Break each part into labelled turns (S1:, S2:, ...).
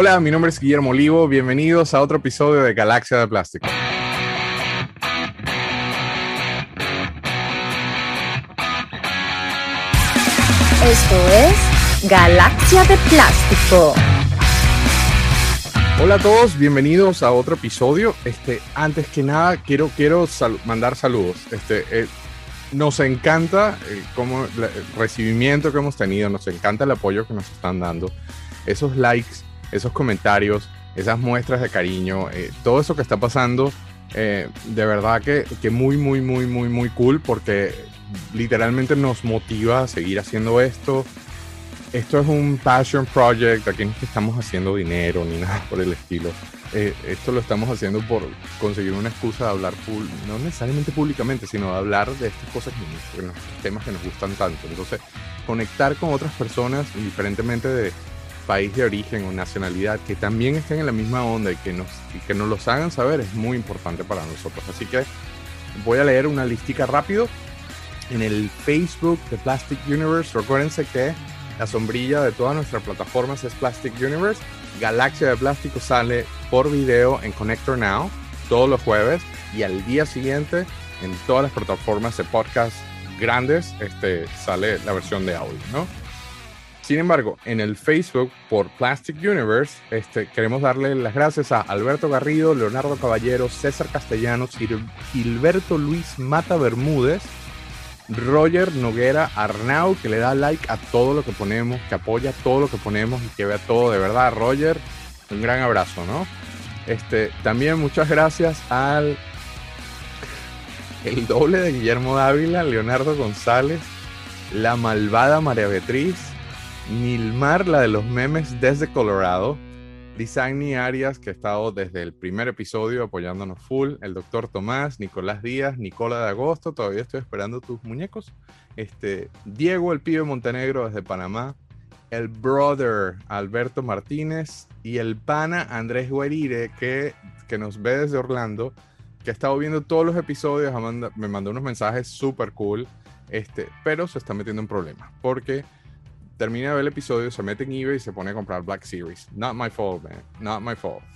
S1: Hola, mi nombre es Guillermo Olivo. Bienvenidos a otro episodio de Galaxia de Plástico.
S2: Esto es Galaxia de Plástico.
S1: Hola a todos, bienvenidos a otro episodio. Este, antes que nada, quiero, quiero mandar saludos. Este, eh, nos encanta el, como, el recibimiento que hemos tenido, nos encanta el apoyo que nos están dando. Esos likes esos comentarios, esas muestras de cariño, eh, todo eso que está pasando, eh, de verdad que, que, muy, muy, muy, muy, muy cool porque literalmente nos motiva a seguir haciendo esto. Esto es un passion project, aquí no estamos haciendo dinero ni nada por el estilo. Eh, esto lo estamos haciendo por conseguir una excusa de hablar, no necesariamente públicamente, sino de hablar de estas cosas, que nos, temas que nos gustan tanto. Entonces, conectar con otras personas, indiferentemente de, país de origen o nacionalidad que también estén en la misma onda y que nos, que nos los hagan saber es muy importante para nosotros. Así que voy a leer una listica rápido. En el Facebook de Plastic Universe, recuérdense que la sombrilla de todas nuestras plataformas es Plastic Universe. Galaxia de Plástico sale por video en Connector Now todos los jueves y al día siguiente en todas las plataformas de podcast grandes este, sale la versión de audio, ¿no? Sin embargo, en el Facebook por Plastic Universe, este, queremos darle las gracias a Alberto Garrido, Leonardo Caballero, César Castellanos, Gilberto Luis Mata Bermúdez, Roger Noguera Arnau, que le da like a todo lo que ponemos, que apoya todo lo que ponemos y que vea todo de verdad. Roger, un gran abrazo, ¿no? Este, también muchas gracias al el doble de Guillermo Dávila, Leonardo González, la malvada María Beatriz, Nilmar, la de los memes desde Colorado. Lisagni Arias, que ha estado desde el primer episodio apoyándonos full. El doctor Tomás, Nicolás Díaz, Nicola de Agosto, todavía estoy esperando tus muñecos. Este, Diego, el pibe Montenegro desde Panamá. El brother Alberto Martínez y el pana Andrés Guerire, que, que nos ve desde Orlando, que ha estado viendo todos los episodios, me mandó unos mensajes súper cool, este, pero se está metiendo en problemas porque termina de ver el episodio, se mete en eBay y se pone a comprar Black Series. Not my fault, man. Not my fault.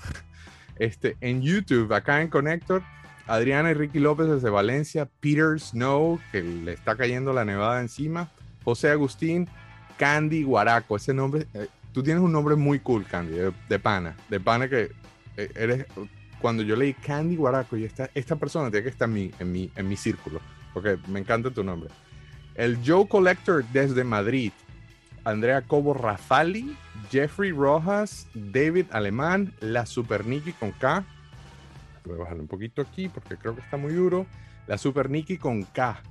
S1: Este, en YouTube, acá en Connector, Adriana y Ricky López desde Valencia, Peter Snow, que le está cayendo la nevada encima, José Agustín, Candy Guaraco, ese nombre, eh, tú tienes un nombre muy cool, Candy, de, pana, de pana que eh, eres, cuando yo leí Candy Guaraco y esta, esta persona tiene que estar en mi, en, mi, en mi círculo, porque me encanta tu nombre. El Joe Collector desde Madrid, Andrea Cobo Rafali, Jeffrey Rojas, David Alemán, la Super Nikki con K. Voy a bajarle un poquito aquí porque creo que está muy duro. La Super Nikki con K.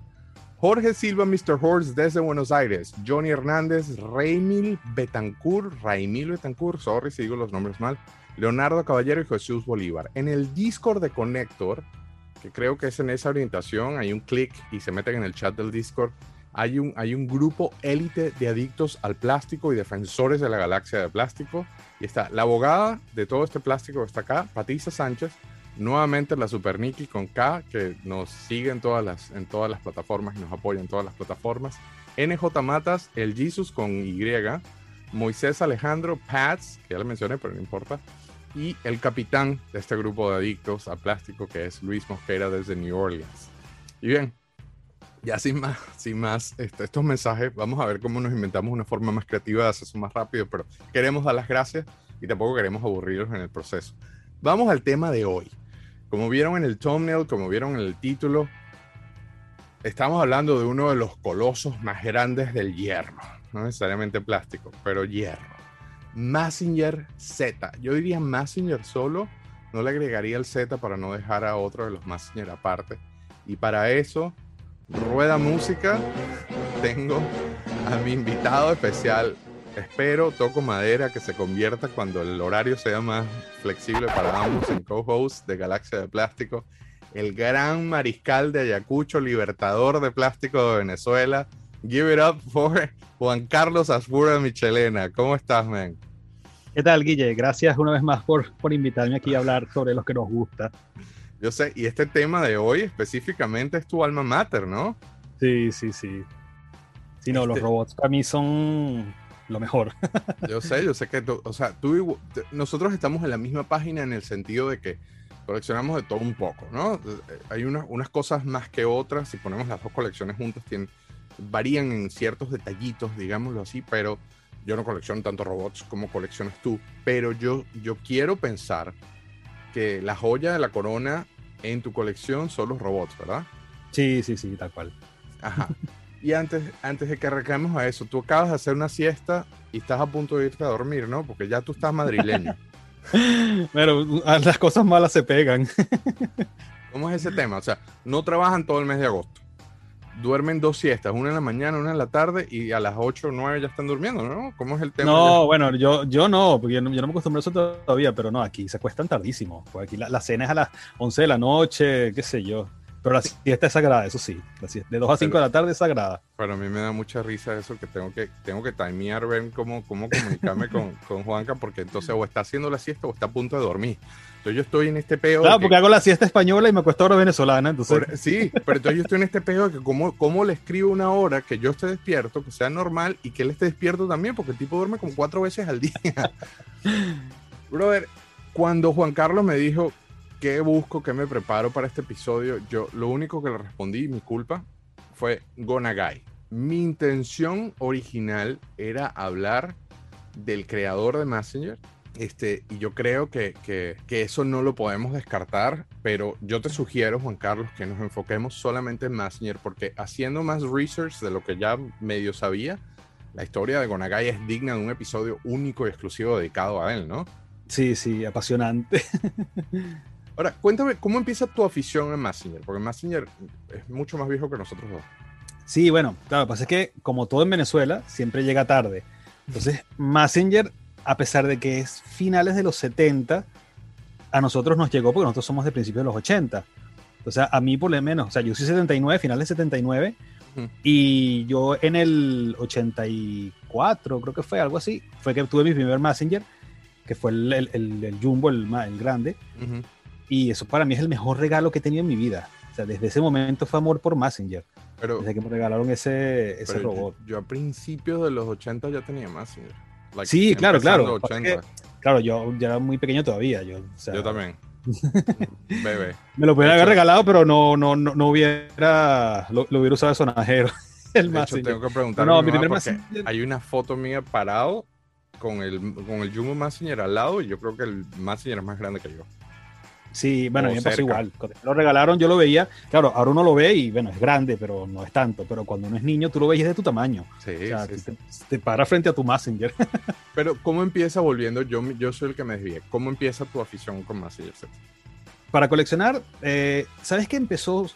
S1: Jorge Silva, Mr. Horse desde Buenos Aires. Johnny Hernández, Raimil Betancourt, Raimil Betancourt, sorry si digo los nombres mal. Leonardo Caballero y Jesús Bolívar. En el Discord de Connector, que creo que es en esa orientación, hay un clic y se meten en el chat del Discord hay un, grupo élite de adictos al plástico y defensores de la galaxia de plástico. Y está la abogada de todo este plástico está acá, Patricia Sánchez, nuevamente la Super Nikki con K, que nos sigue en todas las, en todas las plataformas y nos apoya en todas las plataformas. NJ Matas, el Jesus con Y, Moisés Alejandro, Pats, que ya le mencioné, pero no importa, y el capitán de este grupo de adictos al plástico, que es Luis Mosquera desde New Orleans. Y bien, ya sin más, sin más este, estos mensajes, vamos a ver cómo nos inventamos una forma más creativa de hacer más rápido, pero queremos dar las gracias y tampoco queremos aburrirlos en el proceso. Vamos al tema de hoy. Como vieron en el thumbnail, como vieron en el título, estamos hablando de uno de los colosos más grandes del hierro, no necesariamente plástico, pero hierro. Massinger Z. Yo diría Massinger solo, no le agregaría el Z para no dejar a otro de los Massinger aparte. Y para eso rueda música, tengo a mi invitado especial. Espero, toco madera, que se convierta cuando el horario sea más flexible para ambos en co-host de Galaxia de Plástico. El gran mariscal de Ayacucho, libertador de plástico de Venezuela. Give it up for Juan Carlos Asfura Michelena. ¿Cómo estás, man?
S3: ¿Qué tal, Guille? Gracias una vez más por, por invitarme aquí a hablar sobre lo que nos gusta.
S1: Yo sé, y este tema de hoy específicamente es tu alma mater, ¿no?
S3: Sí, sí, sí. Sí, no, los este robots para mí son lo mejor.
S1: yo sé, yo sé que, tú, o sea, tú, nosotros estamos en la misma página en el sentido de que coleccionamos de todo un poco, ¿no? Hay unas, unas cosas más que otras, si ponemos las dos colecciones juntas, tienen, varían en ciertos detallitos, digámoslo así, pero yo no colecciono tanto robots como coleccionas tú, pero yo, yo quiero pensar que la joya de la corona en tu colección son los robots, ¿verdad?
S3: Sí, sí, sí, tal cual.
S1: Ajá. Y antes, antes de que arranquemos a eso, tú acabas de hacer una siesta y estás a punto de irte a dormir, ¿no? Porque ya tú estás madrileño.
S3: Pero las cosas malas se pegan.
S1: ¿Cómo es ese tema? O sea, no trabajan todo el mes de agosto. Duermen dos siestas, una en la mañana, una en la tarde y a las 8 o 9 ya están durmiendo, ¿no? ¿Cómo es el tema?
S3: No, bueno, yo, yo no, porque yo no, me acostumbro a eso todavía, pero no, aquí se acuestan tardísimo. Pues aquí la, la cena es a las 11 de la noche, qué sé yo. Pero la siesta es sagrada, eso sí. de 2 a 5 de la tarde es sagrada.
S1: Para mí me da mucha risa eso que tengo que, tengo que timear, ver cómo, cómo comunicarme con, con Juanca, porque entonces o está haciendo la siesta o está a punto de dormir. Entonces yo estoy en este peo.
S3: Claro, porque hago la siesta española y me acuesto ahora venezolana. Entonces...
S1: sí, pero entonces yo estoy en este peo de que cómo, cómo le escribo una hora que yo esté despierto, que sea normal y que él esté despierto también, porque el tipo duerme como cuatro veces al día. Brother, cuando Juan Carlos me dijo, ¿qué busco? ¿Qué me preparo para este episodio? Yo lo único que le respondí, mi culpa, fue Gonagai. Mi intención original era hablar del creador de Messenger. Este, y yo creo que, que, que, eso no lo podemos descartar, pero yo te sugiero, Juan Carlos, que nos enfoquemos solamente en Messenger, porque haciendo más research de lo que ya medio sabía, la historia de Gonagai es digna de un episodio único y exclusivo dedicado a él, ¿no?
S3: Sí, sí, apasionante.
S1: Ahora, cuéntame, ¿cómo empieza tu afición en Messenger? Porque Messenger es mucho más viejo que nosotros dos.
S3: Sí, bueno, claro, lo que pasa es que como todo en Venezuela, siempre llega tarde. Entonces, Messenger, a pesar de que es finales de los 70, a nosotros nos llegó porque nosotros somos de principios de los 80. O sea, a mí por lo menos, o sea, yo soy 79, finales de 79, y yo en el 84, creo que fue algo así, fue que tuve mi primer Messenger, que fue el, el, Jumbo, el, el grande. Y eso para mí es el mejor regalo que he tenido en mi vida. O sea, desde ese momento fue amor por Messenger. Pero, desde que me regalaron ese, ese robot.
S1: Yo, a principios de los 80 ya tenía Messenger.
S3: sí, claro, claro. claro, yo ya era muy pequeño todavía. Yo,
S1: yo también. Bebé.
S3: Me lo podría haber regalado, pero no, no, no, no hubiera, lo, hubiera usado de sonajero.
S1: El de hecho, tengo que preguntar. No, mi primer Hay una foto mía parado con el, con el Jumbo Messenger al lado y yo creo que el Messenger es más grande que yo.
S3: Sí, bueno, a mí me pasó igual. Cuando lo regalaron yo lo veía, claro, ahora uno lo ve y bueno, es grande, pero no es tanto. Pero cuando uno es niño, tú lo ves de tu tamaño. Sí, sí, te, para frente a tu Messenger.
S1: pero, ¿cómo empieza volviendo? Yo, yo soy el que me desvíe. ¿Cómo empieza tu afición con Messenger
S3: Para coleccionar, eh, ¿sabes qué empezó?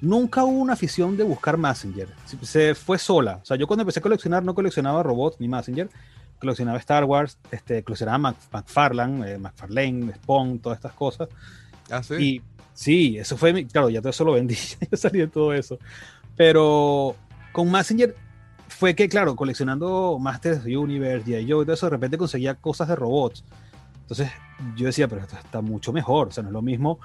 S3: Nunca hubo una afición de buscar Messenger. Se fue sola. O sea, yo cuando empecé a coleccionar no coleccionaba robots ni Messenger coleccionaba Star Wars, este, coleccionaba McFarlane, eh, McFarlane, Spawn, todas estas cosas.
S1: Ah, sí.
S3: Y sí, eso fue, claro, ya todo eso lo vendí, ya salí de todo eso. Pero con Messenger fue que, claro, coleccionando Masters Universe, y yo y todo eso, de repente conseguía cosas de robots. Entonces yo decía, pero esto está mucho mejor, o sea, no es lo mismo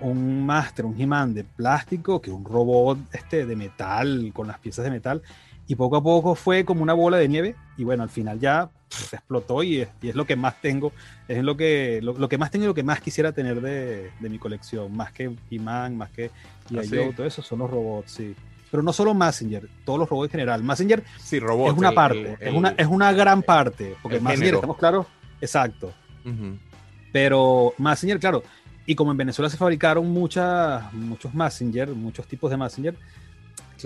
S3: un Master, un He-Man de plástico que un robot este, de metal, con las piezas de metal y poco a poco fue como una bola de nieve y bueno, al final ya se explotó y es, y es, lo que más tengo, es lo que, lo, que más tengo y lo que más quisiera tener de, de mi colección, más que Iman, más que y ¿Ah, todo eso son los robots, sí. Pero no solo Messenger, todos los robots en general. Messenger
S1: sí, robots,
S3: es una parte, es, una, es una gran parte, porque Messenger, estamos claros, exacto. Pero Messenger, claro, y como en Venezuela se fabricaron muchas, muchos Messenger, muchos tipos de Messenger,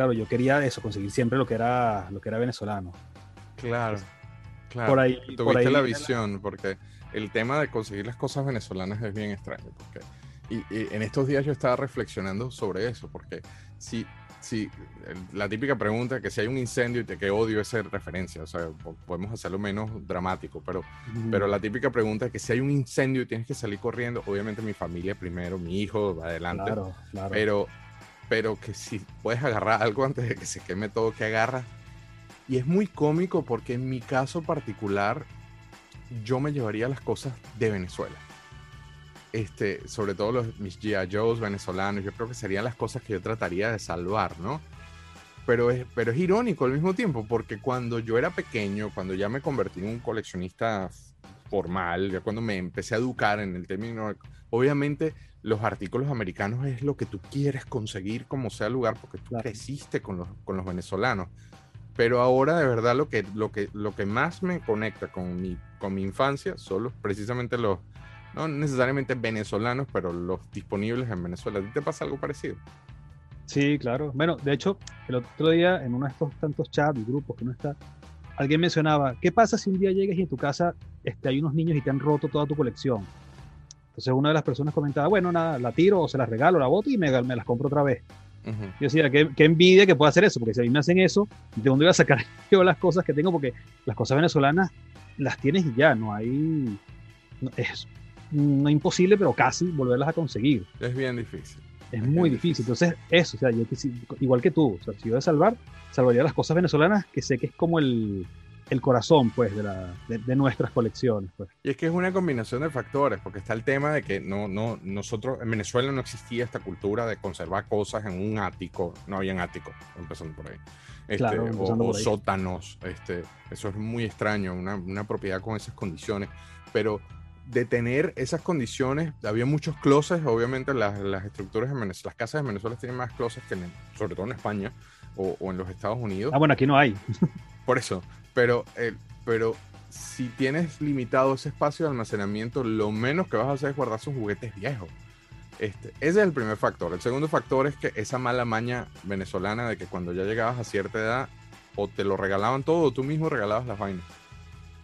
S3: claro, yo quería eso, conseguir siempre lo que era, lo que era venezolano.
S1: Claro, claro. Por ahí, Tuviste la visión, porque el tema de conseguir las cosas venezolanas es bien extraño. Porque, y, en estos días yo estaba reflexionando sobre eso, porque si, si la típica pregunta que si hay un incendio y te que odio esa referencia, o sea, podemos hacerlo menos dramático, pero, pero la típica pregunta es que si hay un incendio y tienes que salir corriendo, obviamente mi familia primero, mi hijo adelante, claro, claro. pero pero que si puedes agarrar algo antes de que se queme todo, que agarras. Y es muy cómico porque en mi caso particular, yo me llevaría las cosas de Venezuela. Este, sobre todo los, mis G.I. Venezolanos, yo creo que serían las cosas que yo trataría de salvar, ¿no? pero, es, pero es irónico al mismo tiempo, porque cuando yo era pequeño, cuando ya me convertí en un coleccionista formal, ya cuando me empecé a educar en el término, obviamente los artículos americanos es lo que tú quieres conseguir como sea lugar, porque tú creciste con los, con los venezolanos. Pero ahora de verdad lo que, lo que, lo que más me conecta con mi, con mi infancia son precisamente los, no necesariamente venezolanos, pero los disponibles en Venezuela. ¿A ti te pasa algo parecido?
S3: Sí, claro. Bueno, de hecho, el otro día en uno de estos tantos chats y grupos que no está, alguien mencionaba, ¿qué pasa si un día llegas y en tu casa este, hay unos niños y te han roto toda tu colección? Entonces una de las personas comentaba, bueno, nada, la tiro o se las regalo, la boto y me, me las compro otra vez. Yo decía, ¿qué, qué, envidia que pueda hacer eso, porque si a mí me hacen eso, ¿de dónde voy a sacar yo las cosas que tengo? Porque las cosas venezolanas las tienes y ya, no hay... es no imposible, pero casi volverlas a conseguir.
S1: Es bien difícil.
S3: Es, muy difícil. Entonces, eso, o sea, yo igual que tú, o sea, si yo de salvar, salvaría las cosas venezolanas, que sé que es como el, el corazón, pues, de, la, de, nuestras colecciones. Pues.
S1: Y es que es una combinación de factores, porque está el tema de que no, no, nosotros, en Venezuela no existía esta cultura de conservar cosas en un ático, no había ático, empezando por ahí. Este, o, sótanos, este, eso es muy extraño, una, una propiedad con esas condiciones, pero de tener esas condiciones, había muchos closets, obviamente las, las estructuras en Venezuela, las casas de Venezuela tienen más closets que sobre todo en España o, o, en los Estados Unidos.
S3: Ah, bueno, aquí no hay.
S1: Por eso, pero, eh, pero si tienes limitado ese espacio de almacenamiento, lo menos que vas a hacer es guardar sus juguetes viejos. Este, ese es el primer factor. El segundo factor es que esa mala maña venezolana de que cuando ya llegabas a cierta edad, o te lo regalaban todo, o tú mismo regalabas las vainas,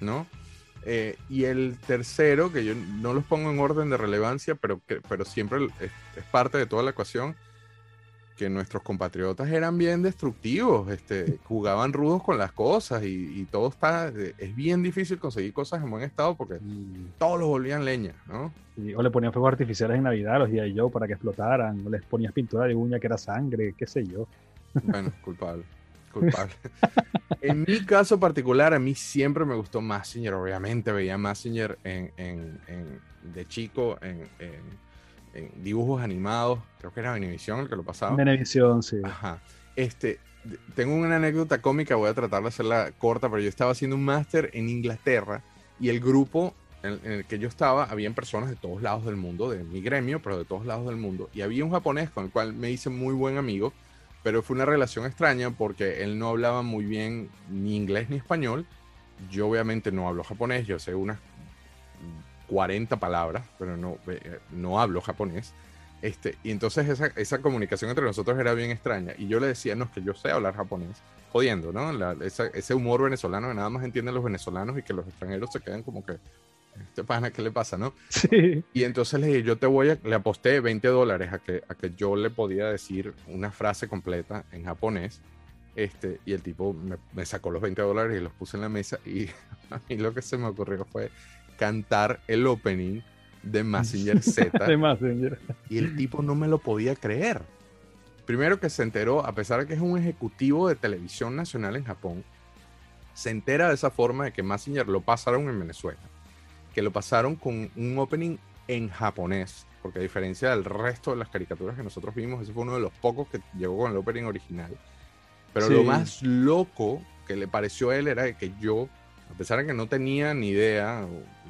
S1: ¿no? Eh, y el tercero, que yo no los pongo en orden de relevancia, pero, que, pero siempre es, parte de toda la ecuación, que nuestros compatriotas eran bien destructivos, este, jugaban rudos con las cosas y, todo está, es bien difícil conseguir cosas en buen estado porque todos los volvían leña, ¿no?
S3: o le ponían fuegos artificiales en Navidad, los días yo, para que explotaran, o les ponías pintura de uña que era sangre, qué sé yo.
S1: Bueno, culpable culpable. en mi caso particular, a mí siempre me gustó Massinger. Obviamente veía Massinger en, en, de chico en, dibujos animados. Creo que era Venevisión el que lo pasaba.
S3: Venevisión, sí.
S1: Ajá. Este, tengo una anécdota cómica, voy a tratar de hacerla corta, pero yo estaba haciendo un máster en Inglaterra y el grupo en, el que yo estaba, habían personas de todos lados del mundo, de mi gremio, pero de todos lados del mundo. Y había un japonés con el cual me hice muy buen amigo pero fue una relación extraña porque él no hablaba muy bien ni inglés ni español. Yo obviamente no hablo japonés, yo sé unas 40 palabras, pero no, eh, no hablo japonés. Este, y entonces esa, esa, comunicación entre nosotros era bien extraña. Y yo le decía, no, es que yo sé hablar japonés, jodiendo, ¿no? ese humor venezolano que nada más entienden los venezolanos y que los extranjeros se quedan como que, este pana, ¿qué le pasa, no?
S3: Sí.
S1: Y entonces le dije, yo te voy a, le aposté 20 dólares a que, a que yo le podía decir una frase completa en japonés. Este, y el tipo me, sacó los 20 dólares y los puse en la mesa. Y a mí lo que se me ocurrió fue cantar el opening de Massinger Z.
S3: de Massinger.
S1: Y el tipo no me lo podía creer. Primero que se enteró, a pesar de que es un ejecutivo de televisión nacional en Japón, se entera de esa forma de que Massinger lo pasaron en Venezuela que lo pasaron con un opening en japonés, porque a diferencia del resto de las caricaturas que nosotros vimos, ese fue uno de los pocos que llegó con el opening original. Pero lo más loco que le pareció a él era que yo, a pesar de que no tenía ni idea,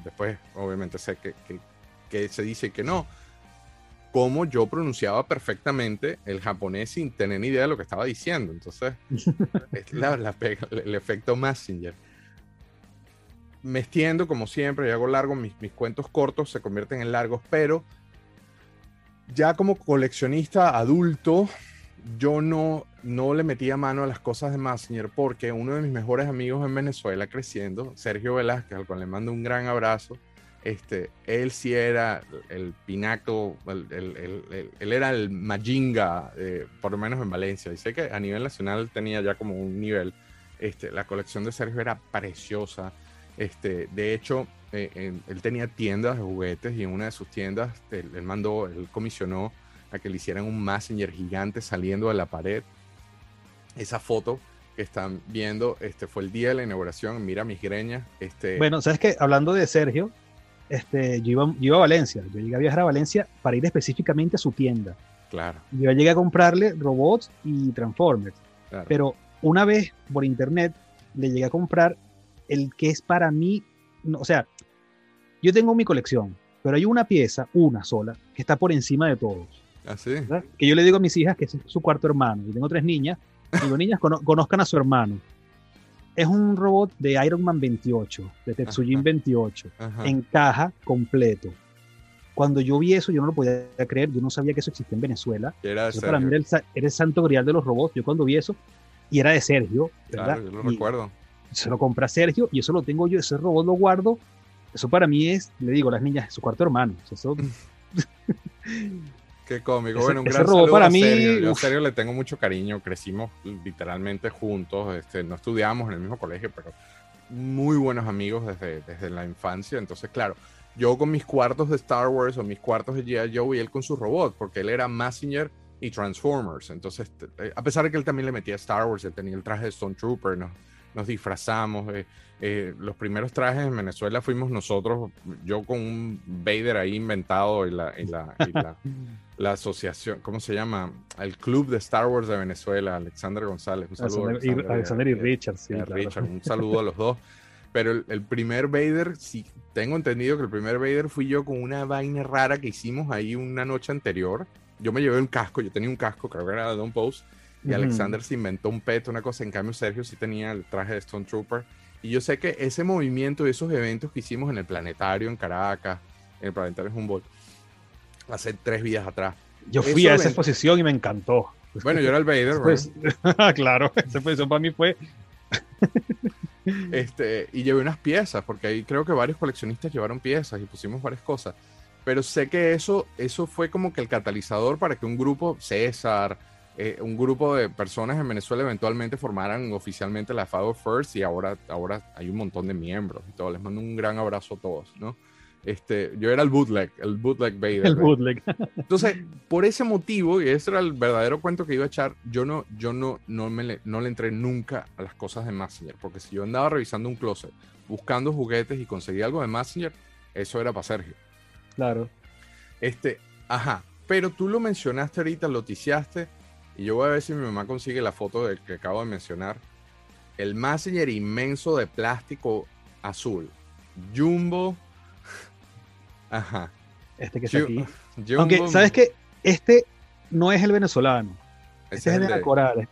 S1: después obviamente sé que, que, se dice que no, como yo pronunciaba perfectamente el japonés sin tener ni idea de lo que estaba diciendo. Entonces, es la, la el efecto Messenger me extiendo como siempre, y hago largo, mis, mis cuentos cortos se convierten en largos, pero ya como coleccionista adulto, yo no, no le metía mano a las cosas de Massinger porque uno de mis mejores amigos en Venezuela creciendo, Sergio Velázquez, al cual le mando un gran abrazo, este, él sí era el pinaco, él era el Majinga, eh, por lo menos en Valencia. Y sé que a nivel nacional tenía ya como un nivel. Este, la colección de Sergio era preciosa. Este, de hecho, eh, él tenía tiendas de juguetes y en una de sus tiendas él, mandó, él comisionó a que le hicieran un Messenger gigante saliendo de la pared. Esa foto que están viendo este, fue el día de la inauguración. Mira mis greñas. Este...
S3: Bueno, sabes que hablando de Sergio, este, yo, iba, yo iba a Valencia. Yo llegué a viajar a Valencia para ir específicamente a su tienda.
S1: Claro.
S3: Yo llegué a comprarle robots y Transformers.
S1: Claro.
S3: Pero una vez por internet le llegué a comprar el que es para mí, no, o sea, yo tengo mi colección, pero hay una pieza, una sola, que está por encima de todos. ¿Verdad? Que yo le digo a mis hijas que es su cuarto hermano. Y tengo tres niñas. Digo, niñas, cono- conozcan a su hermano. Es un robot de Iron Man 28, de Tetsujin
S1: Ajá.
S3: 28,
S1: Ajá.
S3: en caja completo. Cuando yo vi eso, yo no lo podía creer. Yo no sabía que eso existía en Venezuela.
S1: Era
S3: para mí era el, sa- era el santo grial de los robots. Yo cuando vi eso, y era de Sergio, ¿verdad?
S1: Claro, yo lo
S3: Y
S1: recuerdo.
S3: se lo compra Sergio y eso lo tengo yo, ese robot lo guardo. Eso para mí es, le digo a las niñas, es su cuarto hermano. Eso-
S1: Qué cómico.
S3: Ese-
S1: bueno, un gran saludo
S3: para
S1: a
S3: mí,
S1: Sergio. Yo a
S3: uf.
S1: Sergio le tengo mucho cariño. Crecimos literalmente juntos. Este, no estudiábamos en el mismo colegio, pero muy buenos amigos desde, desde la infancia. Entonces, claro, yo con mis cuartos de Star Wars o mis cuartos de G.I. Joe y él con su robot, porque él era Messenger y Transformers. Entonces, eh, a pesar de que él también le metía Star Wars, él tenía el traje de Stone Trooper, nos, nos disfrazamos. eh, eh, los primeros trajes en Venezuela fuimos nosotros, yo con un Vader ahí inventado y la, y la, y la, la asociación, ¿cómo se llama? El Club de Star Wars de Venezuela, Alexander González. Un saludo a
S3: Alexander, y, Alexander y Richard, sí,
S1: a
S3: claro.
S1: Richard, un saludo a los dos. Pero el, el primer Vader, sí, tengo entendido que el primer Vader fui yo con una vaina rara que hicimos ahí una noche anterior. Yo me llevé un casco, yo tenía un casco, creo que era de Don Post, y. Alexander se inventó un peto, una cosa. En cambio, Sergio sí tenía el traje de Stone Trooper. Y yo sé que ese movimiento y esos eventos que hicimos en el planetario en Caracas, en el planetario Humboldt, hace tres días atrás.
S3: Yo fui
S1: Eso
S3: a esa
S1: ven-
S3: exposición y me encantó.
S1: Bueno, yo era el Vader,
S3: Pues, claro, esa exposición para mí fue
S1: este, y llevé unas piezas, porque ahí creo que varios coleccionistas llevaron piezas y pusimos varias cosas. Pero sé que eso, eso fue como que el catalizador para que un grupo, César, eh, un grupo de personas en Venezuela eventualmente formaran oficialmente la Fabo First y ahora, ahora hay un montón de miembros y todo. Les mando un gran abrazo a todos, ¿no? Este, yo era el bootleg, el bootleg Vader.
S3: bootleg.
S1: Entonces, por ese motivo, y ese era el verdadero cuento que iba a echar, yo no, yo no, no, me le, no le entré nunca a las cosas de Messenger, porque si yo andaba revisando un closet, buscando juguetes y conseguí algo de Messenger, eso era para Sergio.
S3: Claro.
S1: Este, ajá, pero tú lo mencionaste ahorita, lo ticiaste, y yo voy a ver si mi mamá consigue la foto del que acabo de mencionar. El Messenger inmenso de plástico azul. Jumbo. Ajá.
S3: Este que está
S1: Ju-
S3: aquí.
S1: Jumbo,
S3: Aunque, ¿sabes qué? Este no es el venezolano.
S1: ese
S3: Este es el de la coral.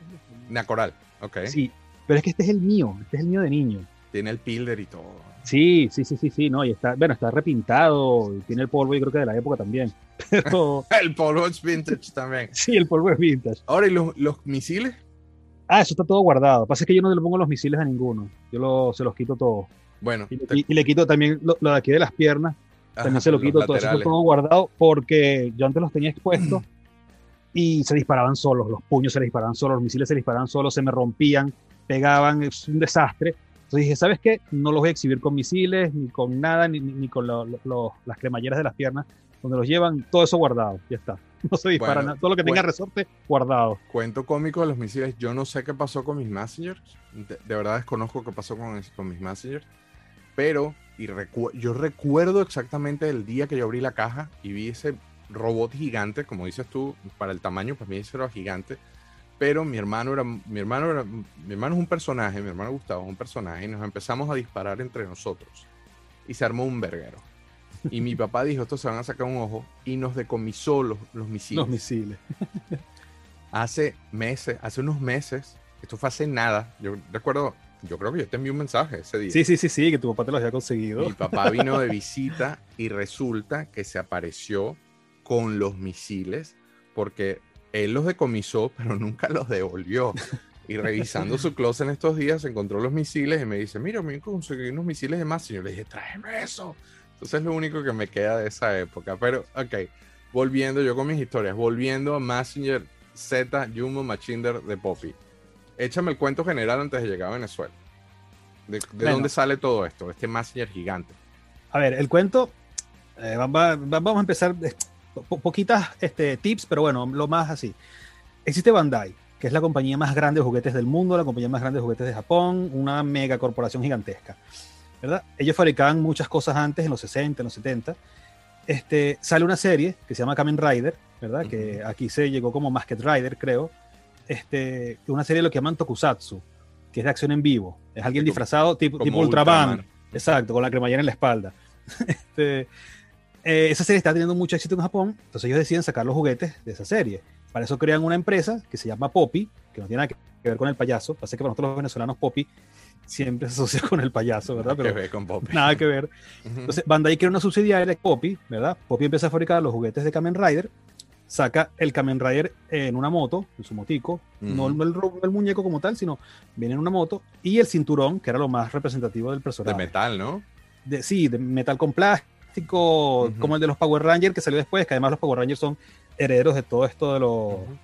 S1: Nacoral, ok.
S3: Sí, pero es que este es el mío. Este es el mío de niño.
S1: Tiene el pilder y todo.
S3: Sí, sí, sí, sí, sí, no, y está, bueno, está repintado, y tiene el polvo, yo creo que de la época también. Pero
S1: El polvo es vintage también.
S3: sí, el polvo es vintage.
S1: Ahora, ¿y los, los misiles?
S3: Ah, eso está todo guardado. Lo que pasa es que yo no le pongo los misiles a ninguno. Yo lo- se los quito todos.
S1: Bueno,
S3: Y,
S1: te-
S3: y- y le quito también lo, lo de aquí de las piernas. También se lo quito todo. Eso está todo guardado porque yo antes los tenía expuestos y se disparaban solos. Los puños se disparaban solos, los misiles se disparaban solos, se me rompían, pegaban. Es un desastre. Entonces dije, ¿sabes qué? No los voy a exhibir con misiles, ni con nada, ni, ni- con lo- lo- lo- las cremalleras de las piernas. Donde los llevan, todo eso guardado. Ya está. No se dispara
S1: Bueno,
S3: nada. Todo lo que tenga resorte, guardado.
S1: Cuento cómico de los misiles. Yo no sé qué pasó con mis messengers. De, de verdad desconozco qué pasó con, con mis messengers. Pero y recu- yo recuerdo exactamente el día que yo abrí la caja y vi ese robot gigante, como dices tú, para el tamaño, para mí ese era gigante. Pero mi hermano era, mi hermano era, mi hermano es un personaje, mi hermano Gustavo es un personaje, y nos empezamos a disparar entre nosotros. Y se armó un verguero. Y mi papá dijo, estos se van a sacar un ojo, y nos decomisó los, los misiles
S3: Los misiles.
S1: hace meses, hace unos meses, esto fue hace nada, yo recuerdo, yo creo que yo te envié un mensaje ese día.
S3: Sí, sí, sí, sí, que tu papá te los había conseguido.
S1: Mi papá vino de visita y resulta que se apareció con los misiles porque él los decomisó, pero nunca los devolvió. Y revisando su closet en estos días, encontró los misiles y me dice, mira, me conseguí unos misiles de más. Y yo le dije, tráeme eso. Entonces es lo único que me queda de esa época. Pero, ok, volviendo yo con mis historias, volviendo a Messenger Z Jumbo Machinder de Poppy. Échame el cuento general antes de llegar a Venezuela. ¿De, de
S3: Bueno.
S1: dónde sale todo esto? Este Messenger gigante.
S3: A ver, el cuento, eh, va- va- va- vamos a empezar, eh, po- poquitas este, tips, pero bueno, lo más así. Existe Bandai, que es la compañía más grande de juguetes del mundo, la compañía más grande de juguetes de Japón, una mega corporación gigantesca. ¿verdad? Ellos fabricaban muchas cosas antes, en los 60, en los 70. Este, sale una serie que se llama Kamen Rider, ¿verdad? Que aquí se llegó como Masked Rider, creo. este, una serie de lo que llaman Tokusatsu, que es de acción en vivo. Es alguien
S1: Como-
S3: disfrazado tipo, tipo Ultraman.
S1: Ultraman.
S3: Exacto, con la cremallera en la espalda. Este, eh, esa serie está teniendo mucho éxito en Japón, entonces ellos deciden sacar los juguetes de esa serie. Para eso crean una empresa que se llama Poppy, que no tiene nada que ver con el payaso. Pasa que para nosotros los venezolanos Poppy siempre se asocia con el payaso, ¿verdad?
S1: Que
S3: Pero
S1: ve con Poppy.
S3: nada que ver. Entonces, Bandai crea una subsidiaria de Poppy, ¿verdad? Poppy empieza a fabricar los juguetes de Kamen Rider, saca el Kamen Rider en una moto, en su motico, no,
S1: Ujú.
S3: no el, el muñeco como tal, sino viene en una moto, y el cinturón, que era lo más representativo del
S1: de
S3: personaje.
S1: metal, ¿no?
S3: De- sí, de metal con plástico,
S1: Ujú.
S3: como el de los Power Rangers que salió después, que además los Power Rangers son herederos de todo esto de los
S1: Ujú.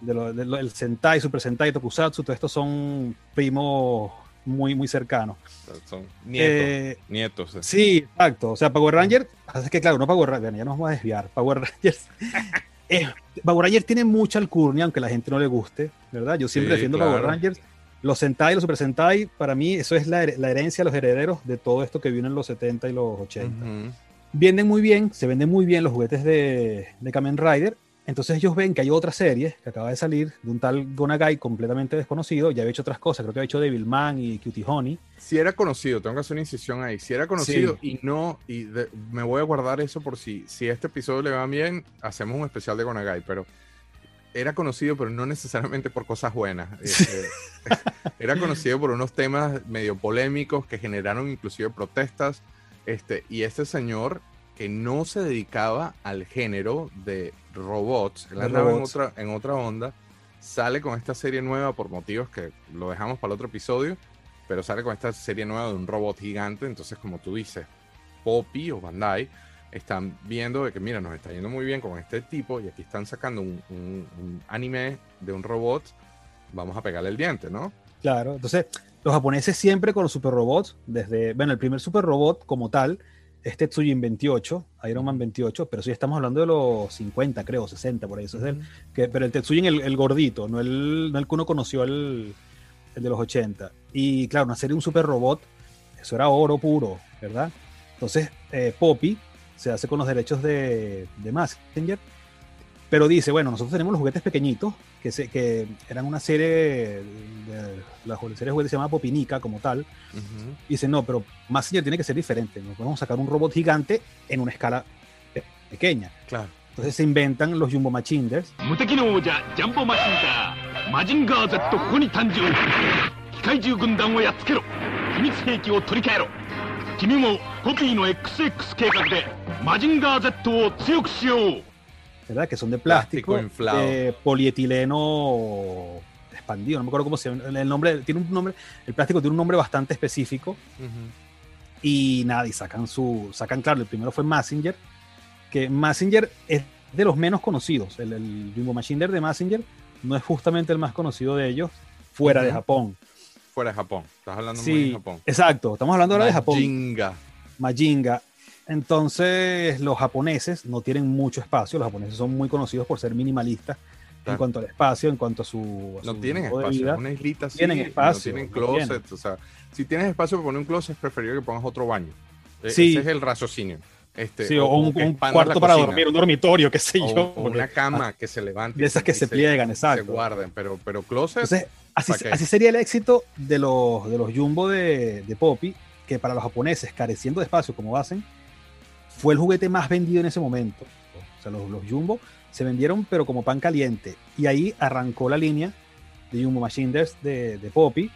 S3: de lo- de lo- el Sentai, Super Sentai, Tokusatsu, todo esto son primos muy, muy cercanos.
S1: Son nietos.
S3: Eh,
S1: nietos.
S3: Sí, exacto. O sea, Power Ranger, es que claro, no Power Ranger, ya nos vamos a desviar. Power Rangers. eh, Power Rangers tiene mucha alcurnia, aunque a la gente no le guste, ¿verdad? Yo siempre
S1: Sí,
S3: defiendo
S1: claro.
S3: Power Rangers. Los Sentai, los Super Sentai, para mí, eso es la, la herencia, los herederos de todo esto que vino en los 70 y los 80.
S1: Ujú.
S3: Venden muy bien, se venden muy bien los juguetes de, de Kamen Rider. Entonces ellos ven que hay otra serie que acaba de salir de un tal Gonagai completamente desconocido. Ya había hecho otras cosas, creo que había hecho Devilman y Cutie Honey.
S1: Si era conocido, tengo que hacer una incisión ahí. Si era conocido y no, y de- me voy a guardar eso por si, si este episodio le va bien, hacemos un especial de Gonagai, pero era conocido, pero no necesariamente por cosas buenas. Este, era conocido por unos temas medio polémicos que generaron inclusive protestas. Este, y este señor que no se dedicaba al género de robots, él andaba en otra, en otra onda, sale con esta serie nueva por motivos que lo dejamos para el otro episodio, pero sale con esta serie nueva de un robot gigante, entonces como tú dices, Poppy o Bandai están viendo de que mira, nos está yendo muy bien con este tipo y aquí están sacando un, un- un anime de un robot, vamos a pegarle el diente, ¿no?
S3: Claro, entonces los japoneses siempre con los super robots, desde, bueno, el primer super robot como tal, es Tetsujin 28, Iron Man 28, pero sí estamos hablando de los 50, creo, 60, por ahí, eso es del, que, pero el Tetsujin el, el gordito, no el, no el que uno conoció, el, el de los 80. Y claro, una serie un super robot, eso era oro puro, ¿verdad? Entonces, eh, Poppy se hace con los derechos de, de Messenger, pero dice, bueno, nosotros tenemos los juguetes pequeñitos, que, se, que eran una serie, de, la serie de juguetes se llama Popinica como tal,
S1: Ujú.
S3: y dice, no, pero Messenger tiene que ser diferente, nos podemos sacar un robot gigante en una escala pe- pequeña.
S1: Claro.
S3: Entonces se inventan los Jumbo Machinders, ¿verdad? Que son de
S1: Plástico
S3: plástico,
S1: inflado.
S3: de polietileno expandido, no me acuerdo cómo se llama, el nombre, tiene un nombre, el plástico tiene un nombre bastante específico
S1: Ujú.
S3: y nada, y sacan su, sacan claro, el primero fue Messenger, que Messenger es de los menos conocidos, el, el Jumbo Machinder de Messenger no es justamente el más conocido de ellos fuera de
S1: Ujú.
S3: Japón.
S1: Fuera de Japón. Estás hablando muy
S3: Sí,
S1: de Japón.
S3: exacto, estamos hablando ahora de Japón.
S1: Majinga.
S3: Majinga. Entonces, los japoneses no tienen mucho espacio. Los japoneses son muy conocidos por ser minimalistas en
S1: Claro.
S3: cuanto al espacio, en cuanto a su. a
S1: No
S3: su
S1: tienen espacio.
S3: vida.
S1: Una islita así.
S3: Tienen espacio,
S1: No tienen
S3: no tienen.
S1: closet. O sea, si tienes espacio para poner un closet, es preferible que pongas otro baño. E-
S3: Sí.
S1: Ese es el raciocinio. Este,
S3: Sí, o, un,
S1: que
S3: un
S1: expandas
S3: cuarto para
S1: cocina.
S3: dormir, un dormitorio, qué sé
S1: O,
S3: yo.
S1: o una cama que se levante.
S3: de esas que
S1: y
S3: se pliegan, exacto.
S1: Se guarden, pero, pero closet.
S3: Entonces, así, así sería el éxito de los, de los Jumbo de, de Poppy, que para los japoneses, careciendo de espacio como hacen, fue el juguete más vendido en ese momento. O sea, los, los Jumbo se vendieron, pero como pan caliente. Y ahí arrancó la línea de Jumbo Machiners de, de Poppy,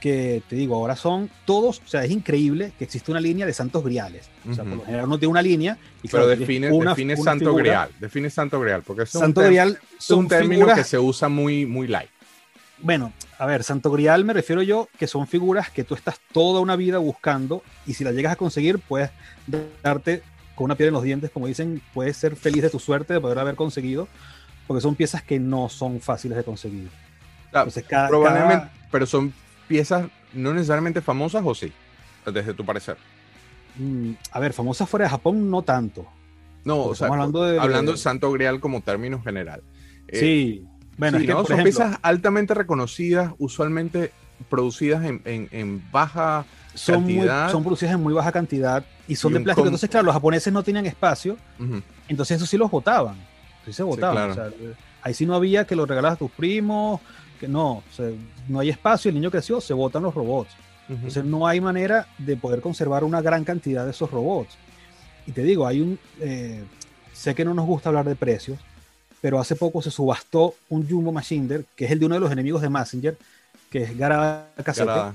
S3: que te digo, ahora son todos, o sea, es increíble que existe una línea de santos griales. O sea, por
S1: Ujú.
S3: lo general uno tiene una línea y
S1: pero
S3: claro,
S1: define,
S3: una-
S1: define
S3: una
S1: Santo
S3: figura.
S1: Grial. Define Santo Grial. Porque es un,
S3: Santo
S1: tem-
S3: Grial
S1: es un término
S3: figuras
S1: que se usa muy, muy light.
S3: Bueno, a ver, Santo Grial me refiero yo que son figuras que tú estás toda una vida buscando y si las llegas a conseguir puedes darte con una piedra en los dientes, como dicen, puedes ser feliz de tu suerte de poder haber conseguido, porque son piezas que no son fáciles de conseguir.
S1: Ah,
S3: Entonces, cada,
S1: Probablemente,
S3: cada-
S1: pero son piezas no necesariamente famosas o sí, desde tu parecer.
S3: mm, a ver, famosas fuera de Japón no tanto.
S1: No, o sea,
S3: hablando de-
S1: hablando de Santo Grial como término general. Eh,
S3: sí, bueno,
S1: sí,
S3: es que,
S1: ¿no?
S3: por
S1: son
S3: ejemplo,
S1: piezas altamente reconocidas, usualmente producidas en, en- en baja
S3: son, muy-
S1: cantidad.
S3: son producidas en muy baja cantidad y son
S1: Y
S3: de plástico. Entonces, claro, los japoneses no tenían espacio. Entonces eso sí los votaban. Sí se votaban.
S1: claro.
S3: o sea, Ahí sí no había que lo regalas a tus primos, que no, o sea, no hay espacio, el niño creció, se botan los robots. Entonces no hay manera de poder conservar una gran cantidad de esos robots. Y te digo, hay un, eh, sé que no nos gusta hablar de precios, pero hace poco se subastó un Jumbo Machinder, que es el de uno de los enemigos de Messenger, que es Garada Cassette,
S1: Garada.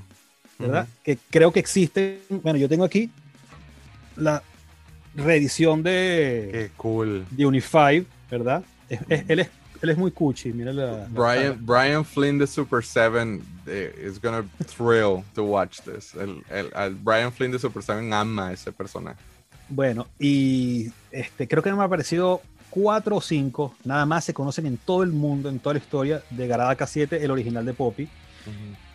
S3: ¿verdad? Que creo que existe, bueno, yo tengo aquí la reedición de,
S1: Qué cool.
S3: de Unify, ¿verdad? Es- es- él, es, él es muy cuchi, mira la... la-
S1: Brian, Brian Flynn de Super 7 eh, is gonna thrill to watch this. El, el- al Brian Flynn de Super 7 ama a ese personaje.
S3: Bueno, y este, creo que me ha aparecido cuatro o cinco, nada más se conocen en todo el mundo, en toda la historia de Garada K7, el original de Poppy,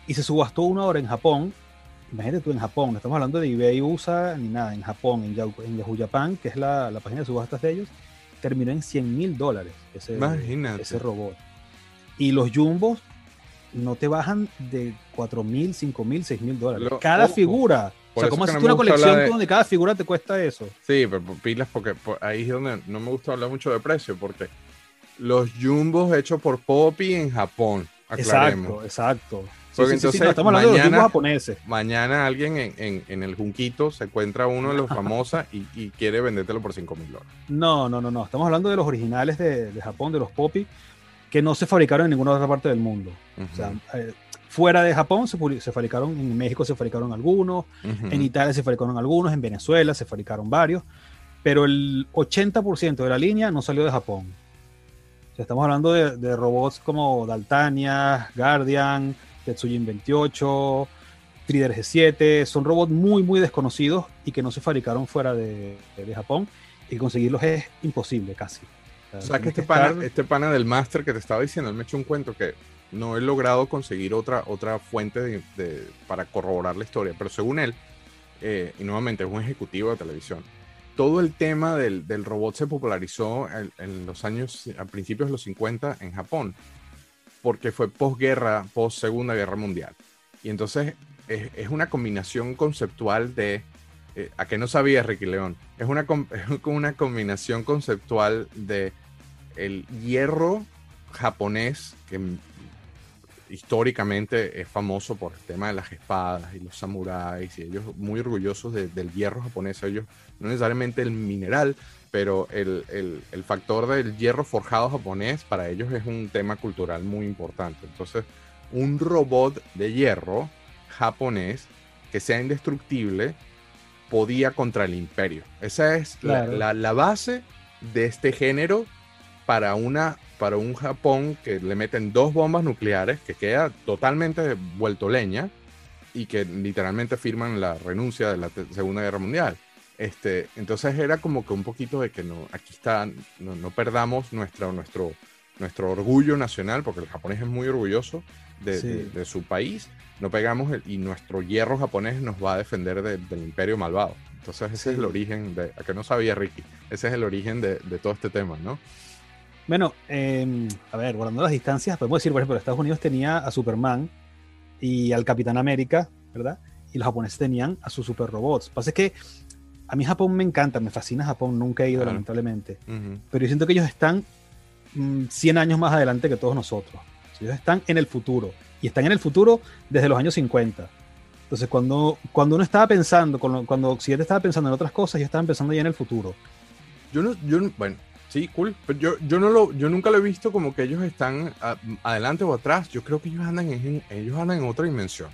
S3: y se subastó una hora en Japón. Imagínate tú en Japón, no estamos hablando de eBay USA ni nada, en Japón, en Yahoo, en Yahoo Japan, que es la, la página de subastas de ellos, terminó en 100 mil dólares ese,
S1: Imagínate.
S3: ese robot. Y los jumbos no te bajan de 4 mil, 5 mil, 6 mil dólares.
S1: Lo-
S3: cada
S1: ojo.
S3: figura. O sea, ¿cómo haces
S1: no
S3: una colección
S1: de-
S3: donde cada figura te cuesta eso?
S1: Sí, pero pilas porque por- ahí es donde no me gusta hablar mucho de precio, porque los jumbos hechos por Poppy en Japón, aclaremos.
S3: Exacto, exacto. Sí,
S1: Porque
S3: sí, sí, sí,
S1: entonces,
S3: no, estamos hablando de los
S1: mañana-
S3: japoneses.
S1: Mañana alguien en, en- en el Junquito se encuentra uno de los famosas y, y quiere vendértelo por 5 mil dólares.
S3: No, no, no, no. Estamos hablando de los originales de, de Japón, de los Poppy, que no se fabricaron en ninguna otra parte del mundo. O sea, eh, fuera de Japón se, fabricaron, en México se fabricaron algunos, en Italia se fabricaron algunos, en Venezuela se fabricaron varios, pero el 80% de la línea no salió de Japón. Estamos hablando de, de robots como Daltania, Guardian, Tetsujin 28, Trider G7, son robots muy, muy desconocidos y que no se fabricaron fuera de, de Japón y conseguirlos es imposible casi.
S1: O sea, que este pana,
S3: estar-
S1: este pana del máster que te estaba diciendo, él me echó un cuento que no he logrado conseguir otra, otra fuente de- de- para corroborar la historia, pero según él, eh, y nuevamente es un ejecutivo de televisión, todo el tema del, del robot se popularizó en, en los años, a principios de los 50 en Japón, porque fue posguerra, post Segunda Guerra Mundial. Y entonces es, una combinación conceptual de, eh, a que no sabía Ricky León, es una, es una combinación conceptual de el hierro japonés, que históricamente es famoso por el tema de las espadas y los samuráis, y ellos muy orgullosos de- del hierro japonés, ellos no necesariamente el mineral, pero el, el- el factor del hierro forjado japonés para ellos es un tema cultural muy importante. Entonces, un robot de hierro japonés que sea indestructible podía contra el imperio. Esa es la, la base de este género para, una, para un Japón que le meten dos bombas nucleares, que queda totalmente vuelto leña y que literalmente firman la renuncia de la Segunda Guerra Mundial. Este, entonces era como que un poquito de que no, aquí está, no, no perdamos nuestra, nuestro, nuestro orgullo nacional, porque el japonés es muy orgulloso de,
S3: Sí.
S1: de- de su país, no pegamos el- y nuestro hierro japonés nos va a defender de- del imperio malvado. Entonces ese
S3: Sí.
S1: es el origen de, a que no sabía Ricky, ese es el origen de, de todo este tema, ¿no?
S3: Bueno, eh, a ver, guardando las distancias, podemos decir, por ejemplo, Estados Unidos tenía a Superman y al Capitán América, ¿verdad? Y los japoneses tenían a sus super robots. Pasa es que a mí Japón me encanta, me fascina Japón, nunca he ido,
S1: Claro.
S3: lamentablemente.
S1: Ujú.
S3: Pero yo siento que ellos están mm, 100 años más adelante que todos nosotros. Ellos están en el futuro. Y están en el futuro desde los años 50. Entonces, cuando, cuando uno estaba pensando, cuando, cuando Occidente estaba pensando en otras cosas, ellos estaban pensando ya en el futuro.
S1: Yo no, yo no- bueno, sí, cool, pero yo, yo no lo, yo nunca lo he visto como que ellos están a- adelante o atrás. Yo creo que ellos andan en, ellos andan en otra dimensión.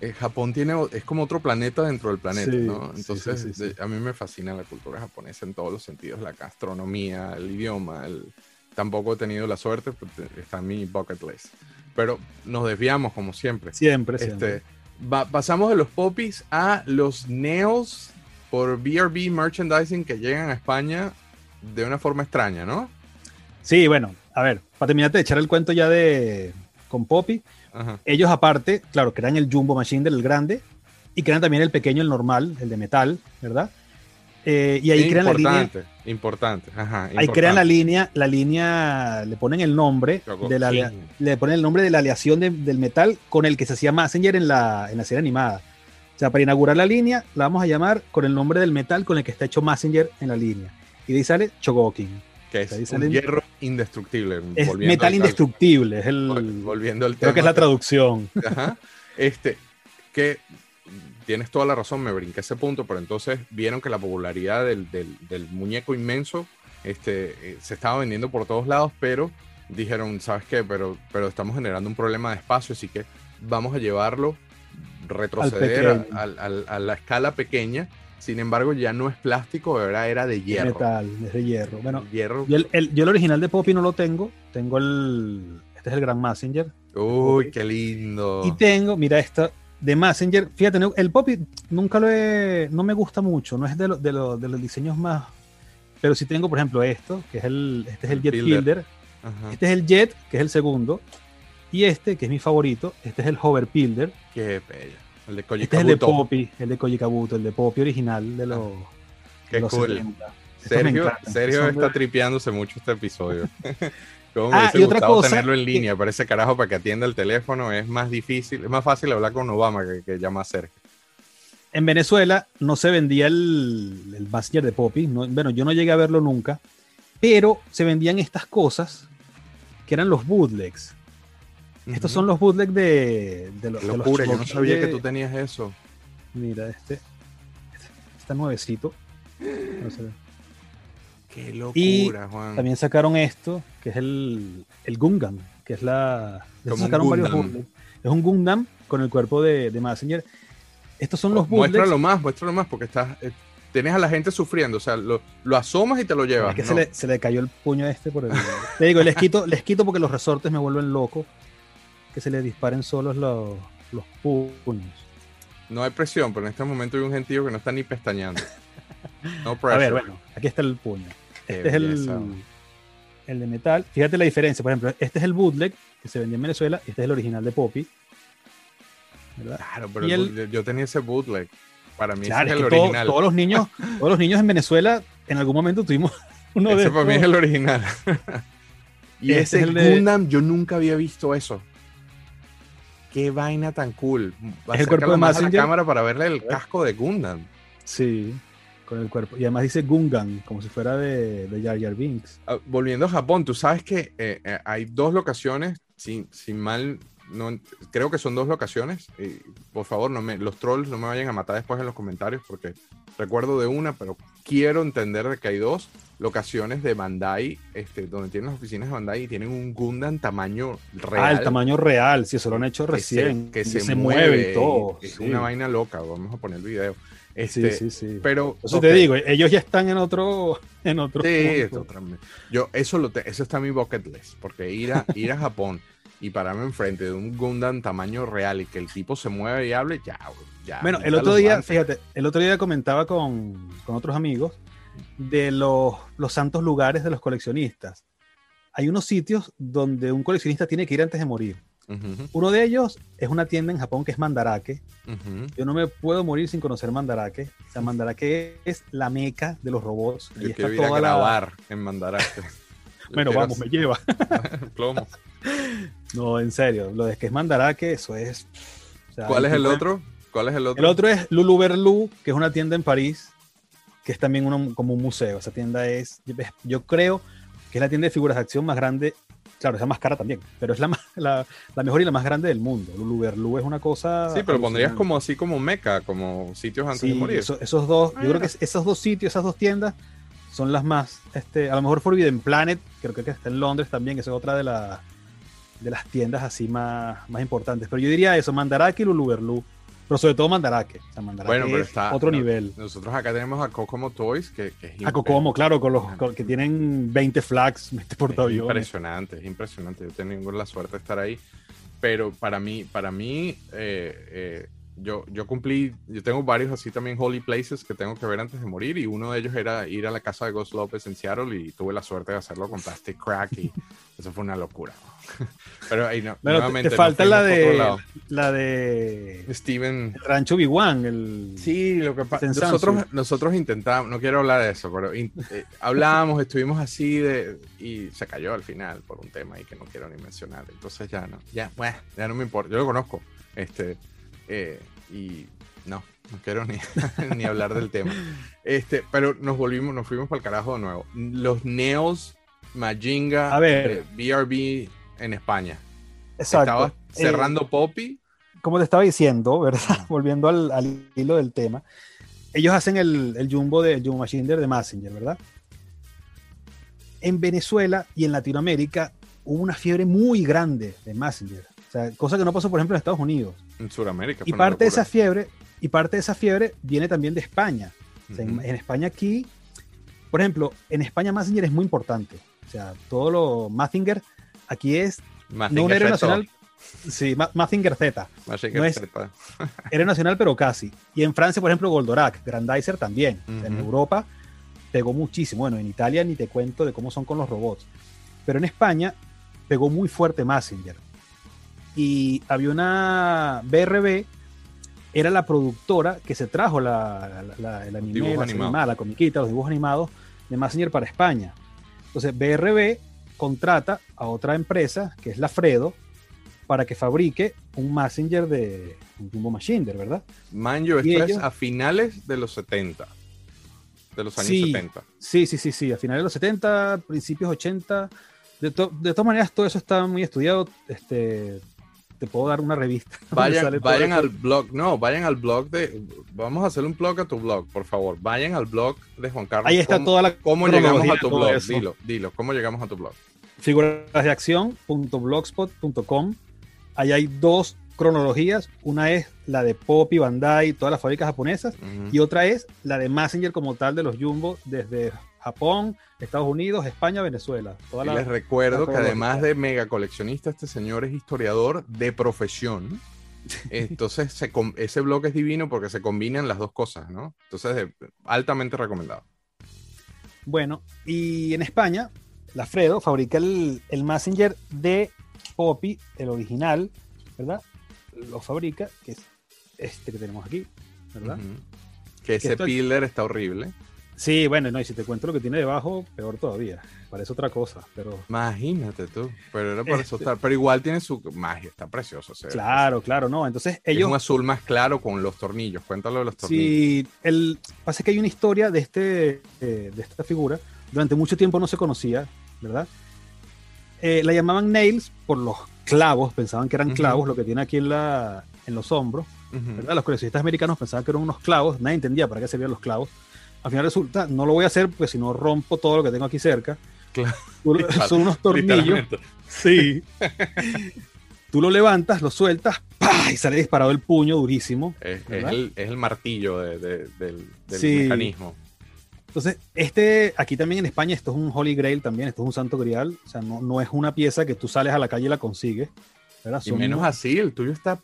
S1: Eh, Japón tiene, es como otro planeta dentro del planeta,
S3: Sí,
S1: ¿no? Entonces,
S3: sí, sí,
S1: a mí me fascina la cultura japonesa en todos los sentidos, la gastronomía, el idioma. el- tampoco he tenido la suerte, te- está en mi bucket list. Pero nos desviamos como siempre.
S3: Siempre, siempre.
S1: Este, va- pasamos de los poppies a los nails por BRB merchandising que llegan a España de una forma extraña, ¿no?
S3: Sí, bueno, a ver, para terminar de echar el cuento ya de con Poppy,
S1: Ajá.
S3: ellos aparte, claro, crean el Jumbo Machine del grande y crean también el pequeño, el normal, el de metal, ¿verdad? Eh, y ahí crean la línea,
S1: importante, importante. Ajá,
S3: ahí crean la
S1: importante.
S3: línea, la línea, le ponen el nombre
S1: Choco
S3: de la, le ponen el nombre de la aleación de- del metal con el que se hacía Messenger en la, en la serie animada. O sea, para inaugurar la línea, la vamos a llamar con el nombre del metal con el que está hecho Messenger en la línea. Y de ahí sale Chogokin.
S1: Que es un hierro indestructible.
S3: Es metal
S1: al-
S3: indestructible, es el,
S1: vol- Volviendo al
S3: creo que es la traducción.
S1: Ajá. Este, que tienes toda la razón, me brinqué ese punto, pero entonces vieron que la popularidad del, del- del muñeco inmenso este, eh, se estaba vendiendo por todos lados, pero dijeron, ¿sabes qué? Pero, pero estamos generando un problema de espacio, así que vamos a llevarlo, retroceder a, al- a la escala pequeña. Sin embargo, ya no es plástico, ahora era de hierro.
S3: Metal, es de hierro. Bueno,
S1: hierro.
S3: yo el, el- yo el original de Poppy no lo tengo. Tengo el. Este es el Grand Messenger.
S1: Uy, qué lindo.
S3: Y tengo, mira, esta de Messenger. Fíjate, el Poppy nunca lo he. No me gusta mucho. No es de, lo- de, lo- de los diseños más. Pero sí tengo, por ejemplo, esto, que es el. Este es el Jet
S1: Builder.
S3: Este es el Jet, que es el segundo. Y este, que es mi favorito, este es el Hover Builder.
S1: Qué bello. El de Koji
S3: Este es el de. Poppy, el de Koji Kabuto, el de Poppy original de los.
S1: Qué
S3: de los
S1: cool.
S3: 70. Estos me
S1: Sergio, está
S3: de-
S1: tripeándose mucho este episodio. Como me
S3: Ah,
S1: hubiese gustado
S3: cosa
S1: tenerlo en
S3: que-
S1: línea, pero ese carajo para que atienda el teléfono es más difícil, es más fácil hablar con Obama que, que llama a Sergio.
S3: En Venezuela no se vendía el, el Messenger de Poppy. no- bueno, yo no llegué a verlo nunca. Pero se vendían estas cosas que eran los bootlegs. Estos son los bootlegs de, de, los-
S1: Qué
S3: de los
S1: locura, yo no sabía
S3: de-
S1: que tú tenías eso.
S3: Mira, este. Está nuevecito. No.
S1: Qué
S3: Y
S1: locura, Juan.
S3: También sacaron esto, que es el, el Gundam, que es la... sacaron varios bootlegs. Es un Gundam con el cuerpo de, de Messenger. Estos son los bootlegs.
S1: muéstralo más, muéstralo más, porque estás, eh, tienes a la gente sufriendo, o sea, lo, lo asomas y te lo llevas.
S3: Es que
S1: ¿no?
S3: se, le, se le cayó el puño este por el. Te digo, les quito, les quito porque los resortes me vuelven loco. Que se le disparen solos los, los puños.
S1: No hay presión, pero en este momento hay un gentío que no está ni pestañando. No
S3: A
S1: pressure.
S3: ver, bueno, aquí está el puño.
S1: Qué
S3: Este es el, el de metal. Fíjate la diferencia. Por ejemplo, este es el bootleg que se vendía en Venezuela. y Este es el original de Poppy. ¿verdad?
S1: Claro, pero el
S3: el-
S1: yo, tenía ese bootleg. Para mí
S3: Claro,
S1: ese
S3: es
S1: el
S3: todo-
S1: original.
S3: todos los niños, todos los niños en Venezuela en algún momento tuvimos uno de
S1: Ese para mí es el original. y
S3: Este
S1: ese
S3: es el de-
S1: Gundam, yo nunca había visto eso. Qué vaina tan cool.
S3: Es el cuerpo de
S1: más a la
S3: Mazinger.
S1: cámara para verle el casco de Gundam.
S3: Sí, con el cuerpo. Y además dice Gungan, como si fuera de, de Jar Jar Binks.
S1: Ah, volviendo a Japón, tú sabes que eh, eh, hay dos locaciones, sin, sin mal, no, creo que son dos locaciones. por favor, no me, los trolls no me vayan a matar después en los comentarios porque recuerdo de una, pero quiero entender de que hay dos locaciones de Bandai, este, donde tienen las oficinas de Bandai y tienen un Gundam tamaño real.
S3: Ah, el tamaño real, si eso lo han hecho
S1: que se-
S3: recién.
S1: que se,
S3: mueve y todo.
S1: Es
S3: sí.
S1: una vaina loca, vamos a poner el video.
S3: Sí,
S1: Este,
S3: sí, sí.
S1: Pero,
S3: Eso te digo, ellos ya están en otro. En otro
S1: Sí,
S3: punto.
S1: yo eso lo te- eso está en mi bucket list, porque ir a ir a Japón y pararme enfrente de un Gundam tamaño real y que el tipo se mueve y hable, ya, ya.
S3: Bueno, el otro día, fíjate, el otro día comentaba con, con otros amigos de los, los santos lugares de los coleccionistas. Hay unos sitios donde un coleccionista tiene que ir antes de morir. Uno de ellos es una tienda en Japón que es Mandarake. Yo no me puedo morir sin conocer Mandarake. O sea, Mandarake es la meca de los robots.
S1: Yo
S3: está
S1: quiero ir a
S3: toda la-
S1: grabar en Mandarake.
S3: Bueno,
S1: Quiero
S3: vamos, me lleva.
S1: plomo.
S3: No, en serio, lo de que es Mandarake, eso es. o sea,
S1: ¿Cuál es el otro? ¿Cuál es el otro?
S3: El otro es Lulu Berlou, que es una tienda en París, que es también uno- como un museo. Esa tienda es, yo creo que es la tienda de figuras de acción más grande. Claro, es la más cara también, pero es la, más- la, la mejor y la más grande del mundo. Lulu es una cosa.
S1: Sí, pero pondrías como así como meca, como sitios antes de
S3: Sí,
S1: morir.
S3: eso- esos dos,
S1: Ah,
S3: yo creo
S1: ya.
S3: que es- esos dos sitios, esas dos tiendas son las más, este, a lo mejor Forbidden Planet, creo que está en Londres también, esa es otra de, la- de las tiendas así más, más importantes. Pero yo diría eso, Mandarake y Lulu pero sobre todo Mandarake. O sea, Mandarake
S1: Bueno, pero
S3: es
S1: está
S3: otro
S1: no,
S3: nivel.
S1: Nosotros acá tenemos a Kokomo Toys, que, que es
S3: A Cocomo, claro, con los con- que tienen 20 flags, 20
S1: Es
S3: portaaviones.
S1: impresionante, es impresionante. Yo tengo la suerte de estar ahí. Pero para mí, para mí, eh, eh, yo, yo cumplí, yo tengo varios así también holy places que tengo que ver antes de morir. Y uno de ellos era ir a la casa de Ghost López en Seattle y tuve la suerte de hacerlo con Plastic Crack y eso fue una locura. Pero ahí no,
S3: Bueno, te-
S1: nuevamente
S3: te falta la de la de
S1: Steven.
S3: el Rancho Biwan, el
S1: Sí, lo que pasa. Nosotros, nosotros intentamos, no quiero hablar de eso, pero in- eh, hablábamos, estuvimos así de, y se cayó al final por un tema ahí que no quiero ni mencionar. Entonces ya no, ya, bueno, ya no me importa. Yo lo conozco. Este, eh, y no, no quiero ni, ni hablar del tema. Este, pero nos volvimos, nos fuimos para el carajo de nuevo. Los neos Majinga
S3: A ver.
S1: eh, BRB en España.
S3: Exacto.
S1: Estaba
S3: Eh,
S1: cerrando Poppy.
S3: como te estaba diciendo, ¿verdad? Volviendo al, al hilo del tema, ellos hacen el, el jumbo de el Jumbo Machine de Messenger, ¿verdad? En Venezuela y en Latinoamérica hubo una fiebre muy grande de Messenger. O sea, cosa que no pasó, por ejemplo, en Estados Unidos.
S1: En Sudamérica.
S3: Y parte de esa fiebre, y parte de esa fiebre viene también de España. O sea, en- España aquí, por ejemplo, en España Messenger es muy importante. O sea, todo lo Mazinger aquí es no
S1: Mazinger
S3: un héroe nacional, sí, Ma- Mazinger Z.
S1: Mazinger
S3: no es-
S1: Z.
S3: Era nacional, pero casi. Y en Francia, por ejemplo, Goldorak, Grandizer también. O sea, en. Europa pegó muchísimo. Bueno, en Italia ni te cuento de cómo son con los robots. Pero en España pegó muy fuerte Massinger. Y había una BRB, era la productora que se trajo la, la- la- el anime,
S1: Dibujos
S3: la, animada, la comiquita, los dibujos animados de Massinger para España. Entonces, BRB contrata a otra empresa, que es la Fredo, para que fabrique un Messenger de un Jumbo Machinder, ¿verdad?
S1: Manjo, esto es a finales de los 70. De los años
S3: Sí.
S1: 70.
S3: Sí, sí, sí, sí, a finales de los 70, principios 80. De, to- de todas maneras, todo eso está muy estudiado. Este, te puedo dar una revista.
S1: Vayan, vayan al blog, no, vayan al blog de. Vamos a hacerle un blog a tu blog, por favor. Vayan al blog de Juan Carlos.
S3: Ahí está
S1: ¿Cómo-
S3: toda la
S1: ¿Cómo llegamos a tu blog?
S3: eso.
S1: Dilo, dilo, ¿cómo llegamos a tu blog?
S3: figurasdeacción.blogspot.com. Ahí hay dos cronologías. Una es la de Pop y Bandai, todas las fábricas japonesas. Y otra es la de Messenger como tal de los Jumbo desde Japón, Estados Unidos, España, Venezuela. Toda
S1: Y
S3: la-
S1: les recuerdo que además de mega coleccionista, este señor es historiador de profesión. Entonces, se ese blog es divino porque se combinan las dos cosas, ¿no? Entonces, eh, altamente recomendado.
S3: Bueno, y en España, la Fredo fabrica el, el Messenger de Poppy, el original, ¿verdad? Lo fabrica, que es este que tenemos aquí, ¿verdad?
S1: Que ese pillar está horrible.
S3: Sí, bueno, no, y si te cuento lo que tiene debajo, peor todavía. Parece otra cosa, pero
S1: Imagínate tú. Pero era para
S3: Este-
S1: asustar. Pero igual tiene su magia, está precioso. o sea,
S3: claro, claro, no. Entonces
S1: Es
S3: ellos
S1: un azul más claro con los tornillos. Cuéntalo de los tornillos.
S3: Sí, el, pasa que hay una historia de, este, eh, de esta figura. Durante mucho tiempo no se conocía, ¿verdad? Eh, la llamaban Nails por los clavos, pensaban que eran
S1: Ujú.
S3: clavos, lo que tiene aquí en, la, en los hombros,
S1: Ujú.
S3: ¿verdad? Los coleccionistas americanos pensaban que eran unos clavos, nadie entendía para qué servían los clavos. Al final resulta, no lo voy a hacer porque si no rompo todo lo que tengo aquí cerca.
S1: Claro.
S3: Tú- Son unos tornillos. Sí. Tú lo levantas, lo sueltas, ¡pah! y sale disparado el puño durísimo.
S1: Es, el, es el martillo de- de- del, del
S3: Sí.
S1: mecanismo.
S3: Entonces, este, aquí también en España, esto es un Holy Grail también, esto es un santo grial, o sea, no, no es una pieza que tú sales a la calle y la consigues, ¿verdad?
S1: Y
S3: Son
S1: menos
S3: unos-
S1: así, el tuyo está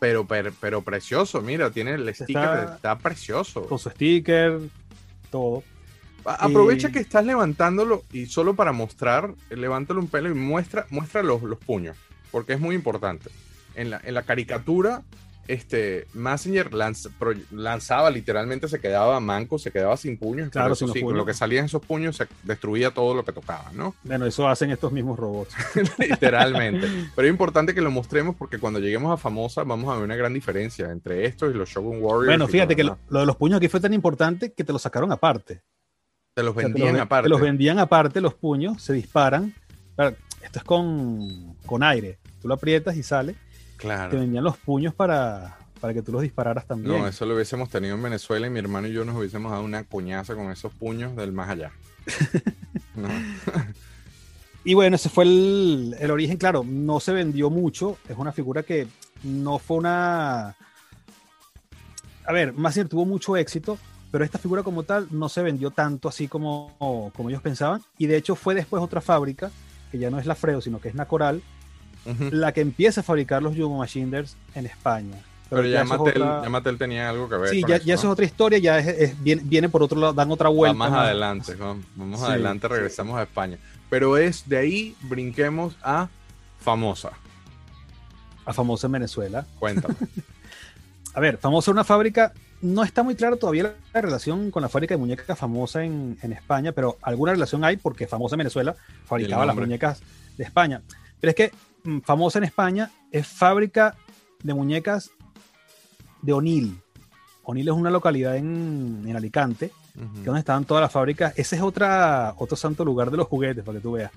S1: pero, pero, pero precioso. Mira, tiene el sticker, está,
S3: Está-
S1: precioso.
S3: con su sticker, todo.
S1: Aprovecha
S3: y-
S1: que estás levantándolo y solo para mostrar, eh, levántalo un pelo y muestra, muestra los, los puños, porque es muy importante. En la, en la caricatura, este lanz- pro- lanzaba literalmente, se quedaba manco, se quedaba sin puños.
S3: Claro, sin
S1: sí,
S3: puños.
S1: lo que salía en esos puños se destruía todo lo que tocaba, ¿no?
S3: Bueno, eso hacen estos mismos robots.
S1: literalmente. Pero es importante que lo mostremos porque cuando lleguemos a famosa vamos a ver una gran diferencia entre estos y los Shogun Warriors.
S3: Bueno, fíjate que lo, de los puños aquí fue tan importante que te los sacaron aparte.
S1: te los
S3: O sea, te
S1: vendían
S3: los,
S1: aparte.
S3: Te los vendían aparte, los puños se disparan. Esto es con, con aire. Tú lo aprietas y sale. Te
S1: Claro.
S3: vendían los puños para, para que tú los dispararas también.
S1: No, eso lo hubiésemos tenido en Venezuela y mi hermano y yo nos hubiésemos dado una coñaza con esos puños del más allá. No.
S3: Y bueno, ese fue el, el origen, claro, no se vendió mucho, es una figura que no fue una... A ver, Massinger tuvo mucho éxito, pero esta figura como tal no se vendió tanto así como, como ellos pensaban, y de hecho fue después otra fábrica, que ya no es la Fredo, sino que es Nacoral, La que empieza a fabricar los Jumbo Machiners en España.
S1: Pero ya
S3: es
S1: Mattel,
S3: otra-
S1: ya Mattel tenía algo que ver
S3: Sí,
S1: con
S3: ya,
S1: eso,
S3: ya eso
S1: ¿no?
S3: es otra historia, ya es, es- viene, viene por otro lado, dan otra
S1: Va
S3: vuelta.
S1: más adelante, vamos, vamos
S3: Sí,
S1: adelante,
S3: sí.
S1: regresamos a España. Pero es de ahí, brinquemos a Famosa.
S3: A famosa en Venezuela.
S1: Cuéntame.
S3: A ver, famosa una fábrica, no está muy claro todavía la, la relación con la fábrica de muñecas famosa en, en España, pero alguna relación hay porque famosa en Venezuela fabricaba las muñecas de España. Pero es que famosa en España es fábrica de muñecas de O'Neill. Onil es una localidad en, en Alicante, que es donde estaban todas las fábricas. Ese es otra, otro santo lugar de los juguetes, para que tú veas.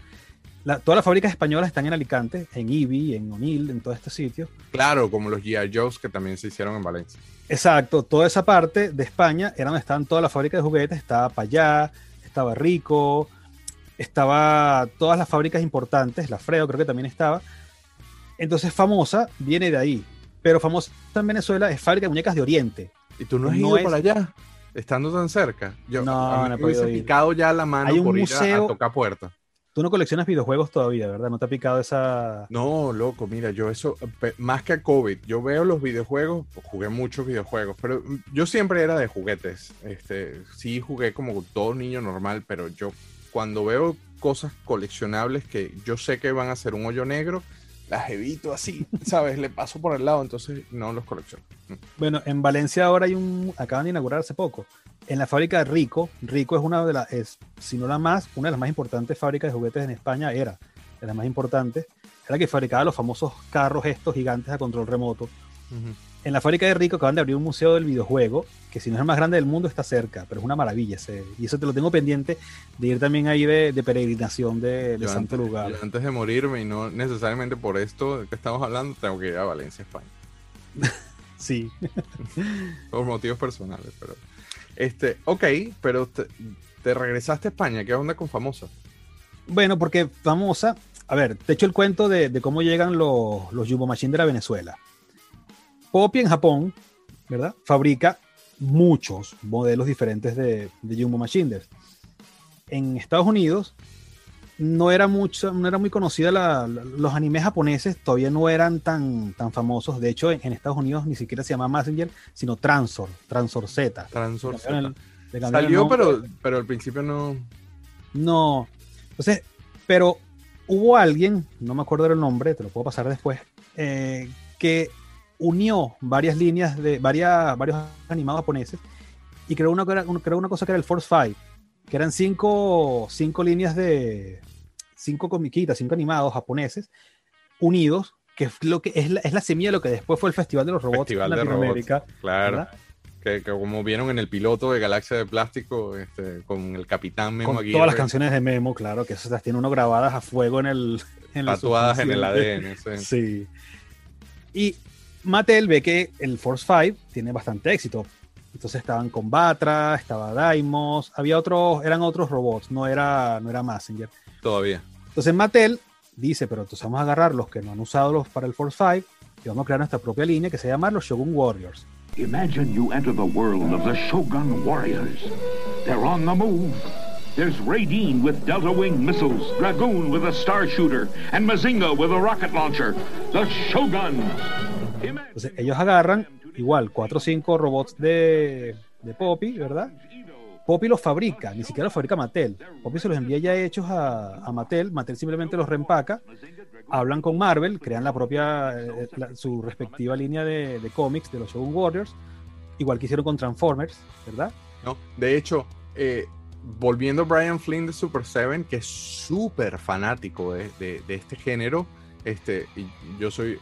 S3: La- todas las fábricas españolas están en Alicante, en Ibi, en Onil, en todos estos sitios.
S1: Claro, como los G.I. Joes que también se hicieron en Valencia.
S3: Exacto, toda esa parte de España era donde estaban todas las fábricas de juguetes. Estaba Payá, estaba Rico, estaba todas las fábricas importantes, la Fredo creo que también estaba. Entonces famosa viene de ahí. Pero famosa en Venezuela es fábrica de muñecas de Oriente.
S1: ¿Y tú no has
S3: No
S1: ido
S3: es-
S1: para allá? Estando tan cerca. Yo
S3: No, no he podido ir.
S1: picado ya la mano
S3: Hay un
S1: por ir a-
S3: museo-
S1: a, tocar puertas.
S3: Tú no coleccionas videojuegos todavía, ¿verdad? No te ha picado esa...
S1: No, loco, mira, yo eso, más que a COVID, yo veo los videojuegos, jugué muchos videojuegos, pero mm, yo siempre era de juguetes. Este, sí jugué como todo niño normal, pero yo cuando veo cosas coleccionables que yo sé que van a ser un hoyo negro, las evito así, ¿sabes? Le paso por el lado, entonces no los colecciono.
S3: Bueno, en Valencia ahora hay un... Acaban de inaugurar hace poco. En la fábrica de Rico. Rico es una de las... Es, si no la más, una de las más importantes fábricas de juguetes en España. Era de las más importantes. Era que fabricaba los famosos carros estos gigantes a control remoto. En la fábrica de Rico acaban de abrir un museo del videojuego, que si no es el más grande del mundo está cerca, pero es una maravilla. ese- y eso te lo tengo pendiente de ir también ahí de, de peregrinación de, Santo
S1: antes,
S3: Lugar.
S1: antes de morirme y no necesariamente por esto que estamos hablando, tengo que ir a Valencia, España.
S3: Sí.
S1: por motivos personales, pero este, ok, pero te, te regresaste a España, ¿qué onda con famosa?
S3: Bueno, porque famosa, a ver, te echo el cuento de, de cómo llegan los, los Jumbo Machine de la Venezuela. Poppy en Japón, ¿verdad? Fabrica muchos modelos diferentes de, de Jumbo Machine. En Estados Unidos no era mucho, no era muy conocida la- la- los animes japoneses, todavía no eran tan, tan famosos. De hecho, en, en Estados Unidos ni siquiera se llama Messenger, sino Transor, Transor Z.
S1: Transor Z.
S3: el-
S1: Salió, pero, pero al principio no.
S3: No. Entonces, pero hubo alguien, no me acuerdo el nombre, te lo puedo pasar después, eh, que unió varias líneas de varias, varios animados japoneses y creó una, creó una cosa que era el Force Five, que eran cinco, cinco líneas de cinco comiquitas, cinco animados japoneses unidos, que es lo que es la, es la semilla de lo que después fue el Festival de los Robots
S1: Festival
S3: en
S1: de
S3: Latinoamérica.
S1: Claro.
S3: ¿verdad?
S1: Que, que como vieron en el piloto de Galaxia de Plástico, este, con el capitán Memo
S3: Con
S1: Aguirre,
S3: todas las canciones de Memo, claro, que esas las tiene uno grabadas a fuego en el en
S1: tatuadas en el. ADN. sí.
S3: Sí. Y Mattel ve que el Force 5 tiene bastante éxito. Entonces estaban con Batra, estaba Daimos, había otros, eran otros robots, no era, no era Messenger.
S1: Todavía.
S3: Entonces Mattel dice, pero entonces vamos a agarrar los que no han usado los para el Force 5 y vamos a crear nuestra propia línea que se llama los Shogun Warriors.
S4: Imagine you enter the world of the Shogun Warriors. They're on the move. There's Raideen with Delta Wing missiles, Dragoon with a star shooter, and Mazinga with a rocket launcher. The Shoguns.
S3: Entonces ellos agarran igual 4 o 5 robots de, de Poppy, ¿verdad? Poppy los fabrica, ni siquiera los fabrica Mattel. Poppy se los envía ya hechos a, a Mattel, Mattel simplemente los reempaca, hablan con Marvel, crean la propia, eh, la- su respectiva línea de, de cómics de los Shogun Warriors, igual que hicieron con Transformers, ¿verdad?
S1: ¿no? De hecho, eh, volviendo a Brian Flynn de Super 7, que es súper fanático de, de- de este género, este, y yo soy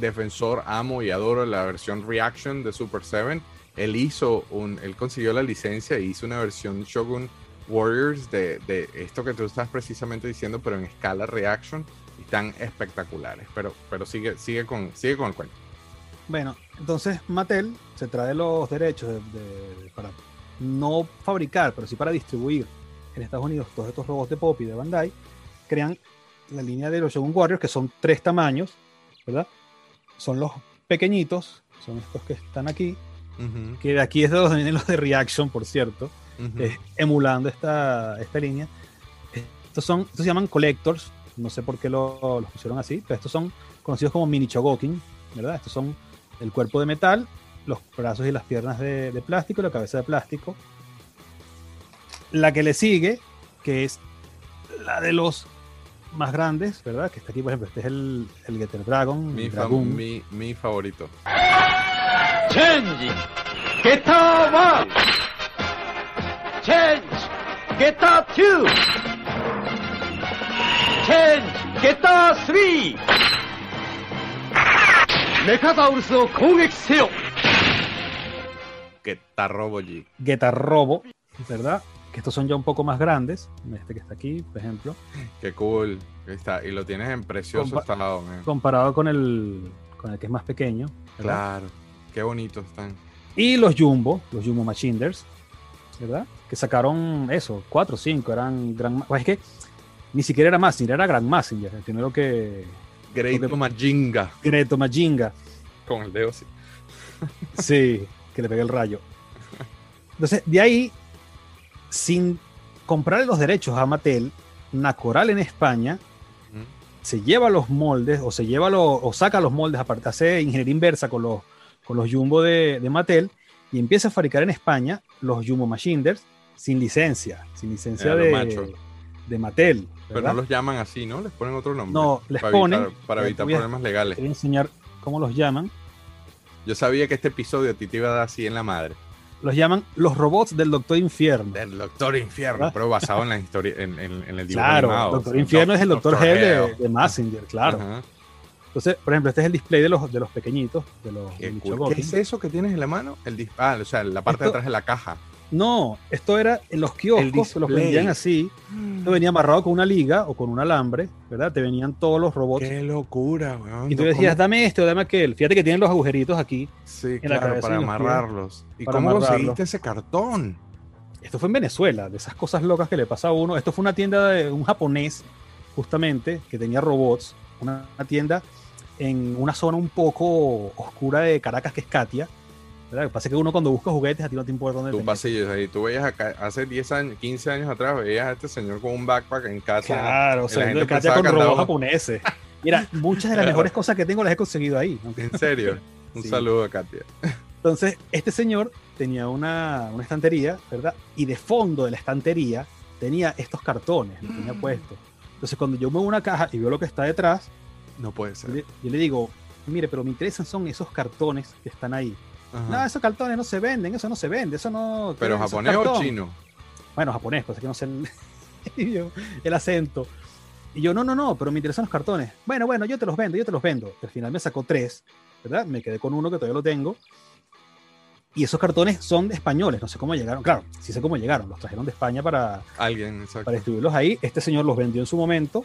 S1: defensor, amo y adoro la versión Reaction de Super 7. Él hizo un, él consiguió la licencia e hizo una versión Shogun Warriors de, de esto que tú estás precisamente diciendo, pero en escala Reaction, y tan espectaculares. Pero, pero sigue, sigue, con, sigue con el cuento.
S3: Bueno, entonces Mattel se trae los derechos de- de- para no fabricar, pero sí para distribuir en Estados Unidos todos estos robots de Poppy de Bandai. Crean la línea de los Shogun Warriors, que son tres tamaños, ¿verdad? Son los pequeñitos, son estos que están aquí, que de aquí es de donde vienen los de Reaction, por cierto, eh, emulando esta, esta línea. Estos, son, estos se llaman Collectors, no sé por qué lo- los pusieron así, pero estos son conocidos como Mini Chogokin, ¿verdad? Estos son el cuerpo de metal, los brazos y las piernas de, de plástico, la cabeza de plástico. La que le sigue, que es la de los más grandes, ¿verdad? Que está aquí, por ejemplo, este es el, el Getter Dragon.
S1: Mi, fa mi, mi favorito.
S5: Change. Get one. Change. Get two. Change. Get three. メカザウルスを攻撃せよ
S1: Getarrobo G.
S3: Getarrobo, ¿verdad? Que estos son ya un poco más grandes. Este que está aquí, por ejemplo.
S1: Qué cool. Ahí Está. Y lo tienes en precioso
S3: Compa-
S1: estado, man.
S3: Comparado con el, con el que es más pequeño. ¿verdad?
S1: Claro. Qué bonitos están.
S3: Y los Jumbo, los Jumbo Machinders, ¿verdad? Que sacaron eso, cuatro o cinco, eran Gran pues es que ni siquiera era Massinger, era Gran Massinger, el primero que.
S1: Great
S3: Porque-
S1: Majinga.
S3: Greto Majinga,
S1: Con el dedo así.
S3: sí, que le pegué el rayo. Entonces, de ahí, sin comprarle los derechos a Mattel, Nacoral en España se lleva los moldes o se lleva los, o saca los moldes, aparte hace ingeniería inversa con los, con los Jumbo de, de Mattel y empieza a fabricar en España los Jumbo Machiners sin licencia, sin licencia
S1: lo
S3: de,
S1: macho.
S3: de Mattel.
S1: Pero no los llaman así, ¿no? Les ponen otro nombre.
S3: No, les
S1: para
S3: ponen-
S1: Evitar, para evitar
S3: voy a-
S1: problemas legales.
S3: Te voy a enseñar cómo los llaman.
S1: Yo sabía que este episodio a ti te iba a dar así en la madre.
S3: Los llaman los robots del Doctor Infierno.
S1: Del Doctor Infierno,
S3: ¿Verdad?
S1: pero basado en la historia, en, en- en el dibujo
S3: Claro,
S1: animado.
S3: Doctor Infierno es el Doctor,
S1: Doctor
S3: Hell de, de Massinger, claro. Entonces, por ejemplo, este es el display de los, de los pequeñitos, de los
S1: Qué. ¿Qué es eso que tienes en la mano? El ah, o sea, la parte de atrás de la caja.
S3: No, esto era en los kioscos, que los vendían así. Esto venía amarrado con una liga o con un alambre, ¿verdad? Te venían todos los robots.
S1: Qué locura, weón.
S3: Y tú
S1: ¿Cómo-
S3: decías, dame este o dame aquel. Fíjate que tienen los agujeritos aquí.
S1: Sí,
S3: en la
S1: claro,
S3: cabeza
S1: para amarrarlos. ¿Y
S3: Para
S1: cómo
S3: amarrarlo.
S1: conseguiste ese cartón?
S3: Esto fue en Venezuela, de esas cosas locas que le pasa a uno. Esto fue una tienda de un japonés, justamente, que tenía robots. Una, una tienda en una zona un poco oscura de Caracas, que es Katia. ¿Verdad? Lo que pasa es que uno cuando busca juguetes, a ti no te importa dónde
S1: Tu
S3: te
S1: pasillo ahí. Tú veías acá, hace 10 años, 15 años atrás, veías a este señor con un backpack en casa.
S3: Claro,
S1: Y
S3: o sea, Katia
S1: pensaba
S3: con robots japoneses. Mira, muchas de las mejores cosas que tengo las he conseguido ahí. ¿no?
S1: En serio. Un
S3: Sí.
S1: saludo a Katia.
S3: Entonces, este señor tenía una, una estantería, ¿verdad? Y de fondo de la estantería tenía estos cartones, los tenía puestos. Entonces, cuando yo muevo una caja y veo lo que está detrás,
S1: No puede
S3: yo
S1: ser.
S3: le, yo le digo, mire, pero me interesan son esos cartones que están ahí.
S1: Ajá.
S3: No, esos cartones no se venden, eso no se vende, eso no...
S1: ¿Pero japonés o
S3: cartón".
S1: chino?
S3: Bueno, japonés, pues es que no sé el, acento. Y yo, no, no, no, pero me interesan los cartones. Bueno, bueno, yo te los vendo, yo te los vendo. Al final me sacó tres, ¿verdad? Me quedé con uno que todavía lo tengo. Y esos cartones son de españoles, no sé cómo llegaron. Claro, sí sé cómo llegaron, los trajeron de España para,
S1: Alguien, exacto.
S3: para distribuirlos ahí. Este señor los vendió en su momento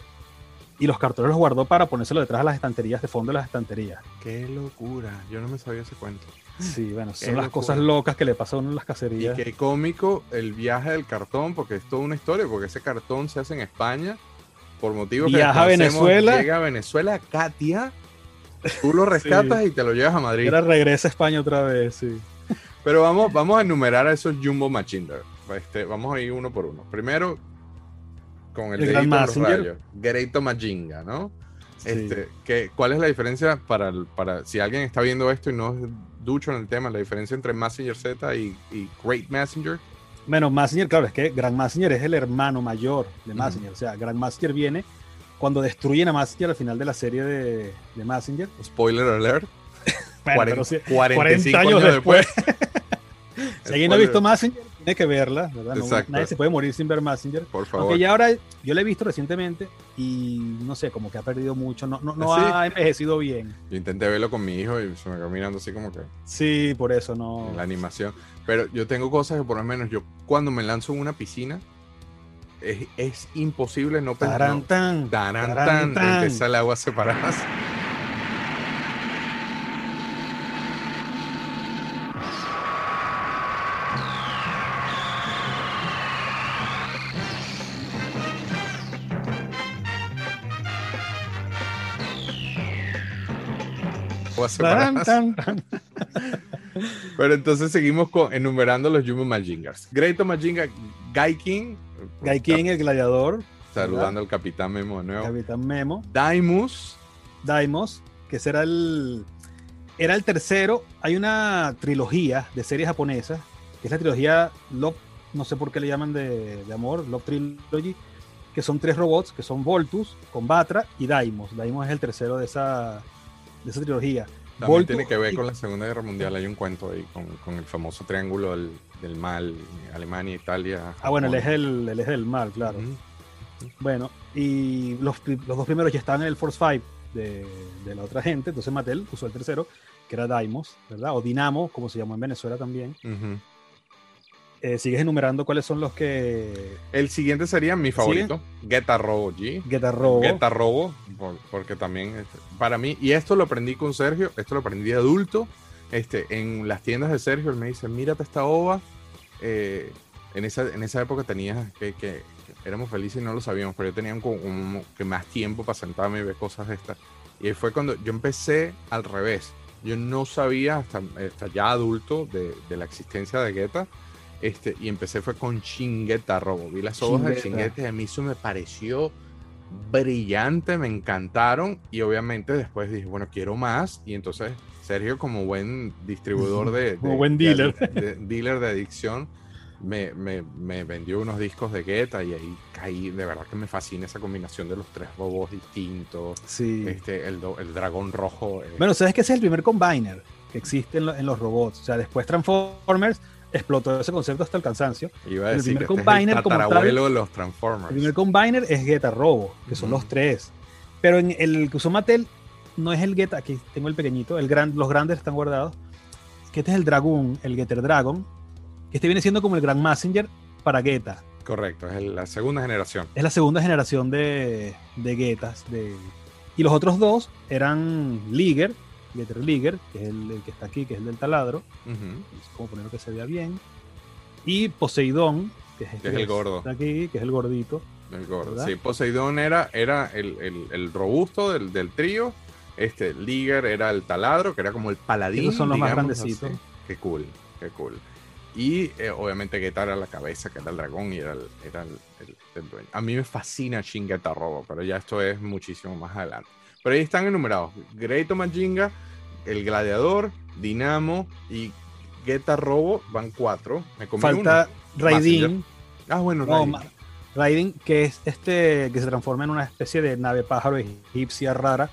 S3: y los cartones los guardó para ponérselos detrás de las estanterías, de fondo de las estanterías.
S1: Qué locura. Yo no me sabía ese cuento.
S3: Sí, bueno, son las cosas locas que le pasa a uno en las
S1: Y
S3: cacerías.
S1: qué cómico el viaje del cartón, porque es toda una historia, porque ese cartón se hace en España por motivos que
S3: Viaja a. Venezuela.
S1: Llega a Venezuela, Katia, tú lo rescatas y te lo llevas a Madrid.
S3: Ahora regresa a España otra vez, sí.
S1: Pero vamos, vamos a enumerar a esos Jumbo Machinder. Este, vamos a ir uno por uno. Primero, con el,
S3: El
S1: dedito en los rayos. Greito Majinga, ¿no?
S3: Sí.
S1: Este, ¿qué- ¿Cuál es la diferencia para, para si alguien está viendo esto y no es ducho en el tema, la diferencia entre Messenger Z y, y Great Messenger?
S3: Bueno, Massinger, claro, es que Grand Massinger es el hermano mayor de
S1: Ujú.
S3: Massinger. O sea, Grand Massinger viene cuando destruyen a Massinger al final de la serie de, de Massinger.
S1: Spoiler alert.
S3: Bueno,
S1: Cuaren-
S3: pero sí,
S1: 45
S3: 40 años
S1: años después.
S3: si alguien no ha visto Massinger, tiene que verla, ¿verdad? No-
S1: Exacto.
S3: nadie se puede morir sin ver Massinger.
S1: Por favor.
S3: Aunque ya ahora yo la he visto recientemente y no sé, como que ha perdido mucho, no, no, no
S1: ¿Sí?
S3: ha envejecido bien.
S1: Yo intenté verlo con mi hijo y se me quedó mirando así como que
S3: Sí, por eso no.
S1: la animación. Pero yo tengo cosas que por lo menos yo cuando me lanzo en una piscina es, es imposible no pensar.
S3: Tan,
S1: tan. empieza el agua separadas. Agua
S3: tarán,
S1: separadas.
S3: tan, tan.
S1: Pero entonces seguimos con, enumerando los Jumbo Majingars. Great Majinga, Gaikin.
S3: Gaikin, el gladiador,
S1: Saludando al Capitán Memo de nuevo.
S3: Capitán Memo.
S1: Daimus.
S3: Daimos, que ese era el, era el tercero. Hay una trilogía de series japonesas, que es la trilogía Love, no sé por qué le llaman de, de amor, Love Trilogy, que son tres robots, que son Voltus, Combatra y Daimos. Daimos es el tercero de esa, de esa trilogía.
S1: También tiene que ver
S3: y-
S1: con la Segunda Guerra Mundial. Hay un cuento ahí con, con el famoso triángulo del, del mal, Alemania, Italia.
S3: Ah, bueno, el eje del, el eje del mal, claro. Bueno, y los, los dos primeros ya estaban en el Force 5 de, de la otra gente, entonces Mattel usó el tercero, que era Daimos, ¿verdad? O Dinamo, como se llamó en Venezuela también.
S1: Ujú.
S3: Eh, sigues enumerando cuáles son los que.
S1: El siguiente sería mi favorito, Geta Robo G.
S3: Geta Robo.
S1: Geta Robo, por- porque también para mí, y esto lo aprendí con Sergio, esto lo aprendí de adulto, este, en las tiendas de Sergio, él me dice, mírate esta ova, eh, en, esa, en esa época tenía que, que- éramos felices y no lo sabíamos, pero yo tenía un, un- que más tiempo para sentarme y ver cosas de estas. Y fue cuando yo empecé al revés. Yo no sabía hasta, hasta ya adulto de, de la existencia de Geta. Este, y empecé fue con Chingeta Robo. Vi las obras de.
S3: Chingeta
S1: y a mí eso me pareció brillante, me encantaron. Y obviamente después dije, bueno, quiero más. Y entonces Sergio, como buen distribuidor de.
S3: Como
S1: de-
S3: buen
S1: de
S3: dealer.
S1: adic- de- dealer de adicción, me, me- me vendió unos discos de Geta y ahí caí. De verdad que me fascina esa combinación de los tres robots distintos.
S3: Sí.
S1: Este, el, do- el dragón rojo. eh,
S3: Bueno, sabes que ese es el primer combiner que existe en, lo- en los robots. O sea, después Transformers explotó ese concepto hasta el cansancio.
S1: iba a
S3: el
S1: decir
S3: primer
S1: que este es
S3: combiner
S1: el
S3: como tal-
S1: de los Transformers.
S3: El primer combiner es Geta Robo, que son los tres. Pero en el que usó Mattel no es el Geta, aquí tengo el pequeñito, el gran, los grandes están guardados. Que este es el Dragoon, el Getter Dragon, que este viene siendo como el Grand Messenger para Geta.
S1: Correcto, es la segunda generación.
S3: Es la segunda generación de, de Getas. De... Y los otros dos eran Liger, Liger, que es el, el que está aquí, que es el del taladro.
S1: Ujú.
S3: Como ponerlo que se vea bien. Y Poseidón, que es, este
S1: es el gordo.
S3: está aquí, que es el gordito.
S1: El gordo.
S3: ¿Verdad?
S1: Sí, Poseidón era, era el, el- el robusto del, del trío. Este, Liger era el taladro, que era como el paladín.
S3: Esos son los más
S1: digamos
S3: grandecitos.
S1: así. Qué cool, qué cool. Y eh, obviamente Geta era la cabeza, que era el dragón y era el, era el, el- el dueño. A mí me fascina Shin Geta Robo, pero ya esto es muchísimo más adelante. Pero ahí están enumerados. Great Majinga, el gladiador, Dinamo y Geta Robo van cuatro. Me
S3: Falta. Raidin.
S1: Ah, bueno,
S3: No,
S1: Raidin.
S3: que es este que se transforma en una especie de nave pájaro egipcia rara.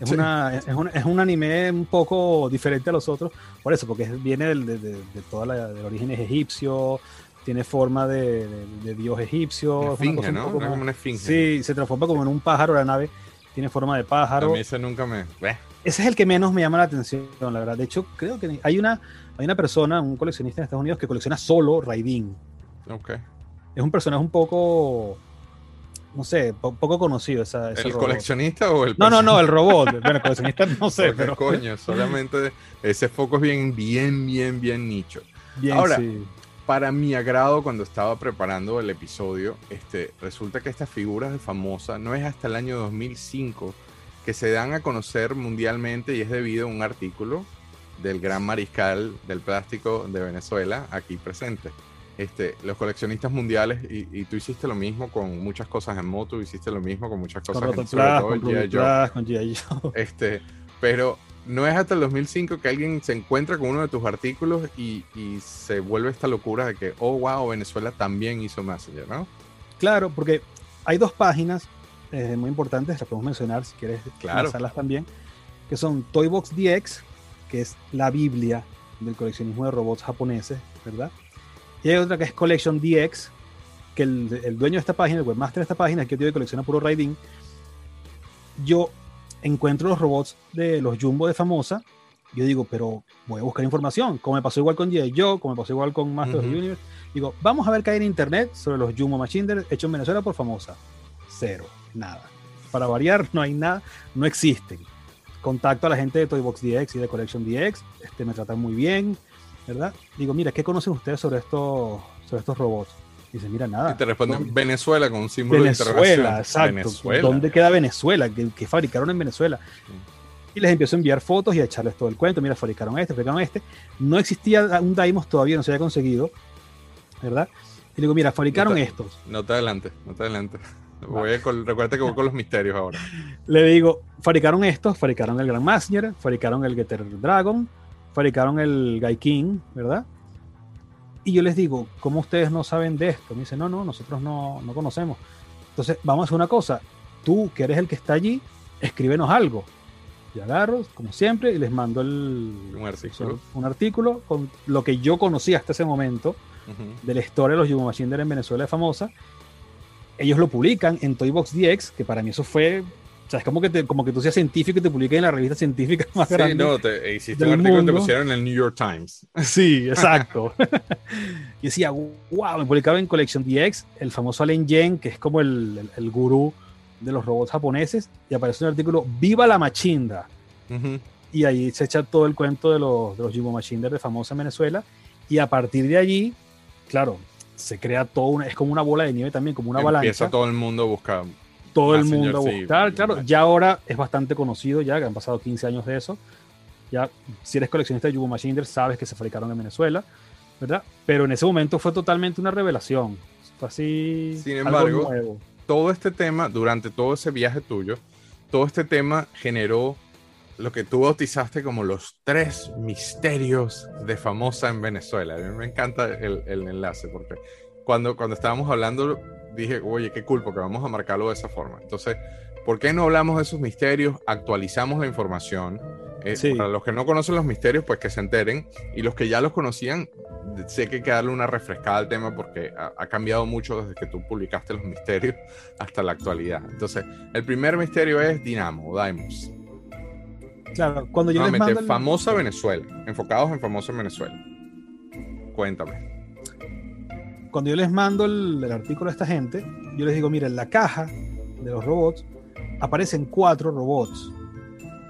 S3: Es,
S1: Sí.
S3: una, es, un, es un anime un poco diferente a los otros, por eso, porque viene del, de, de, de toda la, del origen egipcio, tiene forma de, de- dios egipcio. una
S1: Esfinge, ¿no? como una esfinge.
S3: Sí, se transforma como en un pájaro la nave, tiene forma de
S1: A
S3: pájaro.
S1: mí ese nunca me. Bleh.
S3: Ese es el que menos me llama la atención, la verdad. De hecho, creo que hay una, hay una persona, un coleccionista en Estados Unidos que colecciona solo Raidin.
S1: Ok.
S3: Es un personaje un poco, no sé, po- poco conocido. Esa, ese
S1: ¿El
S3: robot.
S1: coleccionista o el
S3: No, no, no, el robot. Bueno, el coleccionista no sé, pero
S1: coño, solamente ese foco es bien, bien, bien, bien nicho.
S3: bien,
S1: Ahora,
S3: sí.
S1: Para mi agrado, cuando estaba preparando el episodio, este, resulta que estas figuras de famosa no es hasta el año 2005 que se dan a conocer mundialmente y es debido a un artículo del gran mariscal del plástico de Venezuela aquí presente. Este, los coleccionistas mundiales, y, y tú hiciste lo mismo con muchas cosas en moto, hiciste lo mismo con muchas
S3: Con
S1: cosas en sobre todo
S3: con
S1: en Joe.
S3: Plus, con G.I. Joe.
S1: Este, pero no es hasta el 2005 que alguien se encuentra con uno de tus artículos y, y se vuelve esta locura de que, oh, wow, Venezuela también hizo Messenger, ¿no?
S3: Claro, porque hay dos páginas eh, muy importantes, las podemos mencionar si quieres
S1: Claro.
S3: también, que son Toybox DX, que es la Biblia del coleccionismo de robots japoneses, ¿verdad? Y hay otra que es Collection DX, que el, el dueño de esta página, el webmaster de esta página, que tío que colecciona puro Raidin, yo encuentro los robots de los Jumbo de Famosa, yo digo, pero voy a buscar información, como me pasó igual con G.I. Joe, como me pasó igual con Masters of
S1: Ujú.
S3: the Universe, digo, vamos a ver qué hay en internet sobre los Jumbo Machinder hechos en Venezuela por Famosa. Cero, nada. Para variar, no hay nada, no existen. Contacto a la gente de Toybox DX y de Collection DX, este, me tratan muy bien, ¿verdad? Digo, mira, ¿qué conocen ustedes sobre estos, sobre estos robots? Dice, mira, nada.
S1: Y te responden. Venezuela con un símbolo de
S3: Venezuela,
S1: interrogación.
S3: exacto.
S1: Venezuela.
S3: ¿Dónde queda Venezuela? ¿Qué, qué fabricaron en Venezuela? Y les empiezo a enviar fotos y a echarles todo el cuento. Mira, fabricaron este, fabricaron este. No existía un Daimos todavía, no se había conseguido, ¿verdad? Y le digo, mira, fabricaron
S1: Nota-
S3: estos.
S1: No te adelante, no te adelante. Voy a col- recuerda que voy con los misterios ahora.
S3: Le digo, fabricaron estos, fabricaron el Grand Messenger, fabricaron el Getter Dragon, fabricaron el Gaikin, ¿verdad? Y yo les digo, ¿cómo ustedes no saben de esto? Me dicen, no, no, nosotros no, no conocemos. Entonces, vamos a hacer una cosa. Tú, que eres el que está allí, escríbenos algo. Y agarro, como siempre, y les mando el,
S1: Un artículo.
S3: un artículo con lo que yo conocía hasta ese momento de la historia de los Yugo Machinder en Venezuela famosa. Ellos lo publican en Toybox DX, que para mí eso fue O sea, es como que, te- como que tú seas científico y te publiquen en la revista científica más
S1: Sí,
S3: grande.
S1: no, te, hiciste
S3: del
S1: un artículo y te
S3: mundo.
S1: pusieron en el New York Times.
S3: Sí, exacto. y decía, wow, me publicaba en Collection DX el famoso Allen Yen, que es como el, el, el gurú de los robots japoneses, y aparece un artículo, ¡Viva la Machinda!
S1: Ujú.
S3: Y ahí se echa todo el cuento de los, de los Jumbo Machindas de famosa en Venezuela, y a partir de allí, claro, se crea todo, una, es como una bola de nieve también, como una
S1: Empieza
S3: avalancha.
S1: todo el mundo a buscar.
S3: Todo el
S1: Messenger,
S3: mundo a
S1: sí,
S3: buscar. Claro, ya ahora es bastante conocido, ya que han pasado 15 años de eso. Ya, si eres coleccionista de Yugo Machinder, sabes que se fabricaron en Venezuela, ¿verdad? Pero en ese momento fue totalmente una revelación. Fue así.
S1: Sin
S3: algo
S1: embargo,
S3: nuevo.
S1: todo este tema, durante todo ese viaje tuyo, todo este tema generó lo que tú bautizaste como los tres misterios de famosa en Venezuela. A mí me encanta el, el enlace porque cuando, cuando estábamos hablando dije, oye, qué cool, porque vamos a marcarlo de esa forma. Entonces, ¿por qué no hablamos de esos misterios? Actualizamos la información. Eh,
S3: Sí.
S1: Para los que no conocen los misterios, pues que se enteren. Y los que ya los conocían, sé que hay que darle una refrescada al tema porque ha, ha cambiado mucho desde que tú publicaste los misterios hasta la actualidad. Entonces, el primer misterio es Dinamo, o Dimos.
S3: Claro, cuando yo les
S1: Nuevamente,
S3: mando el-
S1: famosa Venezuela, enfocados en famosa en Venezuela. Cuéntame.
S3: Cuando yo les mando el, el artículo a esta gente, yo les digo, mira, en la caja de los robots aparecen cuatro robots,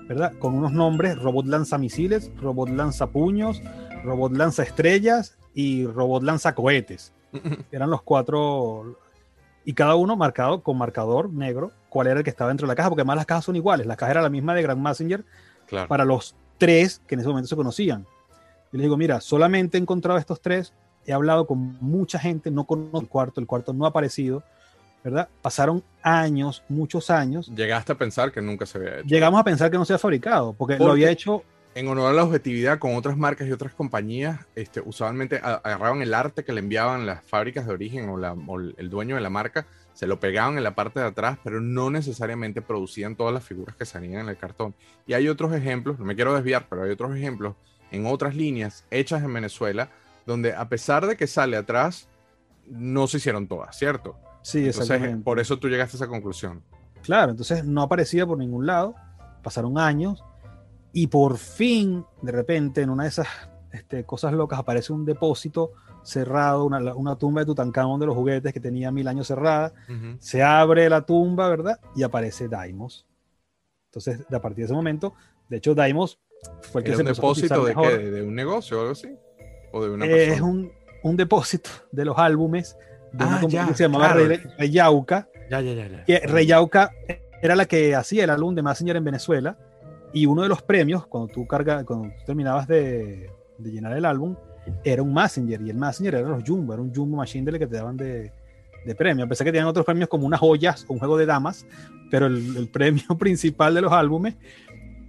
S3: ¿verdad? Con unos nombres, robot lanza misiles, robot lanza puños, robot lanza estrellas y robot lanza cohetes. Eran los cuatro, y cada uno marcado con marcador negro, cuál era el que estaba dentro de la caja, porque además las cajas son iguales, la caja era la misma de Grand Messenger
S1: Claro.
S3: para los tres que en ese momento se conocían. Yo les digo, mira, solamente he encontrado estos tres, he hablado con mucha gente, no conozco el cuarto, el cuarto no ha aparecido, ¿verdad? Pasaron años, muchos años.
S1: Llegaste a pensar que nunca se había hecho.
S3: Llegamos a pensar que no se ha fabricado, porque lo
S1: Porque-
S3: había hecho,
S1: En honor a la objetividad con otras marcas y otras compañías, este, usualmente agarraban el arte que le enviaban las fábricas de origen o, la- o el dueño de la marca, se lo pegaban en la parte de atrás, pero no necesariamente producían todas las figuras que salían en el cartón. Y hay otros ejemplos, no me quiero desviar, pero hay otros ejemplos en otras líneas hechas en Venezuela, donde a pesar de que sale atrás, no se hicieron todas, ¿cierto?
S3: sí,
S1: Entonces, por eso tú llegaste a esa conclusión.
S3: Claro, entonces no aparecía por ningún lado, pasaron años y por fin, de repente, en una de esas este, cosas locas aparece un depósito cerrado, una, una tumba de Tutankamón de los juguetes que tenía mil años cerrada,
S1: Ujú.
S3: se abre la tumba, ¿verdad? Y aparece Daimos. Entonces, a partir de ese momento, de hecho, Daimos fue el que
S1: ¿Era
S3: se
S1: un
S3: a
S1: depósito
S3: cotizar
S1: de, qué? ¿De un negocio o algo así? ¿O de una
S3: Eh, es
S1: persona?
S3: un, un depósito de los álbumes de una
S1: Ah,
S3: compañía
S1: ya,
S3: que se llamaba
S1: claro.
S3: Rey- Reyauca,
S1: Ya, ya, ya, ya.
S3: que Reyauca era la que hacía el álbum de Messenger en Venezuela y uno de los premios cuando tú carga, cuando tú terminabas de, de llenar el álbum era un Messenger y el Messenger era los Jumbo, era un Jumbo Machine del que te daban de, de premio. A pesar que tenían otros premios como unas joyas o un juego de damas, pero el, el premio principal de los álbumes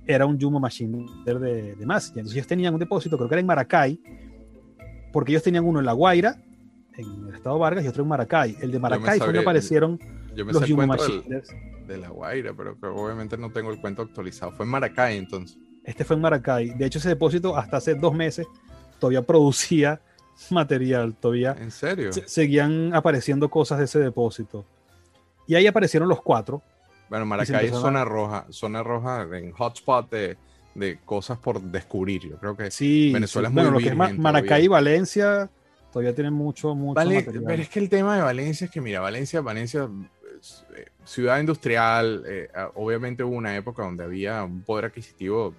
S3: era un Jumbo Machine de, de Messenger. Entonces ellos tenían un depósito, creo que era en Maracay, porque ellos tenían uno en La Guaira, en el estado Vargas, y otro en Maracay. El de Maracay fue donde aparecieron
S1: Yo me
S3: los Machines.
S1: de la Guaira, pero que obviamente no tengo el cuento actualizado. Fue en Maracay entonces.
S3: Este fue en Maracay. De hecho, ese depósito hasta hace dos meses todavía producía material, todavía
S1: ¿En serio?
S3: se- seguían apareciendo cosas de ese depósito. Y ahí aparecieron los cuatro.
S1: Bueno, Maracay es zona roja, zona roja en hotspot de, de cosas por descubrir. Yo creo que
S3: Sí,
S1: Venezuela
S3: sí.
S1: es muy
S3: bueno, lo que es Maracay
S1: todavía.
S3: y Valencia todavía tienen mucho, mucho
S1: Vale,
S3: material.
S1: pero es que el tema de Valencia es que, mira, Valencia, Valencia, eh, ciudad industrial, eh, obviamente hubo una época donde había un poder adquisitivo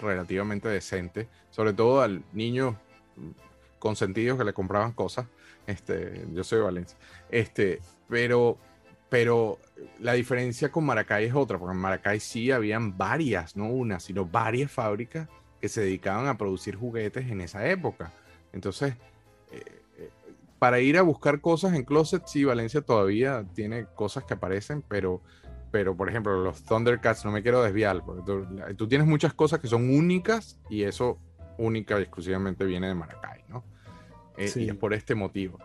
S1: relativamente decente, sobre todo al niño mm, consentido que le compraban cosas. Este, yo soy de Valencia. Este, pero, pero la diferencia con Maracay es otra, porque en Maracay sí habían varias, no una, sino varias fábricas que se dedicaban a producir juguetes en esa época. Entonces, eh, eh, para ir a buscar cosas en Closet, sí, Valencia todavía tiene cosas que aparecen, pero, pero por ejemplo, los Thundercats, no me quiero desviar, porque tú, tienes muchas cosas que son únicas y eso única y exclusivamente viene de Maracay, ¿no? Eh,
S3: Sí.
S1: Y es por este motivo.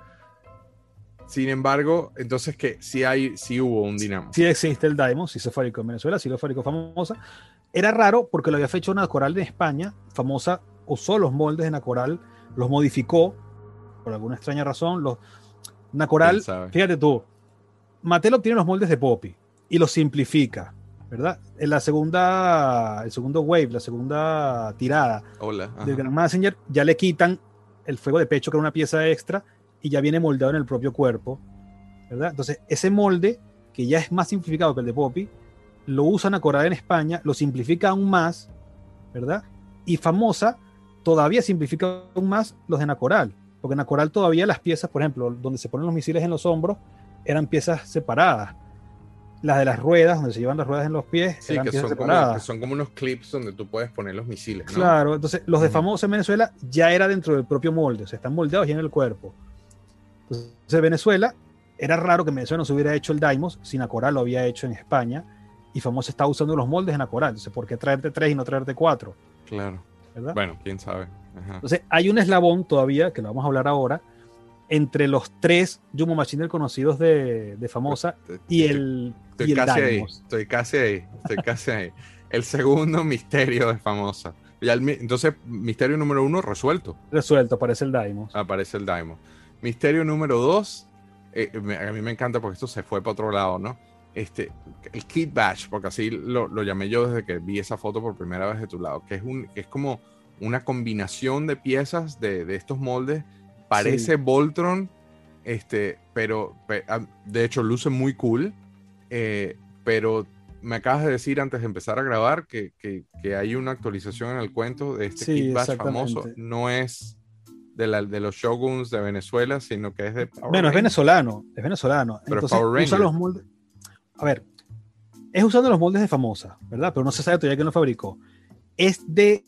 S1: Sin embargo, entonces que sí hay, sí hubo un dinamo.
S3: Sí existe el Daimos, sí se fabricó en Venezuela, sí lo fabricó famosa. Era raro porque lo había hecho una coral en España, famosa usó los moldes de Nacoral, los modificó por alguna extraña razón. Los, Nacoral, fíjate tú, Mattel obtiene los moldes de Poppy y los simplifica. ¿verdad? En la segunda, el segundo wave, la segunda tirada
S1: Hola.
S3: del Grand Messenger, ya le quitan el fuego de pecho, que era una pieza extra, y ya viene moldeado en el propio cuerpo, ¿verdad? Entonces, ese molde, que ya es más simplificado que el de Poppy, lo usan a Coral en España, lo simplifica aún más, ¿verdad? Y Famosa todavía simplifica aún más los de Nacoral, porque en Nacoral todavía las piezas, por ejemplo, donde se ponen los misiles en los hombros, eran piezas separadas. Las de las ruedas, donde se llevan las ruedas en los pies,
S1: Sí,
S3: eran
S1: que
S3: piezas
S1: son, como,
S3: separadas.
S1: que son como unos clips donde tú puedes poner los misiles, ¿no?
S3: Claro, entonces los de
S1: Ujú.
S3: famosos en Venezuela ya era dentro del propio molde, o sea, están moldeados ya en el cuerpo. Entonces, Venezuela, era raro que en Venezuela no se hubiera hecho el Daimos, si Nacoral lo había hecho en España, y Famoso está usando los moldes de Nacoral. Entonces, ¿por qué traerte tres y no traerte cuatro?
S1: Claro.
S3: ¿verdad?
S1: Bueno, quién sabe. Ajá.
S3: Entonces, hay un eslabón todavía, que lo vamos a hablar ahora, entre los tres Jumbo Machine conocidos de, de Famosa y el,
S1: Estoy
S3: y el
S1: casi ahí,
S3: Daimos.
S1: estoy casi ahí, estoy casi ahí. El segundo misterio de famosa. Mi- entonces, misterio número uno resuelto.
S3: Resuelto, aparece el Daimos.
S1: Aparece el Daimon. Misterio número dos, eh, me- a mí me encanta porque esto se fue para otro lado, ¿no? Este, el Kid Bash, porque así lo, lo llamé yo desde que vi esa foto por primera vez de tu lado, que es, un, que es como una combinación de piezas de, de estos moldes. Parece Voltron, este, pero pe- ah, de hecho luce muy cool, eh, pero me acabas de decir antes de empezar a grabar que, que- que hay una actualización en el cuento de este
S3: Sí,
S1: Kid Bash famoso. No es de, la, de los Shoguns de Venezuela, sino que es de Power
S3: Bueno, es venezolano, es venezolano.
S1: Pero
S3: Entonces
S1: Power
S3: usa los moldes. A ver, es usando los moldes de famosa, ¿verdad? Pero no se sabe todavía quién lo fabricó. Es de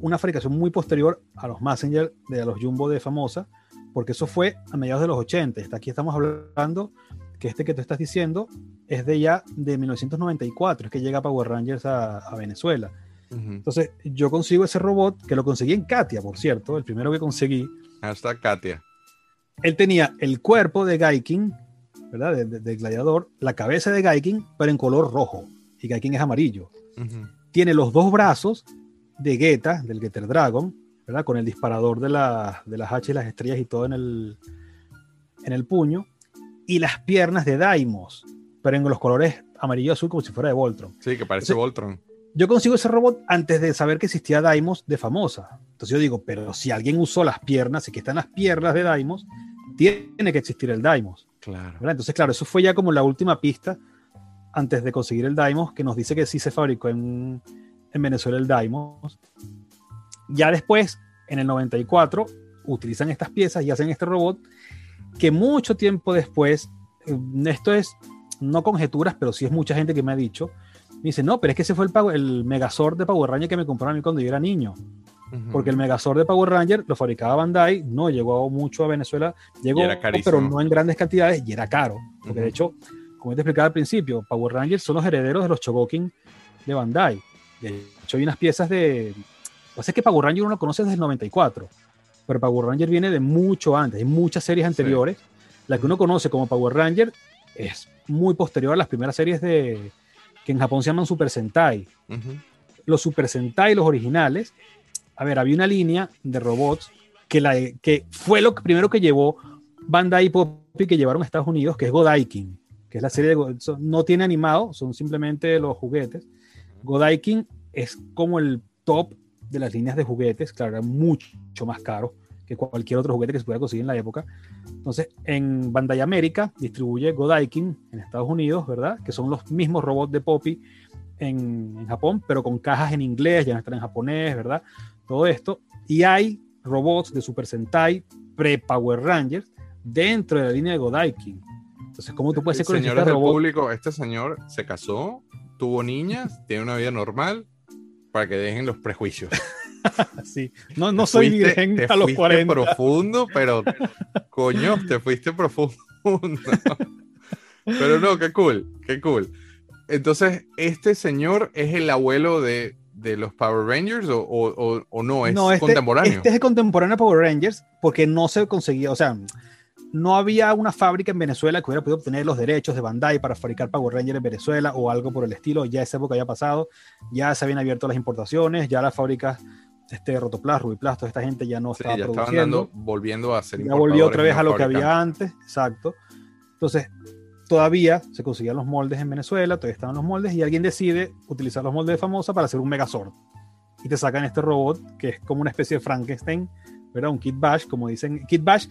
S3: una fabricación muy posterior a los Messenger, de a los Jumbo de famosa, porque eso fue a mediados de los 80. Hasta aquí estamos hablando que este que tú estás diciendo es de ya de 1994, es que llega Power Rangers a, a Venezuela. Entonces yo consigo ese robot, que lo conseguí en Katia, por cierto, el primero que conseguí,
S1: Hashtag Katia.
S3: él tenía el cuerpo de Gaikin, ¿verdad? De, de- de gladiador, la cabeza de Gaikin, pero en color rojo. Y Gaikin es amarillo. Tiene los dos brazos de Geta, del Getter Dragon, ¿verdad? Con el disparador de, la- de las H y las estrellas y todo en el, en el puño. Y las piernas de Daimos, pero en los colores amarillo y azul, como si fuera de Voltron.
S1: Sí, que parece
S3: Entonces-
S1: Voltron.
S3: Yo consigo ese robot antes de saber que existía Daimos de famosa. Entonces yo digo, pero si alguien usó las piernas y que están las piernas de Daimos, tiene que existir el Daimos.
S1: Claro.
S3: ¿verdad? Entonces, claro, eso fue ya como la última pista antes de conseguir el Daimos, que nos dice que sí se fabricó en, en Venezuela el Daimos. Ya después, en el 94, utilizan estas piezas y hacen este robot que mucho tiempo después, eh, esto es no conjeturas, pero sí es mucha gente que me ha dicho, me dice, no, pero es que ese fue el, el Megazord de Power Ranger que me compraron a mí cuando yo era niño.
S1: Ujú.
S3: Porque el Megazord de Power Ranger lo fabricaba Bandai, no llegó mucho a Venezuela, llegó, pero no en grandes cantidades y era caro. Porque de
S1: Ujú.
S3: hecho, como te explicaba al principio, Power Rangers son los herederos de los Chogokin de Bandai. De hecho, hay unas piezas de. Pasa es que Power Ranger uno lo conoce desde el 94, pero Power Ranger viene de mucho antes, hay muchas series anteriores. La que uno conoce como Power Ranger es muy posterior a las primeras series de que en Japón se llaman Super Sentai. Los Super Sentai, los originales, a ver, había una línea de robots que, la, que fue lo primero que llevó Bandai Poppy que llevaron a Estados Unidos, que es Godaikin, que es la serie de... No tiene animado, son simplemente los juguetes. Godaikin es como el top de las líneas de juguetes, claro, era mucho más caro que cualquier otro juguete que se pudiera conseguir en la época. Entonces, en Bandai América distribuye Godaikin en Estados Unidos, ¿verdad? Que son los mismos robots de Poppy en, en Japón, pero con cajas en inglés, ya no están en japonés, ¿verdad? Todo esto. Y hay robots de Super Sentai pre-Power Rangers dentro de la línea de Godaikin. Entonces, ¿cómo tú puedes ser
S1: Señores del público, este señor se casó, tuvo niñas, tiene una vida normal, para que dejen los prejuicios.
S3: Sí. No, no soy
S1: Fuiste-
S3: virgen
S1: te
S3: a los
S1: fuiste
S3: 40.
S1: profundo, pero coño, te fuiste profundo. pero no, qué cool, qué cool. Entonces, ¿este señor es el abuelo de, de los Power Rangers o, o- no? ¿Es
S3: no, este,
S1: contemporáneo?
S3: Este es el contemporáneo Power Rangers porque no se conseguía, o sea, no había una fábrica en Venezuela que hubiera podido obtener los derechos de Bandai para fabricar Power Rangers en Venezuela o algo por el estilo. Ya esa época ya ha pasado, ya se habían abierto las importaciones, ya las fábricas, este, Rotoplas, Rubiplas, toda esta gente ya no
S1: Sí,
S3: estaba
S1: ya
S3: produciendo.
S1: dando, volviendo a ser
S3: ya volvió otra vez a lo que había antes, exacto. Entonces, todavía se conseguían los moldes en Venezuela, todavía estaban los moldes, y alguien decide utilizar los moldes de Famosa para hacer un Megazord. Y te sacan este robot que es como una especie de Frankenstein, ¿verdad? Un Kid Bash, como dicen. Kid Bash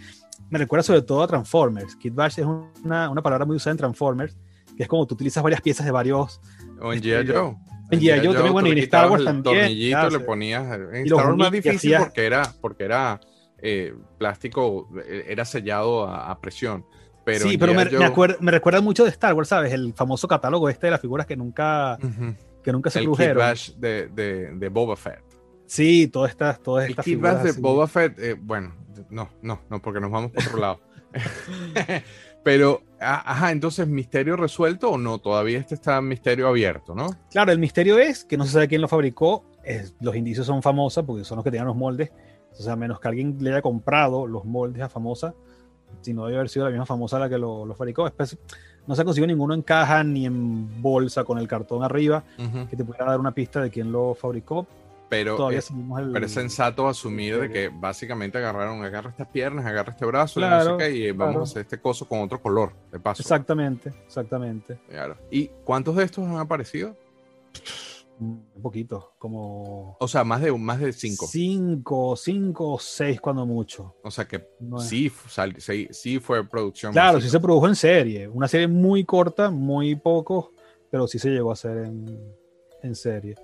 S3: me recuerda sobre todo a Transformers. Kid Bash es una, una palabra muy usada en Transformers, que es como tú utilizas varias piezas de varios.
S1: O en
S3: Este,
S1: G.I. Joe.
S3: G.I. Joe también, bueno, y en Star Wars
S1: el
S3: también,
S1: tornillito,
S3: ya,
S1: le ponías. En Star Wars más difícil porque era, porque era eh, plástico, eh, era sellado a, a presión. Pero
S3: sí, pero me, me,
S1: Joe-
S3: acuer- me recuerda mucho de Star Wars, ¿sabes? El famoso catálogo este de las figuras que nunca,
S1: Ujú.
S3: que nunca se
S1: el
S3: produjeron.
S1: Bash de, de, de Boba Fett.
S3: Sí, todas estas, todas
S1: El
S3: estas
S1: Kid
S3: figuras
S1: de
S3: así.
S1: Boba Fett, eh, bueno, no, no, no, porque nos vamos por otro lado. Pero, ajá, entonces, ¿misterio resuelto o no? Todavía este está misterio abierto, ¿no?
S3: Claro, el misterio es que no se sabe quién lo fabricó. es- los indicios son famosos porque son los que tenían los moldes. O sea, a menos que alguien le haya comprado los moldes a famosa, si no debe haber sido la misma famosa la que lo, lo fabricó. Después, no se ha conseguido ninguno en caja ni en bolsa con el cartón arriba
S1: Ujú.
S3: que te pudiera dar una pista de quién lo fabricó.
S1: Pero, es,
S3: el.
S1: pero es sensato asumir de que básicamente agarraron, agarra estas piernas, agarra este brazo, y no
S3: Claro,
S1: sé qué, y vamos
S3: claro.
S1: a hacer este coso con otro color, de paso.
S3: Exactamente, exactamente.
S1: Claro. ¿Y cuántos de estos han aparecido?
S3: Un poquito, como
S1: O sea, más de, más de cinco.
S3: cinco, cinco o seis cuando mucho.
S1: O sea que
S3: No
S1: sí, sal- sí, sí fue producción.
S3: Claro,
S1: masiva.
S3: sí se produjo en serie. Una serie muy corta, muy poco, pero sí se llegó a hacer en, en serie.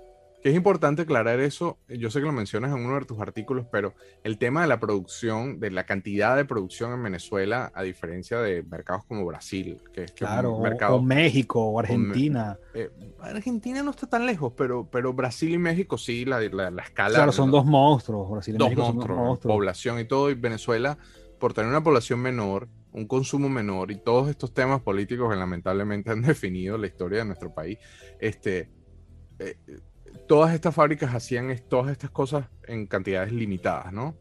S1: Que es importante aclarar eso. Yo sé que lo mencionas en uno de tus artículos, pero el tema de la producción, de la cantidad de producción en Venezuela, a diferencia de mercados como Brasil, que es que es
S3: Claro,
S1: un
S3: o-
S1: mercado.
S3: o México, o Argentina.
S1: eh, Argentina no está tan lejos, pero, pero Brasil y México sí, la, la, la escala.
S3: Claro, son
S1: ¿no?
S3: dos monstruos. Brasil y
S1: dos
S3: México son
S1: monstruos,
S3: dos monstruos.
S1: población y todo, y Venezuela, por tener una población menor, un consumo menor y todos estos temas políticos que lamentablemente han definido la historia de nuestro país, este, eh, todas estas fábricas hacían es- todas estas cosas en cantidades limitadas, ¿no?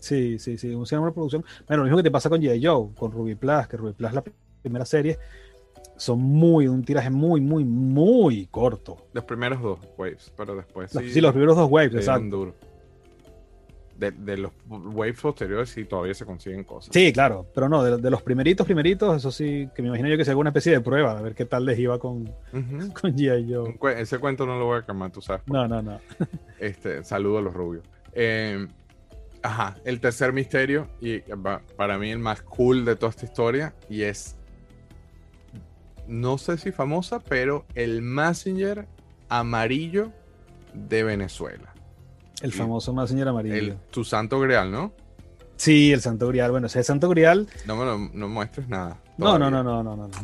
S3: Sí, sí, sí. Un cinema de producción. Bueno, lo mismo que te pasa con J. Joe, con Ruby Plus, que Ruby Plus, la primera serie, son muy, un tiraje muy, muy, muy corto.
S1: Los primeros dos waves, pero después
S3: Los-
S1: sí,
S3: sí, los primeros dos waves, exacto.
S1: duro. De, de los waves posteriores sí todavía se consiguen cosas.
S3: Sí, claro, pero no, de, de los primeritos, primeritos, eso sí, que me imagino yo que sea alguna especie de prueba, a ver qué tal les iba con,
S1: Ujú.
S3: con G.I. Joe.
S1: Ese cuento no lo voy a quemar, tú sabes.
S3: No, no, no.
S1: Este, saludo a los rubios. Eh, ajá, el tercer misterio, y para mí el más cool de toda esta historia, y es, no sé si famosa, pero el Messenger amarillo de Venezuela.
S3: El famoso más señor amarillo.
S1: El, tu santo grial, ¿no?
S3: Sí, el Santo Grial. Bueno, ese Santo Grial.
S1: No me lo no muestres nada.
S3: No, no, no, no, no, no.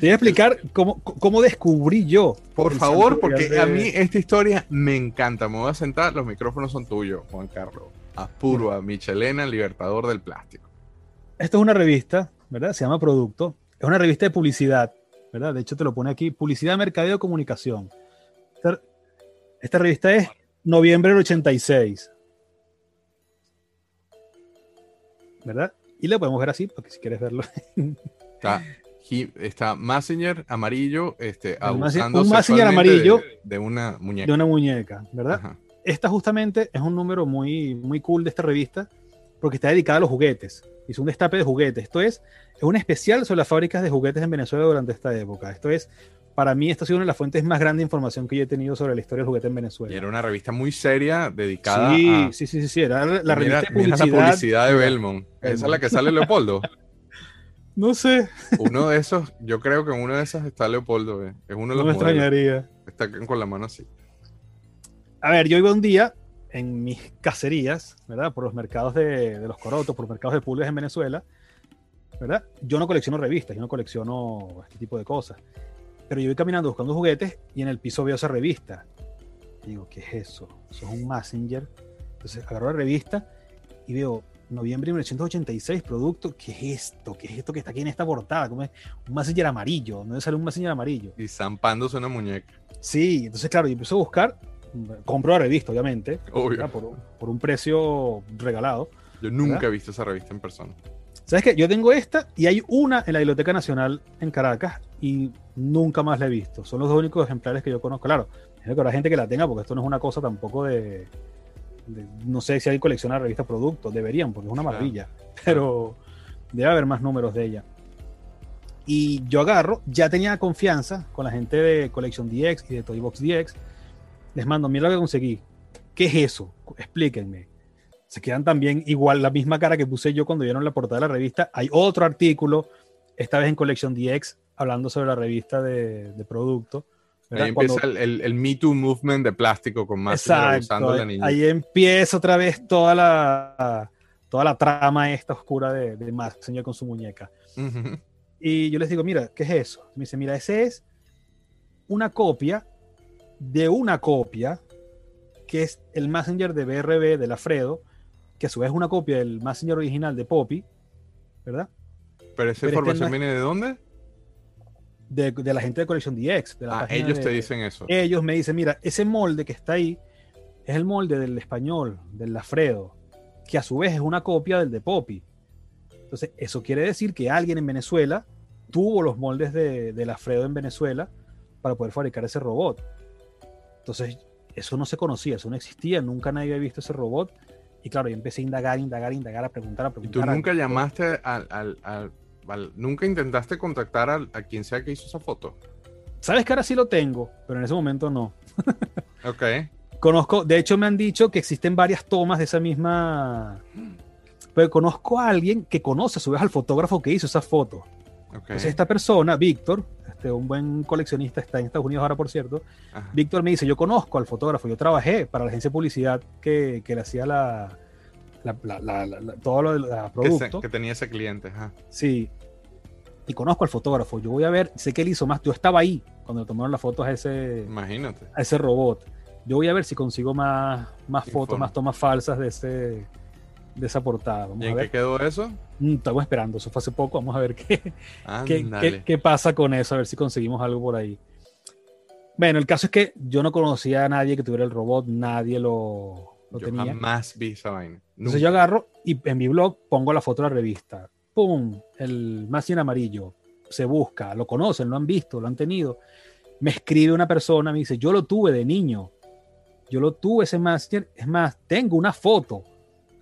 S3: Te voy a explicar cómo, cómo descubrí yo.
S1: Por favor, porque a mí esta historia me encanta. Me voy a sentar, los micrófonos son tuyos, Juan Carlos. Apurua, Michelena, Libertador del Plástico.
S3: Esto es una revista, ¿verdad? Se llama Producto. Es una revista de publicidad, ¿verdad? De hecho, te lo pone aquí: Publicidad, Mercadeo, Comunicación. Esta, esta revista es noviembre del 86. ¿Verdad? Y la podemos ver así, porque si quieres verlo.
S1: Está, está Messenger amarillo, este, abusando
S3: un
S1: sexualmente
S3: amarillo
S1: de, de una muñeca.
S3: de una muñeca, ¿verdad?
S1: Ajá.
S3: esta justamente es un número muy, muy cool de esta revista porque está dedicada a los juguetes. Hizo un destape de juguetes. Esto es, es un especial sobre las fábricas de juguetes en Venezuela durante esta época. Esto es, para mí, esta ha sido una de las fuentes más grandes de información que yo he tenido sobre la historia del juguete en
S1: Y
S3: Venezuela.
S1: era una revista muy seria dedicada
S3: Sí,
S1: a.
S3: sí, sí, sí, sí, era la revista de
S1: mira
S3: publicidad.
S1: la publicidad de Belmont. Esa es la que sale Leopoldo.
S3: No sé,
S1: Uno de esos, yo creo que en uno de esos está Leopoldo. eh. Es uno de
S3: no
S1: los
S3: me
S1: modelos.
S3: extrañaría.
S1: Está con la mano así.
S3: A ver, yo iba un día en mis cacerías, ¿verdad? Por los mercados de, de los corotos, por los mercados de pulgas en Venezuela, ¿verdad? Yo no colecciono revistas, yo no colecciono este tipo de cosas. Pero yo iba caminando buscando juguetes y en el piso veo esa revista. Y digo, ¿qué es eso? Eso es un Messenger. Entonces agarro la revista y veo noviembre de 1986, producto. ¿Qué es esto? ¿Qué es esto que está aquí en esta portada? ¿Cómo es? Un Messenger amarillo. ¿Dónde sale un Messenger amarillo?
S1: Y zampándose una muñeca.
S3: Sí, entonces claro, yo empiezo a buscar, compro la revista, obviamente,
S1: Obvio.
S3: por, por un precio regalado.
S1: Yo nunca
S3: ¿Verdad?
S1: he visto esa revista en persona.
S3: ¿Sabes qué? Yo tengo esta y hay una en la Biblioteca Nacional en Caracas y nunca más la he visto. Son los dos únicos ejemplares que yo conozco. Claro, es que habrá gente que la tenga porque esto no es una cosa tampoco de... de- no sé si hay coleccionar revistas productos, deberían porque es una
S1: Claro.
S3: maravilla, pero debe haber más números de ella. Y yo agarro, ya tenía confianza con la gente de Collection DX y de Toybox DX. Les mando, mira lo que conseguí. ¿Qué es eso? Explíquenme. Se quedan también igual la misma cara que puse yo cuando vieron la portada de la revista. Hay otro artículo, esta vez en Collection DX, hablando sobre la revista de, de producto. ¿verdad?
S1: Ahí
S3: Cuando-
S1: empieza el, el, el Me Too movement de plástico con más usando
S3: Exacto.
S1: la niña.
S3: Ahí empieza otra vez toda la, toda la trama esta oscura de, de Messenger con su muñeca. Y yo les digo, mira, ¿qué es eso? Me dice, mira, ese es una copia de una copia que es el Messenger de BRB del Alfredo, que a su vez es una copia del Messenger original de Poppy, ¿verdad?
S1: Pero esa
S3: Pero este
S1: información
S3: no es-
S1: viene de dónde?
S3: De, de la gente de Collection DX. De la
S1: Ah, ellos
S3: de-
S1: te dicen eso.
S3: ellos me dicen, mira, ese molde que está ahí es el molde del español, del Lafredo, que a su vez es una copia del de Poppy. Entonces, eso quiere decir que alguien en Venezuela tuvo los moldes de, de Lafredo en Venezuela para poder fabricar ese robot. Entonces, eso no se conocía, eso no existía, nunca nadie había visto ese robot. Y claro, yo empecé a indagar, indagar, indagar, a preguntar, a
S1: ¿Y tú
S3: preguntar.
S1: nunca llamaste al, al- al- Nunca intentaste contactar al- a quien sea que hizo esa foto?
S3: Sabes que ahora sí lo tengo, pero en ese momento no.
S1: Ok.
S3: Conozco, de hecho me han dicho que existen varias tomas de esa misma. Pero conozco a alguien que conoce a su vez al fotógrafo que hizo esa foto.
S1: ok.
S3: Entonces esta persona, Víctor, este, un buen coleccionista, está en Estados Unidos ahora por cierto,
S1: Ajá.
S3: Víctor me dice, yo conozco al fotógrafo, yo trabajé para la agencia de publicidad que, que le hacía la, la- la- todo lo del la
S1: que, que tenía ese cliente. ajá.
S3: Sí. Y conozco al fotógrafo, yo voy a ver, sé que él hizo más, yo estaba ahí cuando le tomaron las fotos a ese,
S1: Imagínate.
S3: a ese robot. Yo voy a ver si consigo más, más fotos, más tomas falsas de, ese, de esa portada. Vamos
S1: ¿Y
S3: a
S1: en qué
S3: ver.
S1: quedó eso?
S3: Mm, Estamos esperando, eso fue hace poco. Vamos a ver qué, qué, qué- qué pasa con eso, a ver si conseguimos algo por ahí. Bueno, el caso es que yo no conocía a nadie que tuviera el robot, nadie lo, lo
S1: Yo
S3: tenía.
S1: jamás vi esa vaina.
S3: Entonces yo agarro y en mi blog pongo la foto de la revista. ¡Pum! El más en amarillo. Se busca, lo conocen, lo han visto, lo han tenido. Me escribe una persona, me dice, yo lo tuve de niño. Yo lo tuve ese Messenger. Es más, tengo una foto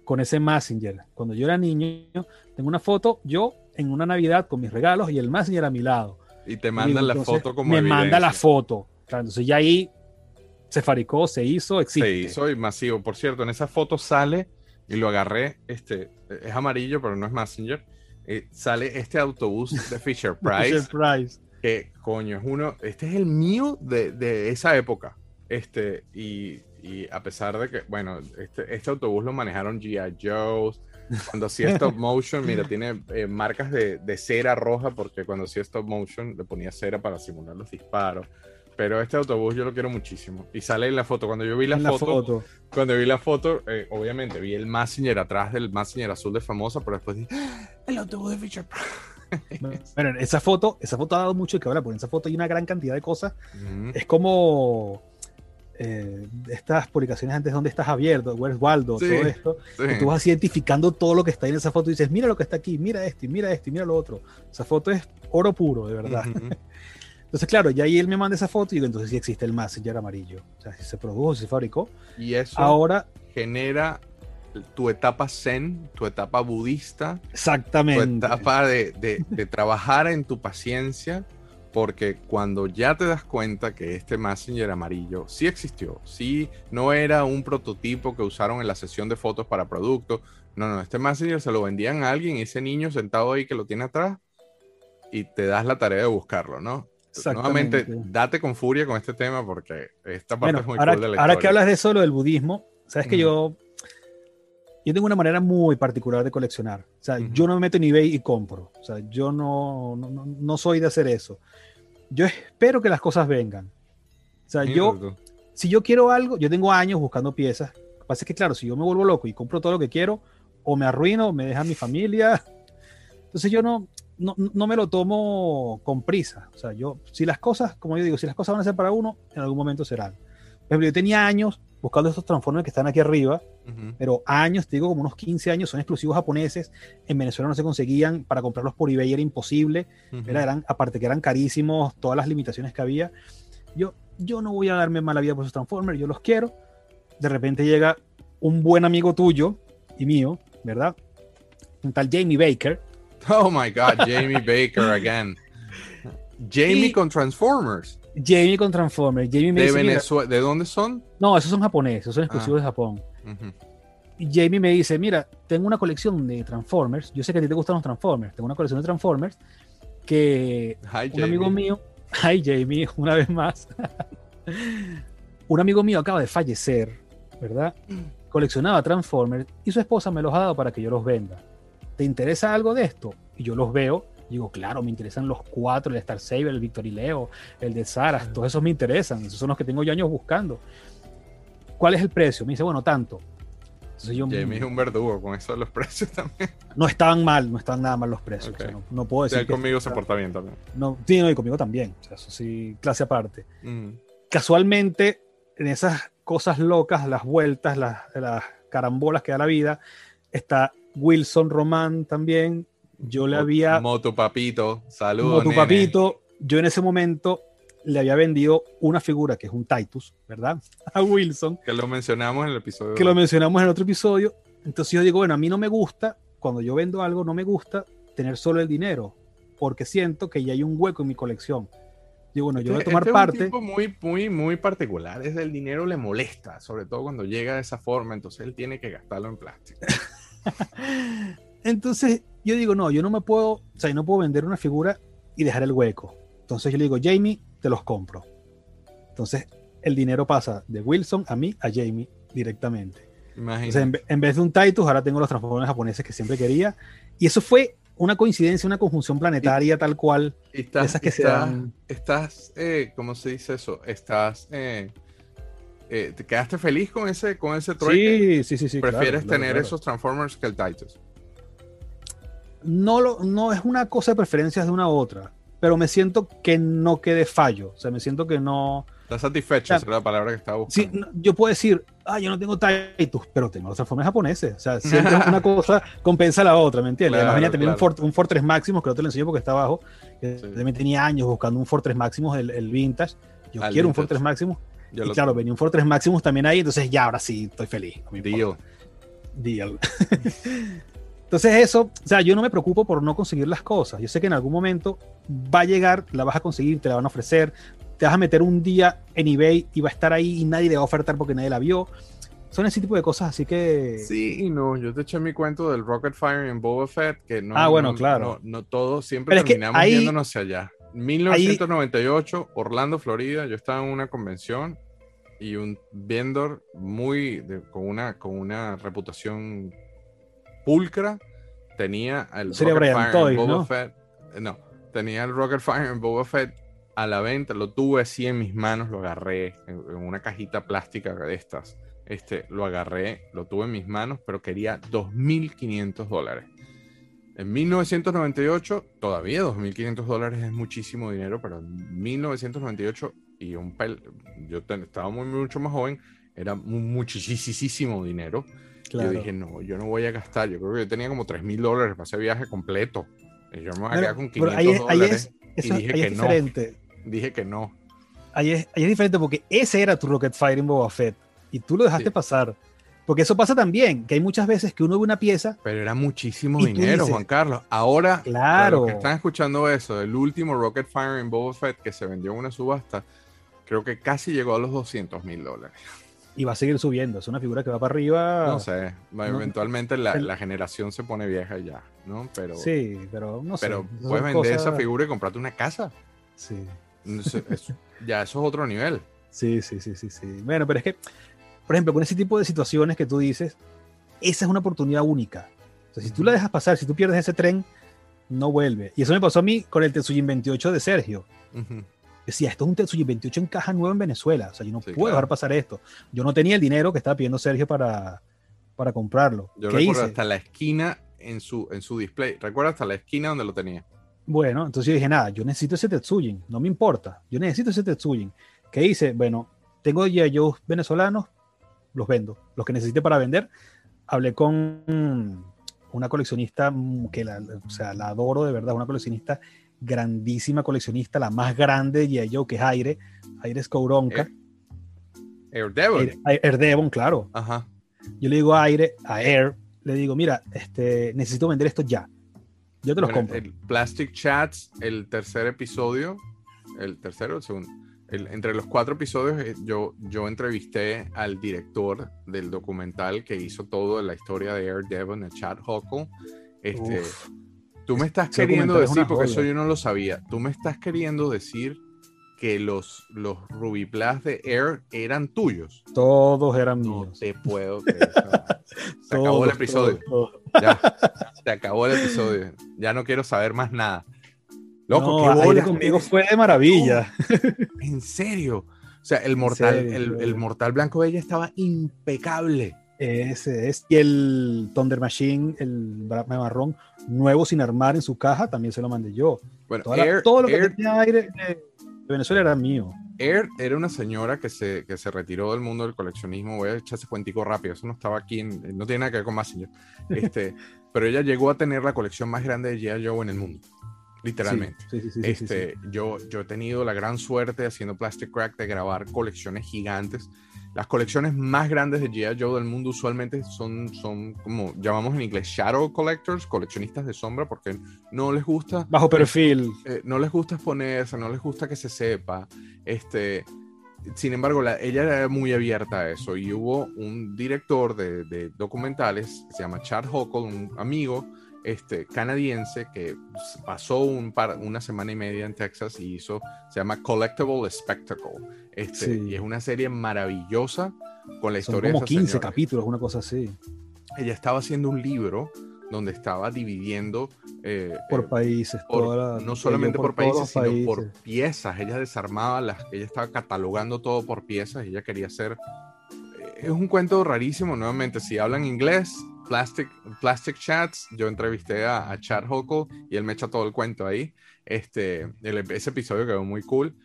S3: con ese Messenger. Cuando yo era niño, tengo una foto yo en una Navidad con mis regalos y el Messenger a mi lado.
S1: Y te
S3: Y
S1: mandan
S3: digo,
S1: la foto como
S3: Me manda la foto. Entonces ya ahí se fabricó, se hizo, existe.
S1: Se hizo y masivo. Por cierto, en esa foto sale, y lo agarré, este, es amarillo, pero no es Messenger. eh, sale este autobús de Fisher Price,
S3: Fisher Price.
S1: que coño, es uno, este es el mío de, de esa época. Este, y, y a pesar de que, bueno, este, este autobús lo manejaron G.I. Joe's. Cuando hacía stop motion, mira, tiene eh, marcas de, de cera roja, porque cuando hacía stop motion le ponía cera para simular los disparos. Pero este autobús yo lo quiero muchísimo. Y sale en la foto. Cuando yo vi la,
S3: la
S1: foto,
S3: foto.
S1: cuando vi la foto, eh, obviamente vi el Messenger atrás del Messenger azul de famosa, pero después dije, "Ah, el autobús de Fisher.
S3: Bueno, esa foto, esa foto ha dado mucho que hablar, porque en esa foto hay una gran cantidad de cosas. Es como eh, estas publicaciones antes donde estás abierto, Where's Waldo,
S1: Sí,
S3: todo esto.
S1: Sí.
S3: tú vas identificando todo lo que está ahí en esa foto y dices, mira lo que está aquí, mira esto, y mira esto, y mira lo otro. Esa foto es oro puro, de verdad.
S1: Ujú.
S3: Entonces, claro, ya ahí él me manda esa foto y digo, entonces sí existe el Messenger amarillo. O sea, si se produjo, si se fabricó.
S1: Y eso
S3: Ahora,
S1: genera tu etapa zen, tu etapa budista, tu
S3: exactamente.
S1: etapa de, de- de trabajar en tu paciencia, porque cuando ya te das cuenta que este Messenger amarillo sí existió, sí no era un prototipo que usaron en la sesión de fotos para producto, no, no, este Messenger se lo vendían a alguien ese niño sentado ahí que lo tiene atrás y te das la tarea de buscarlo, ¿no? Nuevamente, date con furia con este tema porque esta parte
S3: Bueno,
S1: es muy
S3: ahora,
S1: cool de la
S3: ahora que hablas de eso, lo del budismo, sabes que yo, yo tengo una manera muy particular de coleccionar. O sea, yo no me meto en eBay y compro. O sea, yo no, no, no- soy de hacer eso. Yo espero que las cosas vengan. O sea, yo,
S1: tú.
S3: si yo quiero algo, yo tengo años buscando piezas. Lo que pasa es que, claro, si yo me vuelvo loco y compro todo lo que quiero, o me arruino, o me deja mi familia. Entonces yo no, no, no me lo tomo con prisa. O sea, yo, si las cosas, como yo digo, si las cosas van a ser para uno, en algún momento serán. Por ejemplo, yo tenía años buscando estos transformers que están aquí arriba, pero años, te digo como unos 15 años, son exclusivos japoneses. En Venezuela no se conseguían, para comprarlos por eBay era imposible. Era- eran, aparte que eran carísimos, todas las limitaciones que había. Yo, yo no voy a darme mala vida por esos Transformers, yo los quiero. De repente llega un buen amigo tuyo y mío, ¿verdad? Un tal Jamie Baker.
S1: Oh my God, Jamie Baker again. Jamie
S3: Y-
S1: con Transformers.
S3: Jamie con Transformers. Jamie me
S1: De
S3: dice, mira,
S1: Venezuela. ¿De dónde son?
S3: no, esos son japoneses, esos son exclusivos
S1: Ah.
S3: de Japón. Jamie me dice, mira, tengo una colección de Transformers. Yo sé que a ti te gustan los Transformers. Tengo una colección de Transformers que
S1: Hi,
S3: un amigo
S1: Jamie.
S3: mío, ay Jamie, una vez más, un amigo mío acaba de fallecer, ¿verdad? Coleccionaba Transformers y su esposa me los ha dado para que yo los venda. ¿Te interesa algo de esto? Y yo los veo. y Digo, claro, me interesan los cuatro, el Star Saber, el Victorileo, el de Saras, todos esos me interesan, esos son los que tengo yo años buscando. ¿Cuál es el precio? Me dice, bueno, tanto. Entonces yo,
S1: Jamie es un verdugo con eso de los precios también.
S3: no estaban mal, no estaban nada mal los precios.
S1: Ok.
S3: o sea, no, no puedo
S1: O sea,
S3: decir que
S1: conmigo se porta bien también.
S3: no, sí, no, y conmigo también. O sea, eso sí, clase aparte.
S1: Mm.
S3: Casualmente, en esas cosas locas, las vueltas, las, las carambolas que da la vida, está Wilson Román también. Yo le había,
S1: Moto Papito,
S3: como
S1: saludos.
S3: tu
S1: nene.
S3: papito, yo en ese momento le había vendido una figura que es un Titus, ¿verdad? A Wilson,
S1: Que lo mencionamos en el episodio.
S3: que lo mencionamos en el otro episodio. Entonces yo digo, bueno, a mí no me gusta, cuando yo vendo algo, no me gusta tener solo el dinero, porque siento que ya hay un hueco en mi colección. Digo, bueno, yo voy a
S1: Este-
S3: tomar
S1: este es un
S3: parte.
S1: tipo muy, muy, muy particular. Es el dinero le molesta, sobre todo cuando llega de esa forma. Entonces él tiene que gastarlo en plástico.
S3: Entonces yo digo, no, yo no me puedo, o sea, yo no puedo vender una figura y dejar el hueco. Entonces yo le digo, Jamie, te los compro. Entonces el dinero pasa de Wilson a mí, a Jamie directamente. Sea, en, ve- en vez de un Titus, ahora tengo los transformadores japoneses que siempre quería. Y eso fue una coincidencia, una conjunción planetaria tal cual.
S1: Y estás,
S3: esas que se
S1: estás-
S3: dan-
S1: estás, eh, ¿cómo se dice eso? Estás, eh, eh, ¿te quedaste feliz con ese, con ese trueque?
S3: Sí, sí, sí, sí.
S1: ¿Prefieres
S3: claro,
S1: tener
S3: claro.
S1: esos Transformers que el Titus?
S3: No, lo, no es una cosa de preferencias de una a otra, pero me siento que no quede fallo. O sea, me siento que no.
S1: ¿Estás satisfecho?
S3: Ya.
S1: Esa era la palabra que estaba
S3: Sí,
S1: buscando.
S3: no, yo puedo decir, ah, yo no tengo Titus, pero tengo los transformes japoneses. O sea, siempre una cosa compensa a la otra, ¿me entiendes?
S1: Claro,
S3: Además, venía también un. Fort- un Fortress Maximus, que no te lo enseño porque está abajo. que
S1: Sí.
S3: También tenía años buscando un Fortress Maximus, el, el Vintage. Yo
S1: Al
S3: quiero un
S1: vintage.
S3: Fortress Maximus.
S1: Yo
S3: y claro,
S1: tengo.
S3: venía un Fortress Maximus también ahí, entonces ya ahora sí estoy feliz. no
S1: Deal.
S3: importa. Deal. Entonces eso, o sea, yo no me preocupo por no conseguir las cosas. Yo sé que en algún momento va a llegar, la vas a conseguir, te la van a ofrecer, te vas a meter un día en eBay y va a estar ahí y nadie le va a ofertar porque nadie la vio. Son ese tipo de cosas, así que...
S1: Sí y no, yo te eché mi cuento del Rocket Fire en Boba Fett, que no,
S3: Ah, bueno,
S1: no-
S3: claro.
S1: no, no todo, siempre
S3: Pero es que
S1: terminamos
S3: ahí-
S1: yéndonos hacia allá. 1998, Orlando, Florida, yo estaba en una convención y un vendor muy, de- con, una, con una reputación pulcra tenía el
S3: Sería
S1: Rocket
S3: Brian
S1: Fire Boba
S3: ¿no?
S1: Fett. eh, No, tenía el Rocket Fire en Boba Fett a la venta, lo tuve así en mis manos, lo agarré en, en una cajita plástica de estas. Este, lo agarré, lo tuve en mis manos, pero quería 2.500 dólares. En 1998, todavía 2.500 dólares es muchísimo dinero, pero en 1998 y un pel yo estaba muy, mucho más joven, era mu- muchísimo dinero.
S3: Claro.
S1: Yo dije, no, yo no voy a gastar. Yo creo que yo tenía como 3.000 dólares para ese viaje completo. Y yo me voy a quedar con
S3: pero
S1: 500
S3: ahí es, ahí
S1: dólares.
S3: es, eso-
S1: dije
S3: ahí es
S1: que no.
S3: diferente.
S1: Dije que no.
S3: Ahí es, ahí es diferente porque ese era tu Rocket Fire en Boba Fett y tú lo dejaste
S1: Sí.
S3: pasar. Porque eso pasa también, que hay muchas veces que uno ve una pieza
S1: Pero era muchísimo
S3: Y
S1: dinero,
S3: dices,
S1: Juan Carlos. Ahora,
S3: Claro.
S1: los que están escuchando eso, el último Rocket Fire en Boba Fett que se vendió en una subasta, creo que casi llegó a los 200 mil dólares.
S3: y va a seguir subiendo. Es una figura que va para arriba.
S1: No sé,
S3: no-
S1: eventualmente la,
S3: el-
S1: la generación se pone vieja y ya, ¿no? Pero,
S3: Sí, pero no sé.
S1: pero puedes vender esa figura y comprarte una casa.
S3: Sí.
S1: Ya eso es otro nivel.
S3: Sí, sí, sí, sí, sí. Bueno, pero es que, por ejemplo, con ese tipo de situaciones que tú dices, esa es una oportunidad única. O sea, si tú la dejas pasar, si tú pierdes ese tren, no vuelve. Y eso me pasó a mí con el Tetsujin 28 de Sergio.
S1: Ujú.
S3: Decía, esto es un Tetsujin 28 en caja nueva en Venezuela. O sea, yo no
S1: Sí,
S3: puedo
S1: claro.
S3: dejar pasar esto. Yo no tenía el dinero que estaba pidiendo Sergio para, para comprarlo.
S1: Yo
S3: ¿Qué
S1: recuerdo
S3: hice?
S1: hasta la esquina en su, en su display. Recuerdo hasta la esquina donde lo tenía.
S3: Bueno, entonces yo dije, nada, yo necesito ese Tetsujin, no me importa, yo necesito ese Tetsujin. ¿Qué hice? Bueno, tengo ya yo venezolanos, los vendo, los que necesite para vender. Hablé con una coleccionista mm, que la, o sea, la adoro de verdad, una coleccionista grandísima coleccionista, la más grande de yo que es Aire, Aire Skowronka,
S1: Eh, Air Devil.
S3: Air, Air Devon, claro.
S1: Ajá.
S3: Yo le digo a Aire, a Air, le digo, mira, este, necesito vender esto ya. Yo te los
S1: Bueno,
S3: compro.
S1: el Plastic Chats, el tercer episodio, el tercero el segundo. El- entre los cuatro episodios, eh, yo, yo entrevisté al director del documental que hizo todo la historia de Air Devon, a Chad Huckle. Este,
S3: Uf.
S1: Tú me estás queriendo decir, porque eso yo no lo sabía, tú me estás queriendo decir que los, los Ruby Plus de Air eran tuyos.
S3: Todos eran
S1: No
S3: míos.
S1: te puedo creer. Se acabó
S3: Todos,
S1: el episodio.
S3: todos, todos.
S1: Ya, se acabó el episodio. Ya no quiero saber más nada. Loco,
S3: No,
S1: qué bolas
S3: conmigo fue de maravilla.
S1: En serio. O sea, el mortal,
S3: serio,
S1: el, el mortal blanco de ella estaba impecable.
S3: Ese es. Y el Thunder Machine, el marrón, nuevo sin armar en su caja, también se lo mandé yo.
S1: Bueno,
S3: Toda la-
S1: Air,
S3: todo lo que
S1: Air-
S3: tenía aire de Venezuela era mío.
S1: Air era una señora que se, que se retiró del mundo del coleccionismo. Voy a echar ese cuentico rápido. Eso no estaba aquí, en- no tiene nada que ver con Massinger. Este, pero ella llegó a tener la colección más grande de G.I. Joe en el mundo. Literalmente.
S3: Sí, sí, sí,
S1: Este, Yo, yo he tenido la gran suerte haciendo Plastic Crack de grabar colecciones gigantes. Las colecciones más grandes de G.I. Joe del mundo usualmente son, son como llamamos en inglés shadow collectors, coleccionistas de sombra, porque no les gusta,
S3: Bajo perfil.
S1: eh, no les gusta exponerse, no les gusta que se sepa. Este, sin embargo, la- ella era muy abierta a eso y hubo un director de, de documentales que se llama Chad Huckle, un amigo este, canadiense que pasó un par, una semana y media en Texas y hizo, se llama Collectible Spectacle. Este,
S3: Sí.
S1: Y es una serie maravillosa con la
S3: Son
S1: historia
S3: como
S1: de esa
S3: 15
S1: señora.
S3: capítulos, una cosa así.
S1: Ella estaba haciendo un libro donde estaba dividiendo eh,
S3: Por
S1: eh,
S3: países.
S1: por-
S3: la-
S1: no solamente por,
S3: todos
S1: países, sino por
S3: países.
S1: piezas. Ella desarmaba las, ella estaba catalogando todo por piezas ella quería hacer. eh, Es un cuento rarísimo, nuevamente. Si hablan inglés, Plastic, Plastic Chats, yo entrevisté a, a Chad Huckle y él me echa todo el cuento ahí. Este, el- ese episodio quedó muy cool,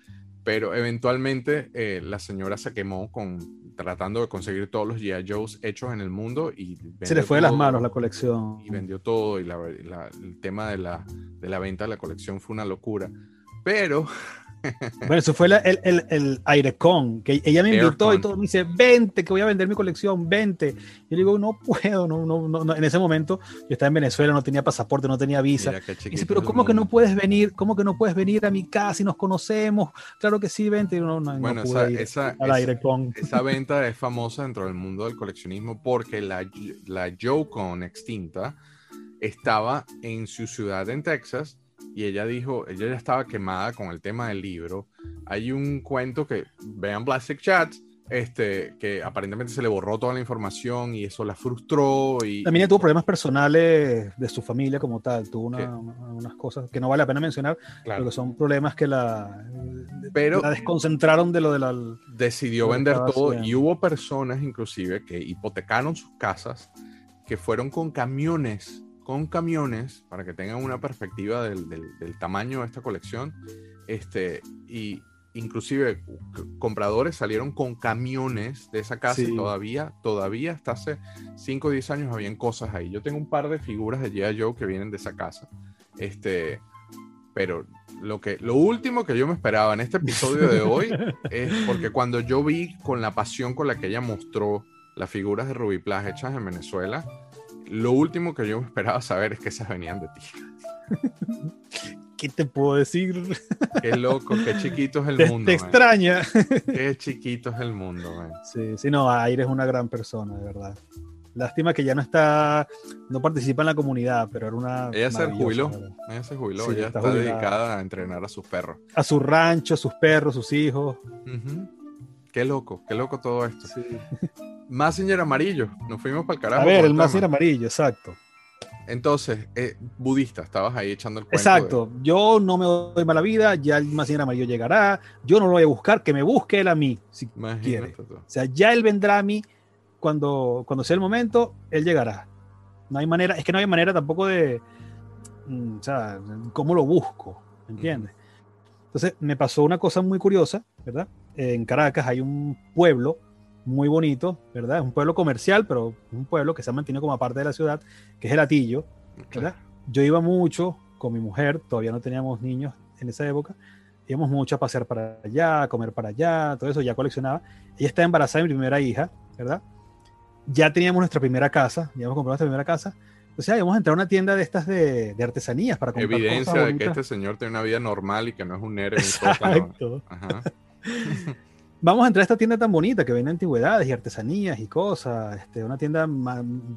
S1: pero eventualmente eh, la señora se quemó con tratando de conseguir todos los G.I. Joes hechos en el mundo y
S3: Se le fue de las manos la colección.
S1: y vendió todo y la- la- el tema de la, de la venta de la colección fue una locura. Pero
S3: Bueno, eso fue la- el, el, el Airecon, que ella me invitó y
S1: Airecon.
S3: todo, me dice, vente, que voy a vender mi colección, vente. Yo le digo, no puedo, no, no, no, no". En ese momento yo estaba en Venezuela, no tenía pasaporte, no tenía visa. Y dice, pero ¿cómo que no puedes venir? ¿Cómo que no puedes venir a mi casa y nos conocemos? Claro que sí, vente. Y No, no, no
S1: Bueno,
S3: pude
S1: esa,
S3: ir
S1: esa,
S3: al
S1: esa-
S3: Airecon.
S1: esa venta es famosa dentro del mundo del coleccionismo porque la, la Joe-Con extinta estaba en su ciudad en Texas y ella dijo, ella ya estaba quemada con el tema del libro. Hay un cuento que vean Plastic Chats, este, que aparentemente se le borró toda la información y eso la frustró y
S3: También tuvo problemas personales de su familia como tal, tuvo una- unas cosas que no vale la pena mencionar,
S1: claro,
S3: porque son problemas que la,
S1: Pero-
S3: la desconcentraron de lo de la...
S1: decidió vender todo y hubo personas inclusive que hipotecaron sus casas que fueron con camiones con camiones para que tengan una perspectiva del, del- del tamaño de esta colección. Este y inclusive compradores salieron con camiones de esa casa y todavía todavía hasta hace 5 o 10 años habían cosas ahí. Yo tengo un par de figuras de G.I. Joe que vienen de esa casa. Este pero lo que lo último que yo me esperaba en este episodio de hoy es porque cuando yo vi con la pasión con la que ella mostró las figuras de Ruby Plus hechas en Venezuela, lo último que yo me esperaba saber es que esas venían de ti.
S3: ¿Qué te puedo decir?
S1: Qué loco, qué chiquito es el
S3: Te,
S1: mundo.
S3: te
S1: man.
S3: extraña.
S1: Qué chiquito es el mundo, man.
S3: Sí, sí, no, Aire es una gran persona, de verdad. Lástima que ya no está, no participa en la comunidad, pero era una.
S1: Ella se jubiló. Ella se jubiló,
S3: Sí,
S1: ella
S3: está
S1: dedicada a entrenar a sus perros.
S3: A su rancho, sus perros, sus hijos.
S1: Ujú. Qué loco, qué loco todo esto.
S3: Sí.
S1: Messenger amarillo, nos fuimos para el carajo.
S3: A ver, el
S1: tema.
S3: amarillo, exacto.
S1: Entonces, eh, budista, estabas ahí echando el cuento.
S3: Exacto. Yo no me doy mala vida, ya el más amarillo llegará. Yo no lo voy a buscar, que me busque él a mí. Si
S1: Imagínate
S3: quiere.
S1: tú.
S3: O sea, ya él vendrá a mí cuando, cuando sea el momento, él llegará. No hay manera, es que no hay manera tampoco de, mm, o sea, cómo lo busco, ¿me entiendes? Entonces, me pasó una cosa muy curiosa, ¿verdad? En Caracas hay un pueblo muy bonito, ¿verdad? Es un pueblo comercial, pero un pueblo que se ha mantenido como parte de la ciudad, que es el Atillo, ¿verdad? Yo iba mucho con mi mujer, todavía no teníamos niños en esa época, íbamos mucho a pasear para allá, a comer para allá, todo eso, ya coleccionaba. Ella estaba embarazada de mi primera hija, ¿verdad? Ya teníamos nuestra primera casa, ya habíamos comprado nuestra primera casa, Entonces, ahí vamos a entrar a una tienda de estas de, de artesanías para comprar
S1: Evidencia
S3: cosas
S1: de que este señor tiene una vida normal y que no es un héroe. un.
S3: Exacto.
S1: Ajá.
S3: Vamos a entrar a esta tienda tan bonita que vende antigüedades y artesanías y cosas. Este, una tienda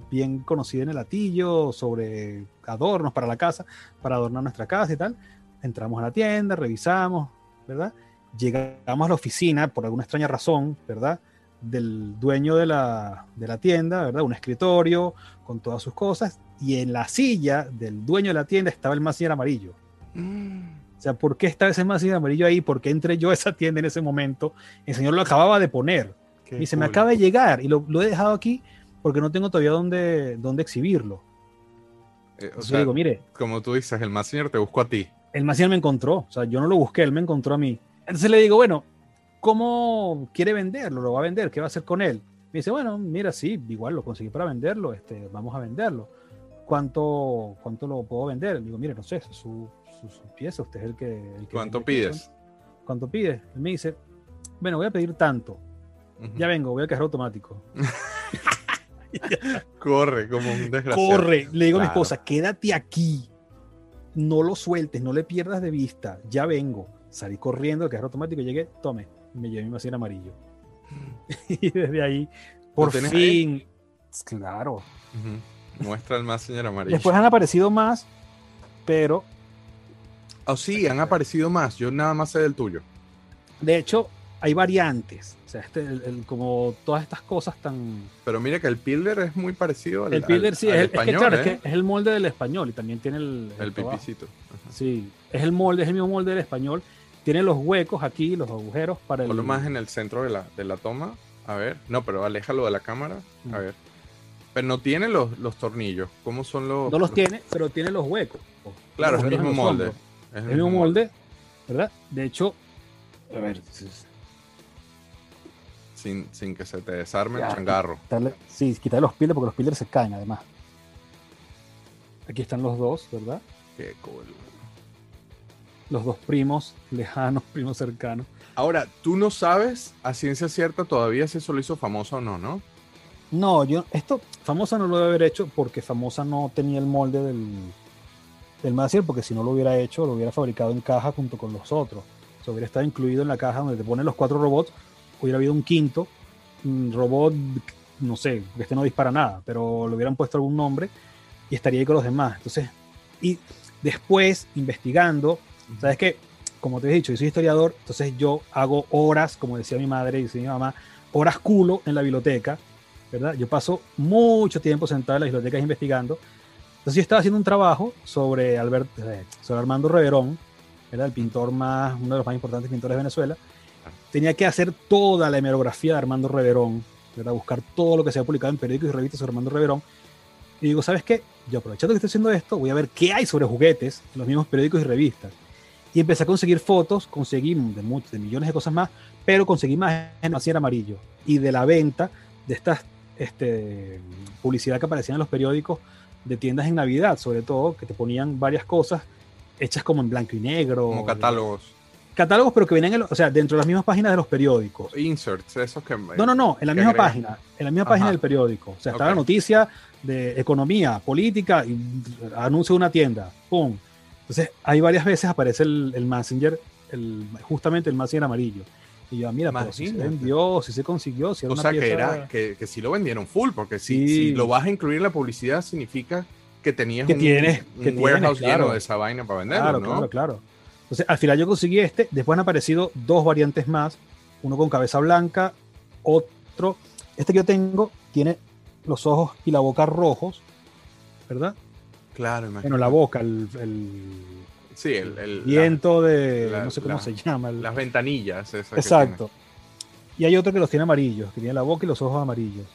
S3: bien conocida en el latillo sobre adornos para la casa, para adornar nuestra casa y tal. Entramos a la tienda, revisamos, ¿verdad? Llegamos a la oficina por alguna extraña razón, ¿verdad? Del dueño de la, de la tienda, ¿verdad? Un escritorio con todas sus cosas. Y en la silla del dueño de la tienda estaba el Mazinger amarillo. O sea, ¿por qué estaba ese Mazinger amarillo ahí? ¿Por qué entré yo a esa tienda en ese momento? El señor lo acababa de poner.
S1: Qué
S3: y se me acaba de llegar y lo, lo he dejado aquí porque no tengo todavía dónde, dónde exhibirlo.
S1: Eh, o
S3: Entonces
S1: sea,
S3: yo digo, mire,
S1: como tú dices, el Massinger te buscó a ti.
S3: el Maciel me encontró, o sea, yo no lo busqué, él me encontró a mí. Entonces le digo, bueno, ¿cómo quiere venderlo? ¿Lo va a vender? ¿Qué va a hacer con él? Me dice, bueno, mira, sí, igual lo conseguí para venderlo, este, vamos a venderlo. ¿Cuánto, cuánto lo puedo vender? Le digo, mire, no sé, es su, su, su pieza, usted es el que... el que
S1: ¿Cuánto pides?
S3: ¿Cuánto pides? Él me dice, bueno, voy a pedir tanto. Ya vengo, voy al cajero automático.
S1: Corre como un desgraciado.
S3: Corre, le digo a mi esposa, quédate aquí, no lo sueltes, no le pierdas de vista, ya vengo. Salí corriendo al cajero automático, llegué, tome, me llevé mi vacío amarillo. y desde ahí, por fin, claro.
S1: Ujú. Muestra el Massinger amarillo.
S3: Después han aparecido más, pero
S1: Oh, sí, han aparecido más. Yo nada más sé del tuyo.
S3: de hecho hay variantes. O sea, este, el- el- como todas estas cosas tan...
S1: Pero mira que el Pilder es muy parecido al,
S3: El Pilder
S1: al-
S3: sí,
S1: al
S3: es, el- es que
S1: español,
S3: claro,
S1: ¿eh?
S3: es, que es el molde del español y también tiene el...
S1: El
S3: trabajo.
S1: pipicito. Ajá.
S3: Sí, es el molde, es el mismo molde del español. Tiene los huecos aquí, los agujeros para el.
S1: Ponlo más en el centro de la, de la toma. A ver. No, pero aléjalo de la cámara. A
S3: Mm.
S1: ver. Pero no tiene los, los tornillos. ¿Cómo son los...?
S3: No los tiene, pero tiene los huecos.
S1: Claro,
S3: Los
S1: es el mismo molde.
S3: hombros. Es el mismo molde, ¿verdad? De hecho, a ver,
S1: Sin, sin que se te desarme
S3: Ya.
S1: el changarro.
S3: quitarle, sí, quitarle los piles porque los piles se caen además. Aquí están los dos, ¿verdad?
S1: Qué cool.
S3: Los dos primos lejanos, primos cercanos.
S1: Ahora, tú no sabes a ciencia cierta todavía si eso lo hizo famoso o no, ¿no?
S3: No, yo, esto, Famosa no lo debe haber hecho porque Famosa no tenía el molde del, del Mazier, porque si no lo hubiera hecho, lo hubiera fabricado en caja junto con los otros. O sea, hubiera estado incluido en la caja donde te ponen los cuatro robots, hubiera habido un quinto un robot, no sé, que este no dispara nada, pero le hubieran puesto algún nombre y estaría ahí con los demás. Entonces, y después, investigando, sabes que, como te he dicho, yo soy historiador, entonces yo hago horas, como decía mi madre y decía mi mamá, horas culo en la biblioteca, ¿verdad? Yo paso mucho tiempo sentado en las bibliotecas investigando. Entonces yo estaba haciendo un trabajo sobre, Albert, eh, sobre Armando Reverón, era el pintor más, uno de los más importantes pintores de Venezuela. Tenía que hacer toda la hemerografía de Armando Reverón, ¿verdad? buscar todo lo que se ha publicado en periódicos y revistas sobre Armando Reverón. Y digo, ¿sabes qué? Yo aprovechando que estoy haciendo esto, voy a ver qué hay sobre juguetes en los mismos periódicos y revistas. Y empecé a conseguir fotos, conseguí de, de millones de cosas más, pero conseguí más en Macier Amarillo. Y de la venta de estas este, publicidad que aparecían en los periódicos de tiendas en Navidad, sobre todo, que te ponían varias cosas hechas como en blanco y negro.
S1: Como catálogos.
S3: Catálogos, pero que venían, en o sea, dentro de las mismas páginas de los periódicos.
S1: Inserts, esos que...
S3: No, no, no, en la misma
S1: agregan.
S3: página, en la misma página
S1: Ajá.
S3: del periódico. O sea, estaba
S1: Ok.
S3: la noticia de economía, política, y anuncio de una tienda, ¡pum! Entonces, ahí varias veces aparece el, el Messenger, el, justamente el Messenger amarillo. Y yo, mira, pero si se vendió, si se consiguió, si era
S1: O
S3: una
S1: sea, que, era, que, que sí lo vendieron full, porque si,
S3: Sí.
S1: si lo vas a incluir en la publicidad significa que tenías
S3: Que
S1: un,
S3: tienes-
S1: un
S3: que tienes,
S1: warehouse
S3: claro.
S1: lleno de esa vaina para venderlo,
S3: Claro,
S1: ¿no?
S3: claro, claro. Entonces, al final yo conseguí este. Después han aparecido dos variantes más. Uno con cabeza blanca, otro. Este que yo tengo tiene los ojos y la boca rojos, ¿verdad?
S1: Claro, imagínate.
S3: Bueno, la boca, el, el
S1: Sí, el, el-
S3: viento de.
S1: la-
S3: no sé cómo
S1: la-
S3: se llama. el-
S1: las ventanillas.
S3: exacto. Y hay otro que los tiene amarillos, que tiene la boca y los ojos amarillos.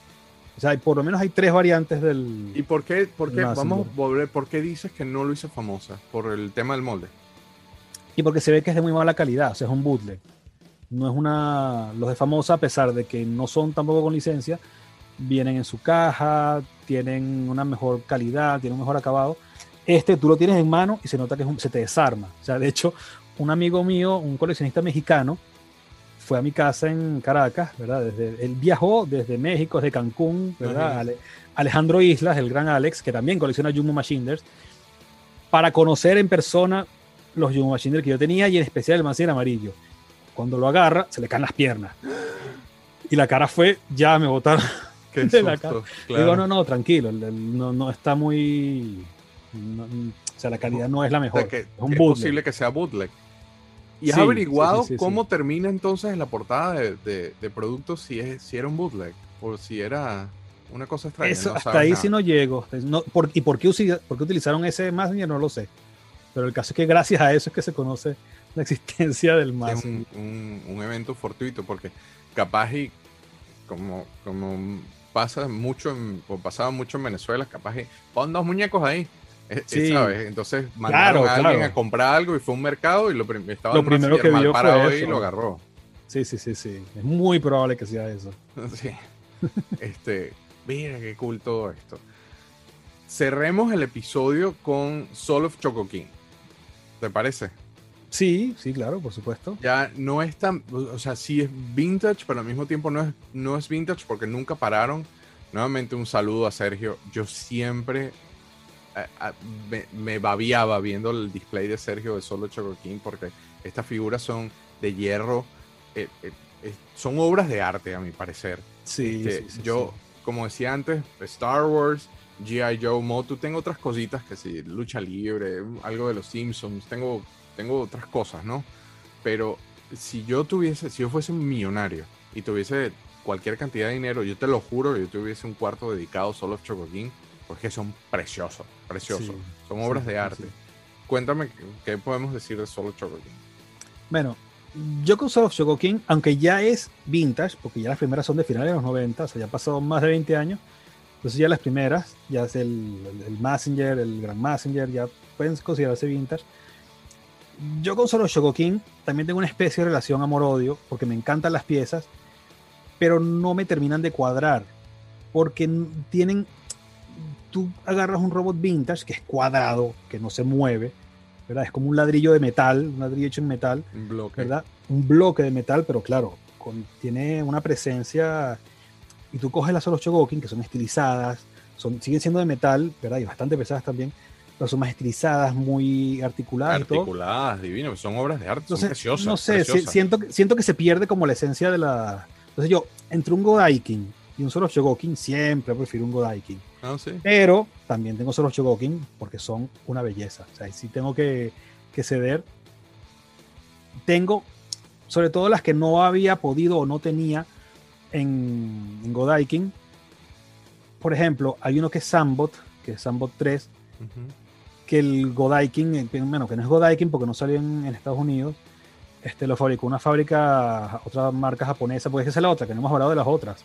S3: O sea, hay- por lo menos hay tres variantes del.
S1: ¿Y por qué, por qué, vamos volver, por qué dices que no lo hizo famosa? Por el tema del molde.
S3: Y porque se ve que es de muy mala calidad, o sea, es un bootleg. No es una. Los de famosa, a pesar de que no son tampoco con licencia, vienen en su caja, tienen una mejor calidad, tienen un mejor acabado. Este tú lo tienes en mano y se nota que es un- se te desarma. O sea, de hecho, un amigo mío, un coleccionista mexicano, fue a mi casa en Caracas, ¿verdad? Desde, él viajó desde México, desde Cancún, ¿verdad? Ale- Alejandro Islas, el gran Alex, que también colecciona Jumbo Machiners, para conocer en persona los Jumbo Machiners que yo tenía y en especial el Mazinger amarillo. Cuando lo agarra, se le caen las piernas. Y la cara fue, ya me botaron.
S1: Qué
S3: de la
S1: susto,
S3: cara.
S1: claro.
S3: Digo, no, no, tranquilo, no, no está muy... no- o sea, la calidad no es la
S1: O
S3: mejor.
S1: sea, que,
S3: es un
S1: es posible que sea bootleg. ¿Y has
S3: Sí,
S1: averiguado
S3: sí, sí,
S1: cómo termina entonces la portada de, de, de productos si, es, si era un bootleg o si era una cosa extraña?
S3: Eso,
S1: No
S3: hasta ahí
S1: nada.
S3: sí no llego. No, por- ¿Y por qué, por qué utilizaron ese Messenger? No lo sé. Pero el caso es que gracias a eso es que se conoce la existencia del
S1: Es
S3: Messenger.
S1: un, un- un evento fortuito porque capaz y como, como pasa mucho en- o pasaba mucho en Venezuela, capaz y pon dos muñecos ahí. Eh, eh,
S3: Sí.
S1: ¿sabes? Entonces mandaron
S3: Claro,
S1: a alguien
S3: claro.
S1: a comprar algo y fue un mercado y lo, prim- estaba
S3: Lo primero que vio fue
S1: y lo agarró.
S3: Sí, sí, sí, sí. Es muy probable que sea eso.
S1: Sí. Este, mira qué cool todo esto. Cerremos el episodio con Soul of Choco King. ¿Te parece?
S3: Sí, sí, claro, por supuesto.
S1: Ya no es tan, o sea, sí es vintage, pero al mismo tiempo no es, no es vintage porque nunca pararon. Nuevamente un saludo a Sergio. Yo siempre me, me babiaba viendo el display de Sergio de Solo Choco King porque estas figuras son de hierro, eh, eh, eh, son obras de arte a mi parecer.
S3: Sí,
S1: Este,
S3: sí, sí,
S1: yo, como decía antes, Star Wars, G.I. Joe, Motu, tengo otras cositas que sí, lucha libre, algo de los Simpsons, tengo, tengo otras cosas, ¿no? Pero si yo tuviese, si yo fuese un millonario y tuviese cualquier cantidad de dinero, yo te lo juro yo tuviese un cuarto dedicado solo a Choco King, porque son preciosos, preciosos,
S3: Sí,
S1: son
S3: sí,
S1: obras de
S3: sí,
S1: arte.
S3: sí.
S1: Cuéntame qué- podemos decir de solo Choco King.
S3: Bueno, yo con Soul of Choco King, aunque ya es vintage, porque ya las primeras son de finales de los 90, o sea, ya han pasado más de 20 años, entonces ya las primeras, ya es el, el, el Messenger, el Gran Messenger, ya pueden considerarse vintage. Yo con Soul of Choco King también tengo una especie de relación amor-odio, porque me encantan las piezas, pero no me terminan de cuadrar, porque tienen, tú agarras un robot vintage que es cuadrado, que no se mueve, ¿verdad? Es como un ladrillo de metal, un ladrillo hecho en metal,
S1: Un bloque.
S3: ¿verdad? Un bloque de metal, pero claro, con- tiene una presencia. Y tú coges las Solos Chogokin, que son estilizadas, son, siguen siendo de metal, ¿verdad? Y bastante pesadas también, pero son más estilizadas, muy articuladas.
S1: Articuladas, divino, son obras de arte, son
S3: Entonces,
S1: preciosas.
S3: no sé, si-
S1: preciosas.
S3: siento, que- siento que se pierde como la esencia de la. Entonces yo, entre un Godaikin un Solos Chogokin, siempre prefiero un Godaikin.
S1: Ah, sí.
S3: Pero también tengo Solos Chogokin porque son una belleza. O sea, si tengo que, que ceder. Tengo, sobre todo las que no había podido o no tenía en, en Godaikin. Por ejemplo, hay uno que es Sambot, que es Sambot 3,
S1: Ujú.
S3: que el Godaikin, bueno, que no es Godaikin porque no salió en, en Estados Unidos, este, lo fabricó una fábrica, otra marca japonesa, porque esa es la otra, que no hemos hablado de las otras,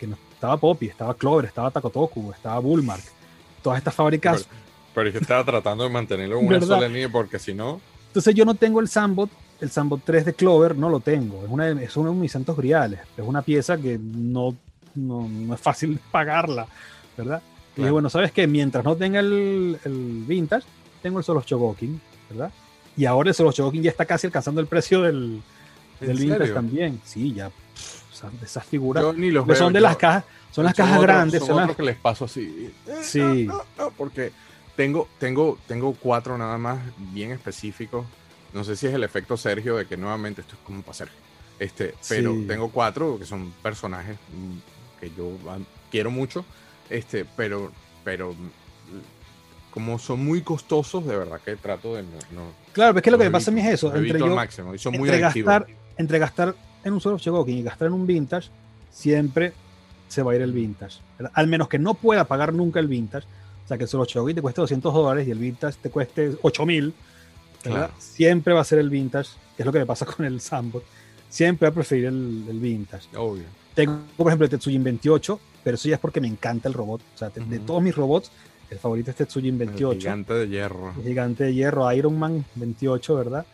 S3: que no, estaba Poppy, estaba Clover, estaba Takotoku, estaba Bullmark, todas estas fábricas.
S1: Pero es que estaba tratando de mantenerlo en una
S3: ¿Verdad?
S1: sola línea porque si no,
S3: Entonces yo no tengo el Sambot, el Sambot 3 de Clover, no lo tengo, es, una, es uno de mis santos griales, es una pieza que no, no, no es fácil pagarla, ¿verdad? Y
S1: Claro.
S3: bueno, ¿sabes qué? Mientras no tenga el, el Vintage, tengo el Solos Chogokin, ¿verdad? Y ahora el Solos Chogokin ya está casi alcanzando el precio del,
S1: ¿En
S3: del Vintage también. Sí, ya. De esas figuras.
S1: yo ni los veo.
S3: son de
S1: yo-
S3: las cajas, son las cajas
S1: otros-
S3: grandes.
S1: Son
S3: son las-
S1: que les paso así. eh,
S3: Sí.
S1: no, no, no, porque tengo, tengo, tengo cuatro nada más bien específicos. No sé si es el efecto Sergio de que nuevamente esto es como para Sergio. Este, pero
S3: Sí.
S1: tengo cuatro que son personajes que yo quiero mucho. Este, pero, pero como son muy costosos, de verdad que trato de no. no
S3: Claro, es que lo que me pasa a mí es eso. Entre,
S1: al
S3: yo,
S1: máximo y son muy
S3: entre,
S1: adictivos.
S3: gastar, entre gastar en un solo Chogokin y gastar en un Vintage, siempre se va a ir el Vintage. ¿verdad? Al menos que no pueda pagar nunca el Vintage. O sea, que el solo Chogokin te cueste 200 dólares y el Vintage te cueste 8000. ¿verdad?
S1: Claro.
S3: Siempre va a ser el Vintage, que es lo que me pasa con el Sambot. Siempre voy a preferir el, el Vintage.
S1: Obvio.
S3: Tengo, por ejemplo, el Tetsujin 28, pero eso ya es porque me encanta el robot. O sea, de, todos mis robots, el favorito es Tetsujin
S1: El
S3: 28.
S1: gigante de hierro.
S3: El gigante de hierro, Iron Man 28, ¿verdad?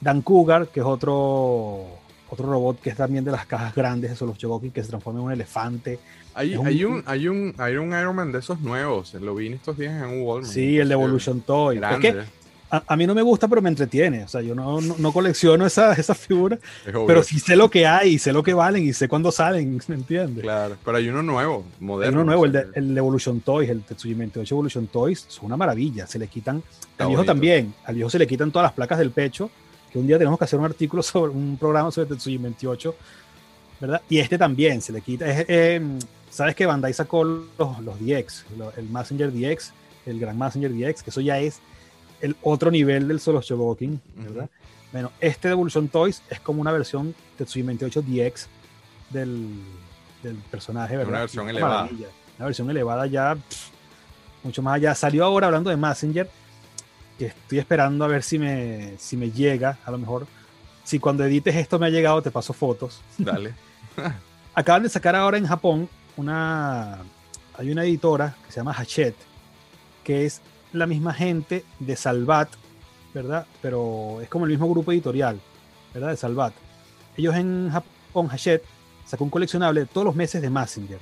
S3: Dan Cougar, que es otro, otro robot que es también de las cajas grandes de los Chogokin, que se transforma en un elefante.
S1: Hay,
S3: un-
S1: hay, un, hay, un, hay un Iron Man de esos nuevos. Lo vi en estos días en un Walmart.
S3: Sí, el de Evolution Toy. Es
S1: Grande.
S3: que a, a mí no me gusta, pero me entretiene. O sea, yo no, no, no colecciono esas esa figuras, pero sí sé lo que hay, y sé lo que valen y sé cuándo salen, ¿me entiendes?
S1: Claro, pero hay uno nuevo,
S3: Hay
S1: moderno.
S3: uno nuevo, el de, el de Evolution Toys, el Tetsuya 28 Evolution Toys, son una maravilla. Se le quitan,
S1: Está
S3: al viejo
S1: bonito.
S3: también, al viejo se le quitan todas las placas del pecho, que un día tenemos que hacer un artículo sobre un programa sobre Tetsuya 28, ¿verdad? Y este también se le quita. es, eh, Sabes que Bandai sacó los, los DX, lo- el Messenger DX, el Gran Messenger DX, que eso ya es el otro nivel del solo Shogokin, ¿verdad? Bueno, este de Evolution Toys es como una versión Tetsuya 28 DX del, del personaje, ¿verdad?
S1: Una versión elevada.
S3: maravilla. Una versión elevada ya, pff, mucho más allá. Salió ahora hablando de Messenger, que estoy esperando a ver si me, si me llega, a lo mejor. Si cuando edites esto me ha llegado, te paso fotos.
S1: Dale.
S3: Acaban de sacar ahora en Japón una. Hay una editora que se llama Hachette, que es la misma gente de Salvat, ¿verdad? Pero es como el mismo grupo editorial, ¿verdad? De Salvat. Ellos en Japón, Hachette, sacó un coleccionable todos los meses de Messenger.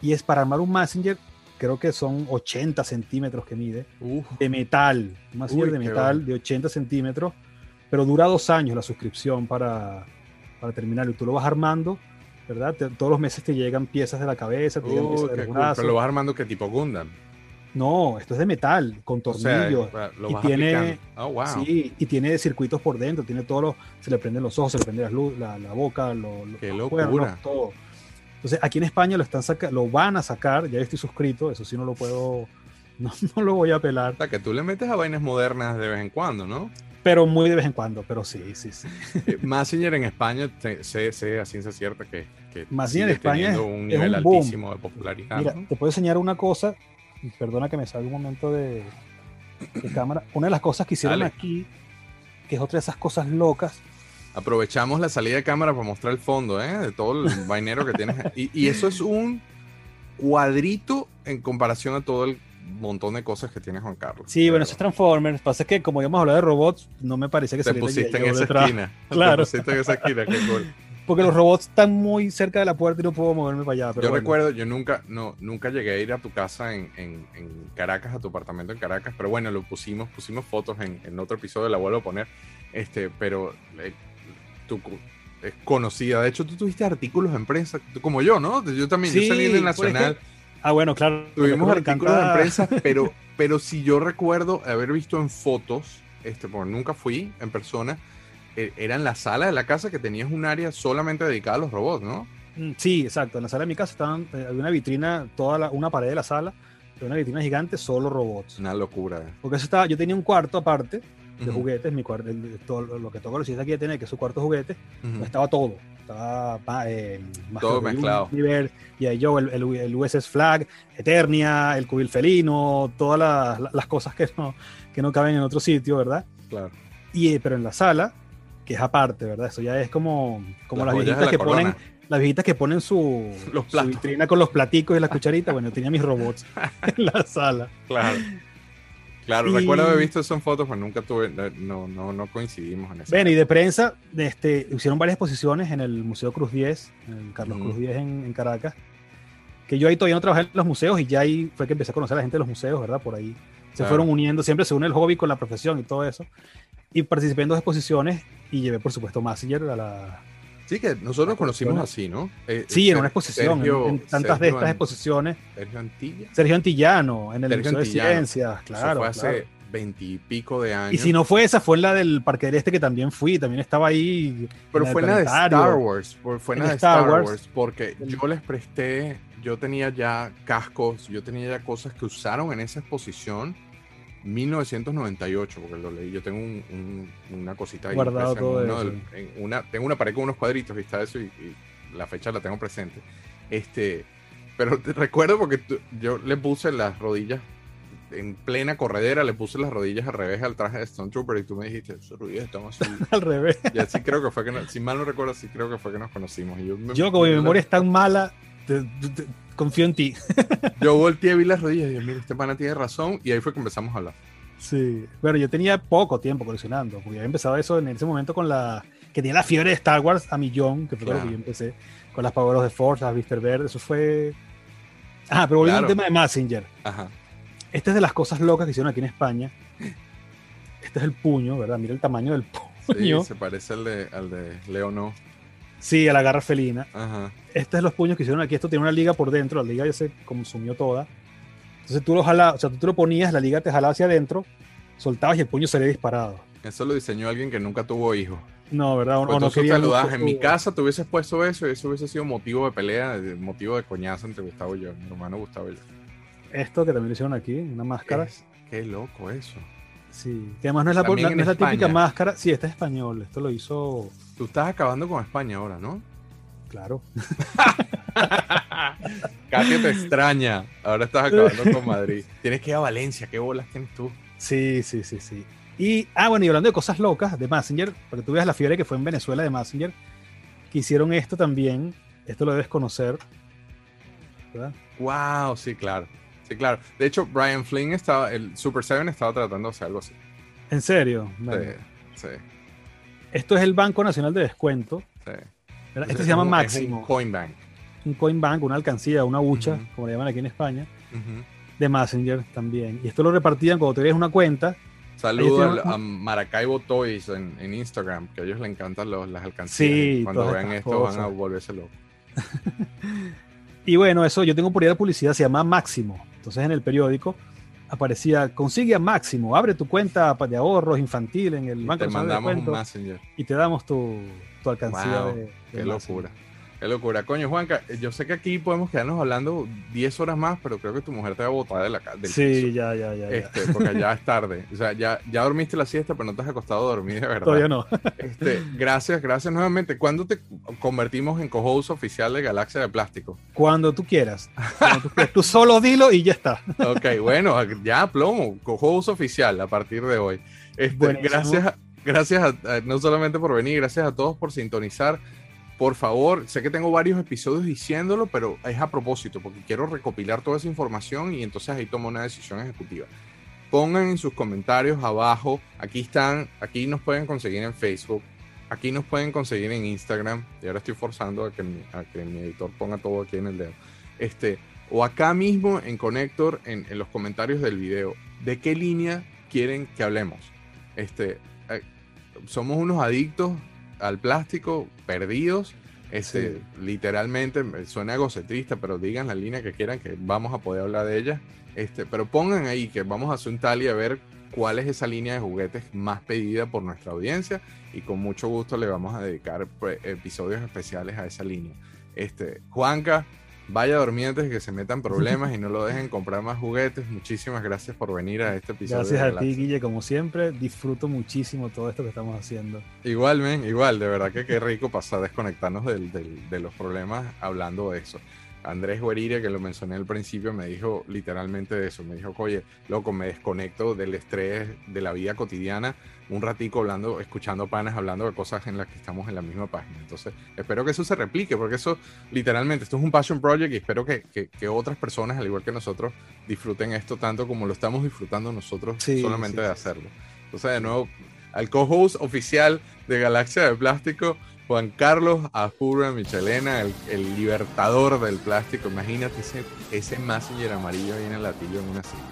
S3: Y es para armar un Messenger, creo que son 80 centímetros que mide,
S1: Uf,
S3: de metal. Messenger
S1: Uy,
S3: de metal
S1: bueno.
S3: de 80 centímetros, pero dura dos años la suscripción para, para terminarlo. Y tú lo vas armando, ¿verdad? Te- todos los meses te llegan piezas de la cabeza, te llegan
S1: uh,
S3: piezas de los
S1: cool.
S3: brazos.
S1: Pero lo vas armando que tipo Gundam.
S3: No, esto es de metal, con
S1: O sea,
S3: tornillos.
S1: lo
S3: y
S1: vas
S3: tiene-
S1: aplicando. Oh, wow.
S3: Sí, y tiene circuitos por dentro, tiene todos los, se le prenden los ojos, se le prende la, luz, la, la boca, lo- lo-
S1: Qué
S3: los
S1: locura.
S3: cuernos, todo. Entonces, aquí en España lo están saca- lo van a sacar, ya estoy suscrito, eso sí no lo puedo, no, no lo voy a apelar,
S1: O sea, que tú le metes a vainas modernas de vez en cuando, ¿no?
S3: pero muy de vez en cuando, pero sí, sí, sí.
S1: Eh, Messenger en España, sé, sé a ciencia cierta que, que
S3: Messenger en España
S1: teniendo
S3: es-
S1: un
S3: es
S1: nivel
S3: un boom.
S1: altísimo de popularidad.
S3: Mira,
S1: ¿no?
S3: te puedo enseñar una cosa, perdona que me salga un momento de, de cámara, una de las cosas que hicieron
S1: Dale.
S3: aquí, que es otra de esas cosas locas,
S1: Aprovechamos la salida de cámara para mostrar el fondo, ¿eh? De todo el vainero que tienes. Y, y eso es un cuadrito en comparación a todo el montón de cosas que tiene Juan Carlos.
S3: Sí, bueno, eso es Transformers. Pasa que como íbamos a hablar de robots, no me parece que saliera
S1: pusiste en esa
S3: detrás,
S1: esquina.
S3: Claro.
S1: Te pusiste en esa esquina, qué cool.
S3: Porque los robots están muy cerca de la puerta y no puedo moverme para allá. Pero
S1: yo
S3: bueno.
S1: recuerdo, yo nunca, no, nunca llegué a ir a tu casa en, en- en Caracas, a tu apartamento en Caracas, pero bueno, lo pusimos, pusimos fotos en, en otro episodio, la vuelvo a poner, este, pero eh, tú es conocida, de hecho tú tuviste artículos en prensa, como yo, ¿no? Yo también, yo salí en el
S3: pues es que
S1: Nacional,
S3: Ah, bueno, claro.
S1: tuvimos artículos en prensa, pero, pero si yo recuerdo haber visto en fotos, este, porque nunca fui en persona, eh, era en la sala de la casa que tenías un área solamente dedicada a los robots, ¿no?
S3: Mm, Sí, exacto. En la sala de mi casa estaban, eh, había una vitrina, toda la- una pared de la sala, una vitrina gigante, solo robots.
S1: Una locura.
S3: Porque eso estaba, yo tenía un cuarto aparte de
S1: Ujú,
S3: juguetes, mi cuarto, todo lo que todo coleccionista aquí tiene, que es su cuarto de juguetes,
S1: ujú.
S3: pues estaba todo. Estaba eh,
S1: Todo mezclado.
S3: Universe, y ahí yo, el, el, el USS Flag, Eternia, el Cubil Felino, todas las, las cosas que no, que no caben en otro sitio, ¿verdad?
S1: Claro.
S3: Y, eh, pero en la sala, que es aparte, ¿verdad? Eso ya es como, como
S1: Las
S3: las, viejitas
S1: la
S3: que
S1: corona.
S3: ponen, las viejitas que ponen su,
S1: Los
S3: su vitrina con los platicos y las cucharitas. Bueno, yo tenía mis robots en la sala.
S1: Claro. Claro,
S3: Y-
S1: recuerdo haber visto en fotos, pero nunca tuve, no, no, no coincidimos en eso.
S3: Bueno, y de prensa, este, hicieron varias exposiciones en el Museo Cruz 10, en el Carlos. Cruz 10 en, en Caracas, que yo ahí todavía no trabajé en los museos y ya ahí fue que empecé a conocer a la gente de los museos, ¿verdad? Por ahí se
S1: Claro.
S3: fueron uniendo, siempre se une el hobby con la profesión y todo eso. Y participé en dos exposiciones y llevé, por supuesto, Massinger a la...
S1: Sí, que nosotros conocimos así, ¿no? Eh,
S3: Sí, en
S1: Ser-
S3: una exposición, en-
S1: Sergio-
S3: en, tantas de
S1: Sergio
S3: estas
S1: An-
S3: exposiciones.
S1: Sergio Antilla.
S3: Sergio Antillano, en el
S1: Sergio
S3: Museo
S1: Antillano.
S3: de Ciencias,
S1: Eso
S3: claro.
S1: fue hace
S3: claro.
S1: veintipico de años.
S3: Y si no fue esa, fue en la del Parque del Este que también fui, también estaba ahí.
S1: Pero
S3: en
S1: fue en la de. Star Wars. Fue en
S3: En
S1: la de
S3: Star. Wars.
S1: Porque yo les presté, yo tenía ya cascos, yo tenía ya cosas que usaron en esa exposición. 1998, porque lo leí. Yo tengo un- un- una cosita ahí
S3: Guardado
S1: en
S3: todo eso.
S1: del- en una, tengo una pared con unos cuadritos y está eso y, y la fecha la tengo presente. Este, pero te recuerdo porque tú- yo le puse las rodillas en plena corredera, le puse las rodillas al revés al traje de Stone Trooper y tú me dijiste, esas rodillas están así.
S3: Al revés.
S1: Y así creo que fue que, nos- si mal no recuerdo, sí creo que fue que nos conocimos. Y yo,
S3: como mi memoria es tan mala, te- te- confío en ti.
S1: Yo volteé, vi las rodillas y dije, mira, este pana tiene razón. Y ahí fue que empezamos a hablar.
S3: Sí. Bueno, yo tenía poco tiempo coleccionando, porque había empezado eso en ese momento con la. que tenía la fiebre de Star Wars a millón, que fue con lo
S1: Claro.
S3: que yo empecé, con las Power of the Force, las Vista Verde, eso fue. Ah, pero volviendo
S1: Claro.
S3: al tema de Messenger.
S1: Ajá.
S3: Esta es de las cosas locas que hicieron aquí en España. este es el puño, ¿verdad? Mira el tamaño del
S1: Sí,
S3: puño.
S1: se parece al de, al de Leono.
S3: Sí, a la garra felina.
S1: Ajá.
S3: Este es los puños que hicieron aquí. Esto tiene una liga por dentro. La liga ya se consumió toda. Entonces tú lo jalabas, o sea, tú te lo ponías, la liga te jalaba hacia adentro, soltabas y el puño salía disparado.
S1: Eso lo diseñó alguien que nunca tuvo hijos.
S3: No, ¿verdad? O,
S1: Pues
S3: o no
S1: entonces
S3: quería
S1: te lo das.
S3: mucho
S1: En mi casa te hubieses puesto eso y eso hubiese sido motivo de pelea, motivo de coñazo entre Gustavo y yo, mi hermano Gustavo y yo.
S3: Esto que también lo hicieron aquí, una máscara.
S1: Es- qué loco eso.
S3: Sí, que además no es la,
S1: También
S3: no
S1: en
S3: es la típica máscara. Sí, este es español. Esto lo hizo,
S1: Tú estás acabando con España ahora, ¿no?
S3: claro.
S1: Katia te extraña. Ahora estás acabando con Madrid. Tienes que ir a Valencia. ¿Qué bolas tienes tú?
S3: Sí, sí, sí, sí. Y, ah, bueno, y hablando de cosas locas de Messenger, para que tú veas la fiebre que fue en Venezuela de Messenger, que hicieron esto también. Esto lo debes conocer. ¿verdad?
S1: Wow, sí, claro. Sí, claro. De hecho, Brian Flynn estaba, el Super 7 estaba tratando de hacer algo así.
S3: En serio.
S1: Sí, sí,
S3: Esto es el Banco Nacional de Descuento.
S1: sí.
S3: Este se llama Máximo.
S1: Un coin bank.
S3: un coin bank, una alcancía, una hucha, como le llaman aquí en España, de Messenger también. Y esto lo repartían cuando tenías una cuenta.
S1: Saludo
S3: Ellos tienen-
S1: al- a Maracaibo Toys en, en Instagram, que a ellos les encantan los- las alcancías.
S3: Sí,
S1: Cuando vean esto van a volverse locos.
S3: Y bueno, eso yo tengo por ahí la publicidad, se llama Máximo. Entonces en el periódico aparecía, consigue a Máximo, abre tu cuenta de ahorros infantil en el
S1: Y
S3: Banco
S1: te
S3: de
S1: mandamos un Messenger.
S3: y te damos tu, tu alcancía
S1: Wow,
S3: de, de
S1: Qué
S3: Máximo.
S1: locura. Qué locura. Coño, Juanca, yo sé que aquí podemos quedarnos hablando 10 horas más, pero creo que tu mujer te va a botar de la ca- del
S3: Sí,
S1: piso.
S3: ya, ya, ya. ya.
S1: Este, porque ya es tarde. O sea, ya, ya dormiste la siesta, pero no te has acostado a dormir de verdad.
S3: Todavía no.
S1: Este, gracias, gracias nuevamente. ¿Cuándo te convertimos en co-host oficial de Galaxia de Plástico?
S3: Cuando tú quieras. Cuando tú, quieras. Tú solo dilo y ya está.
S1: Ok, bueno, ya plomo, co-host oficial a partir de hoy. Este, gracias, gracias a- a- no solamente por venir, gracias a todos por sintonizar. Por favor, sé que tengo varios episodios diciéndolo, pero es a propósito, porque quiero recopilar toda esa información y entonces ahí tomo una decisión ejecutiva. Pongan en sus comentarios abajo, aquí están, aquí nos pueden conseguir en Facebook, aquí nos pueden conseguir en Instagram, y ahora estoy forzando a que mi, a que mi editor ponga todo aquí en el dedo. Este, o acá mismo en Connector, en, en los comentarios del video, de qué línea quieren que hablemos. Este, eh, somos unos adictos al plástico, perdidos. Este, literalmente, me- suena egocentrista, pero digan la línea que quieran que vamos a poder hablar de ella. Este, pero pongan ahí que vamos a hacer un tal y a ver cuál es esa línea de juguetes más pedida por nuestra audiencia y con mucho gusto le vamos a dedicar pues, episodios especiales a esa línea. Este, Juanca, vaya a de que se metan problemas y no lo dejen comprar más juguetes. Muchísimas gracias por venir a este episodio.
S3: Gracias a ti. Guille, como siempre. Disfruto muchísimo todo esto que estamos haciendo.
S1: Igual, men, igual, de verdad que qué rico pasar desconectarnos del- del- de los problemas hablando de eso. Andrés Gueriria, que lo mencioné al principio, me dijo literalmente de eso. Me dijo, oye, loco, me desconecto del estrés de la vida cotidiana un ratico hablando, escuchando panas, hablando de cosas en las que estamos en la misma página. Entonces, espero que eso se replique, porque eso, literalmente, esto es un passion project y espero que, que- que otras personas, al igual que nosotros, disfruten esto tanto como lo estamos disfrutando nosotros
S3: Sí,
S1: solamente
S3: sí,
S1: de hacerlo. Entonces, de nuevo, al co-host oficial de Galaxia de Plástico, Juan Carlos Apura Michelena, el, el libertador del plástico. Imagínate ese, ese Messenger amarillo ahí en el latillo en una silla.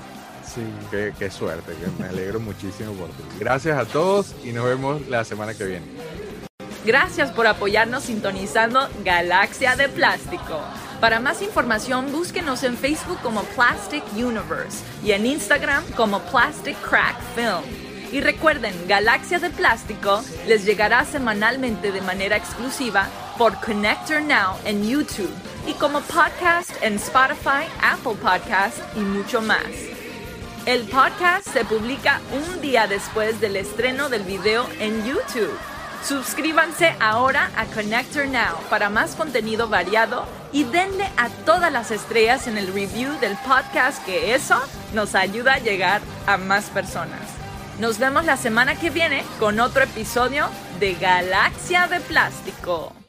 S3: Sí.
S1: Qué, qué suerte, que me alegro muchísimo por ti. Gracias a todos y nos vemos la semana que viene.
S6: Gracias por apoyarnos sintonizando Galaxia de Plástico. Para más información, búsquenos en Facebook como Plastic Universe y en Instagram como Plastic Crack Film. Y recuerden, Galaxia de Plástico les llegará semanalmente de manera exclusiva por Connector Now en YouTube y como podcast en Spotify, Apple Podcast y mucho más. El podcast se publica un día después del estreno del video en YouTube. Suscríbanse ahora a Connector Now para más contenido variado y denle a todas las estrellas en el review del podcast que eso nos ayuda a llegar a más personas. Nos vemos la semana que viene con otro episodio de Galaxia de Plástico.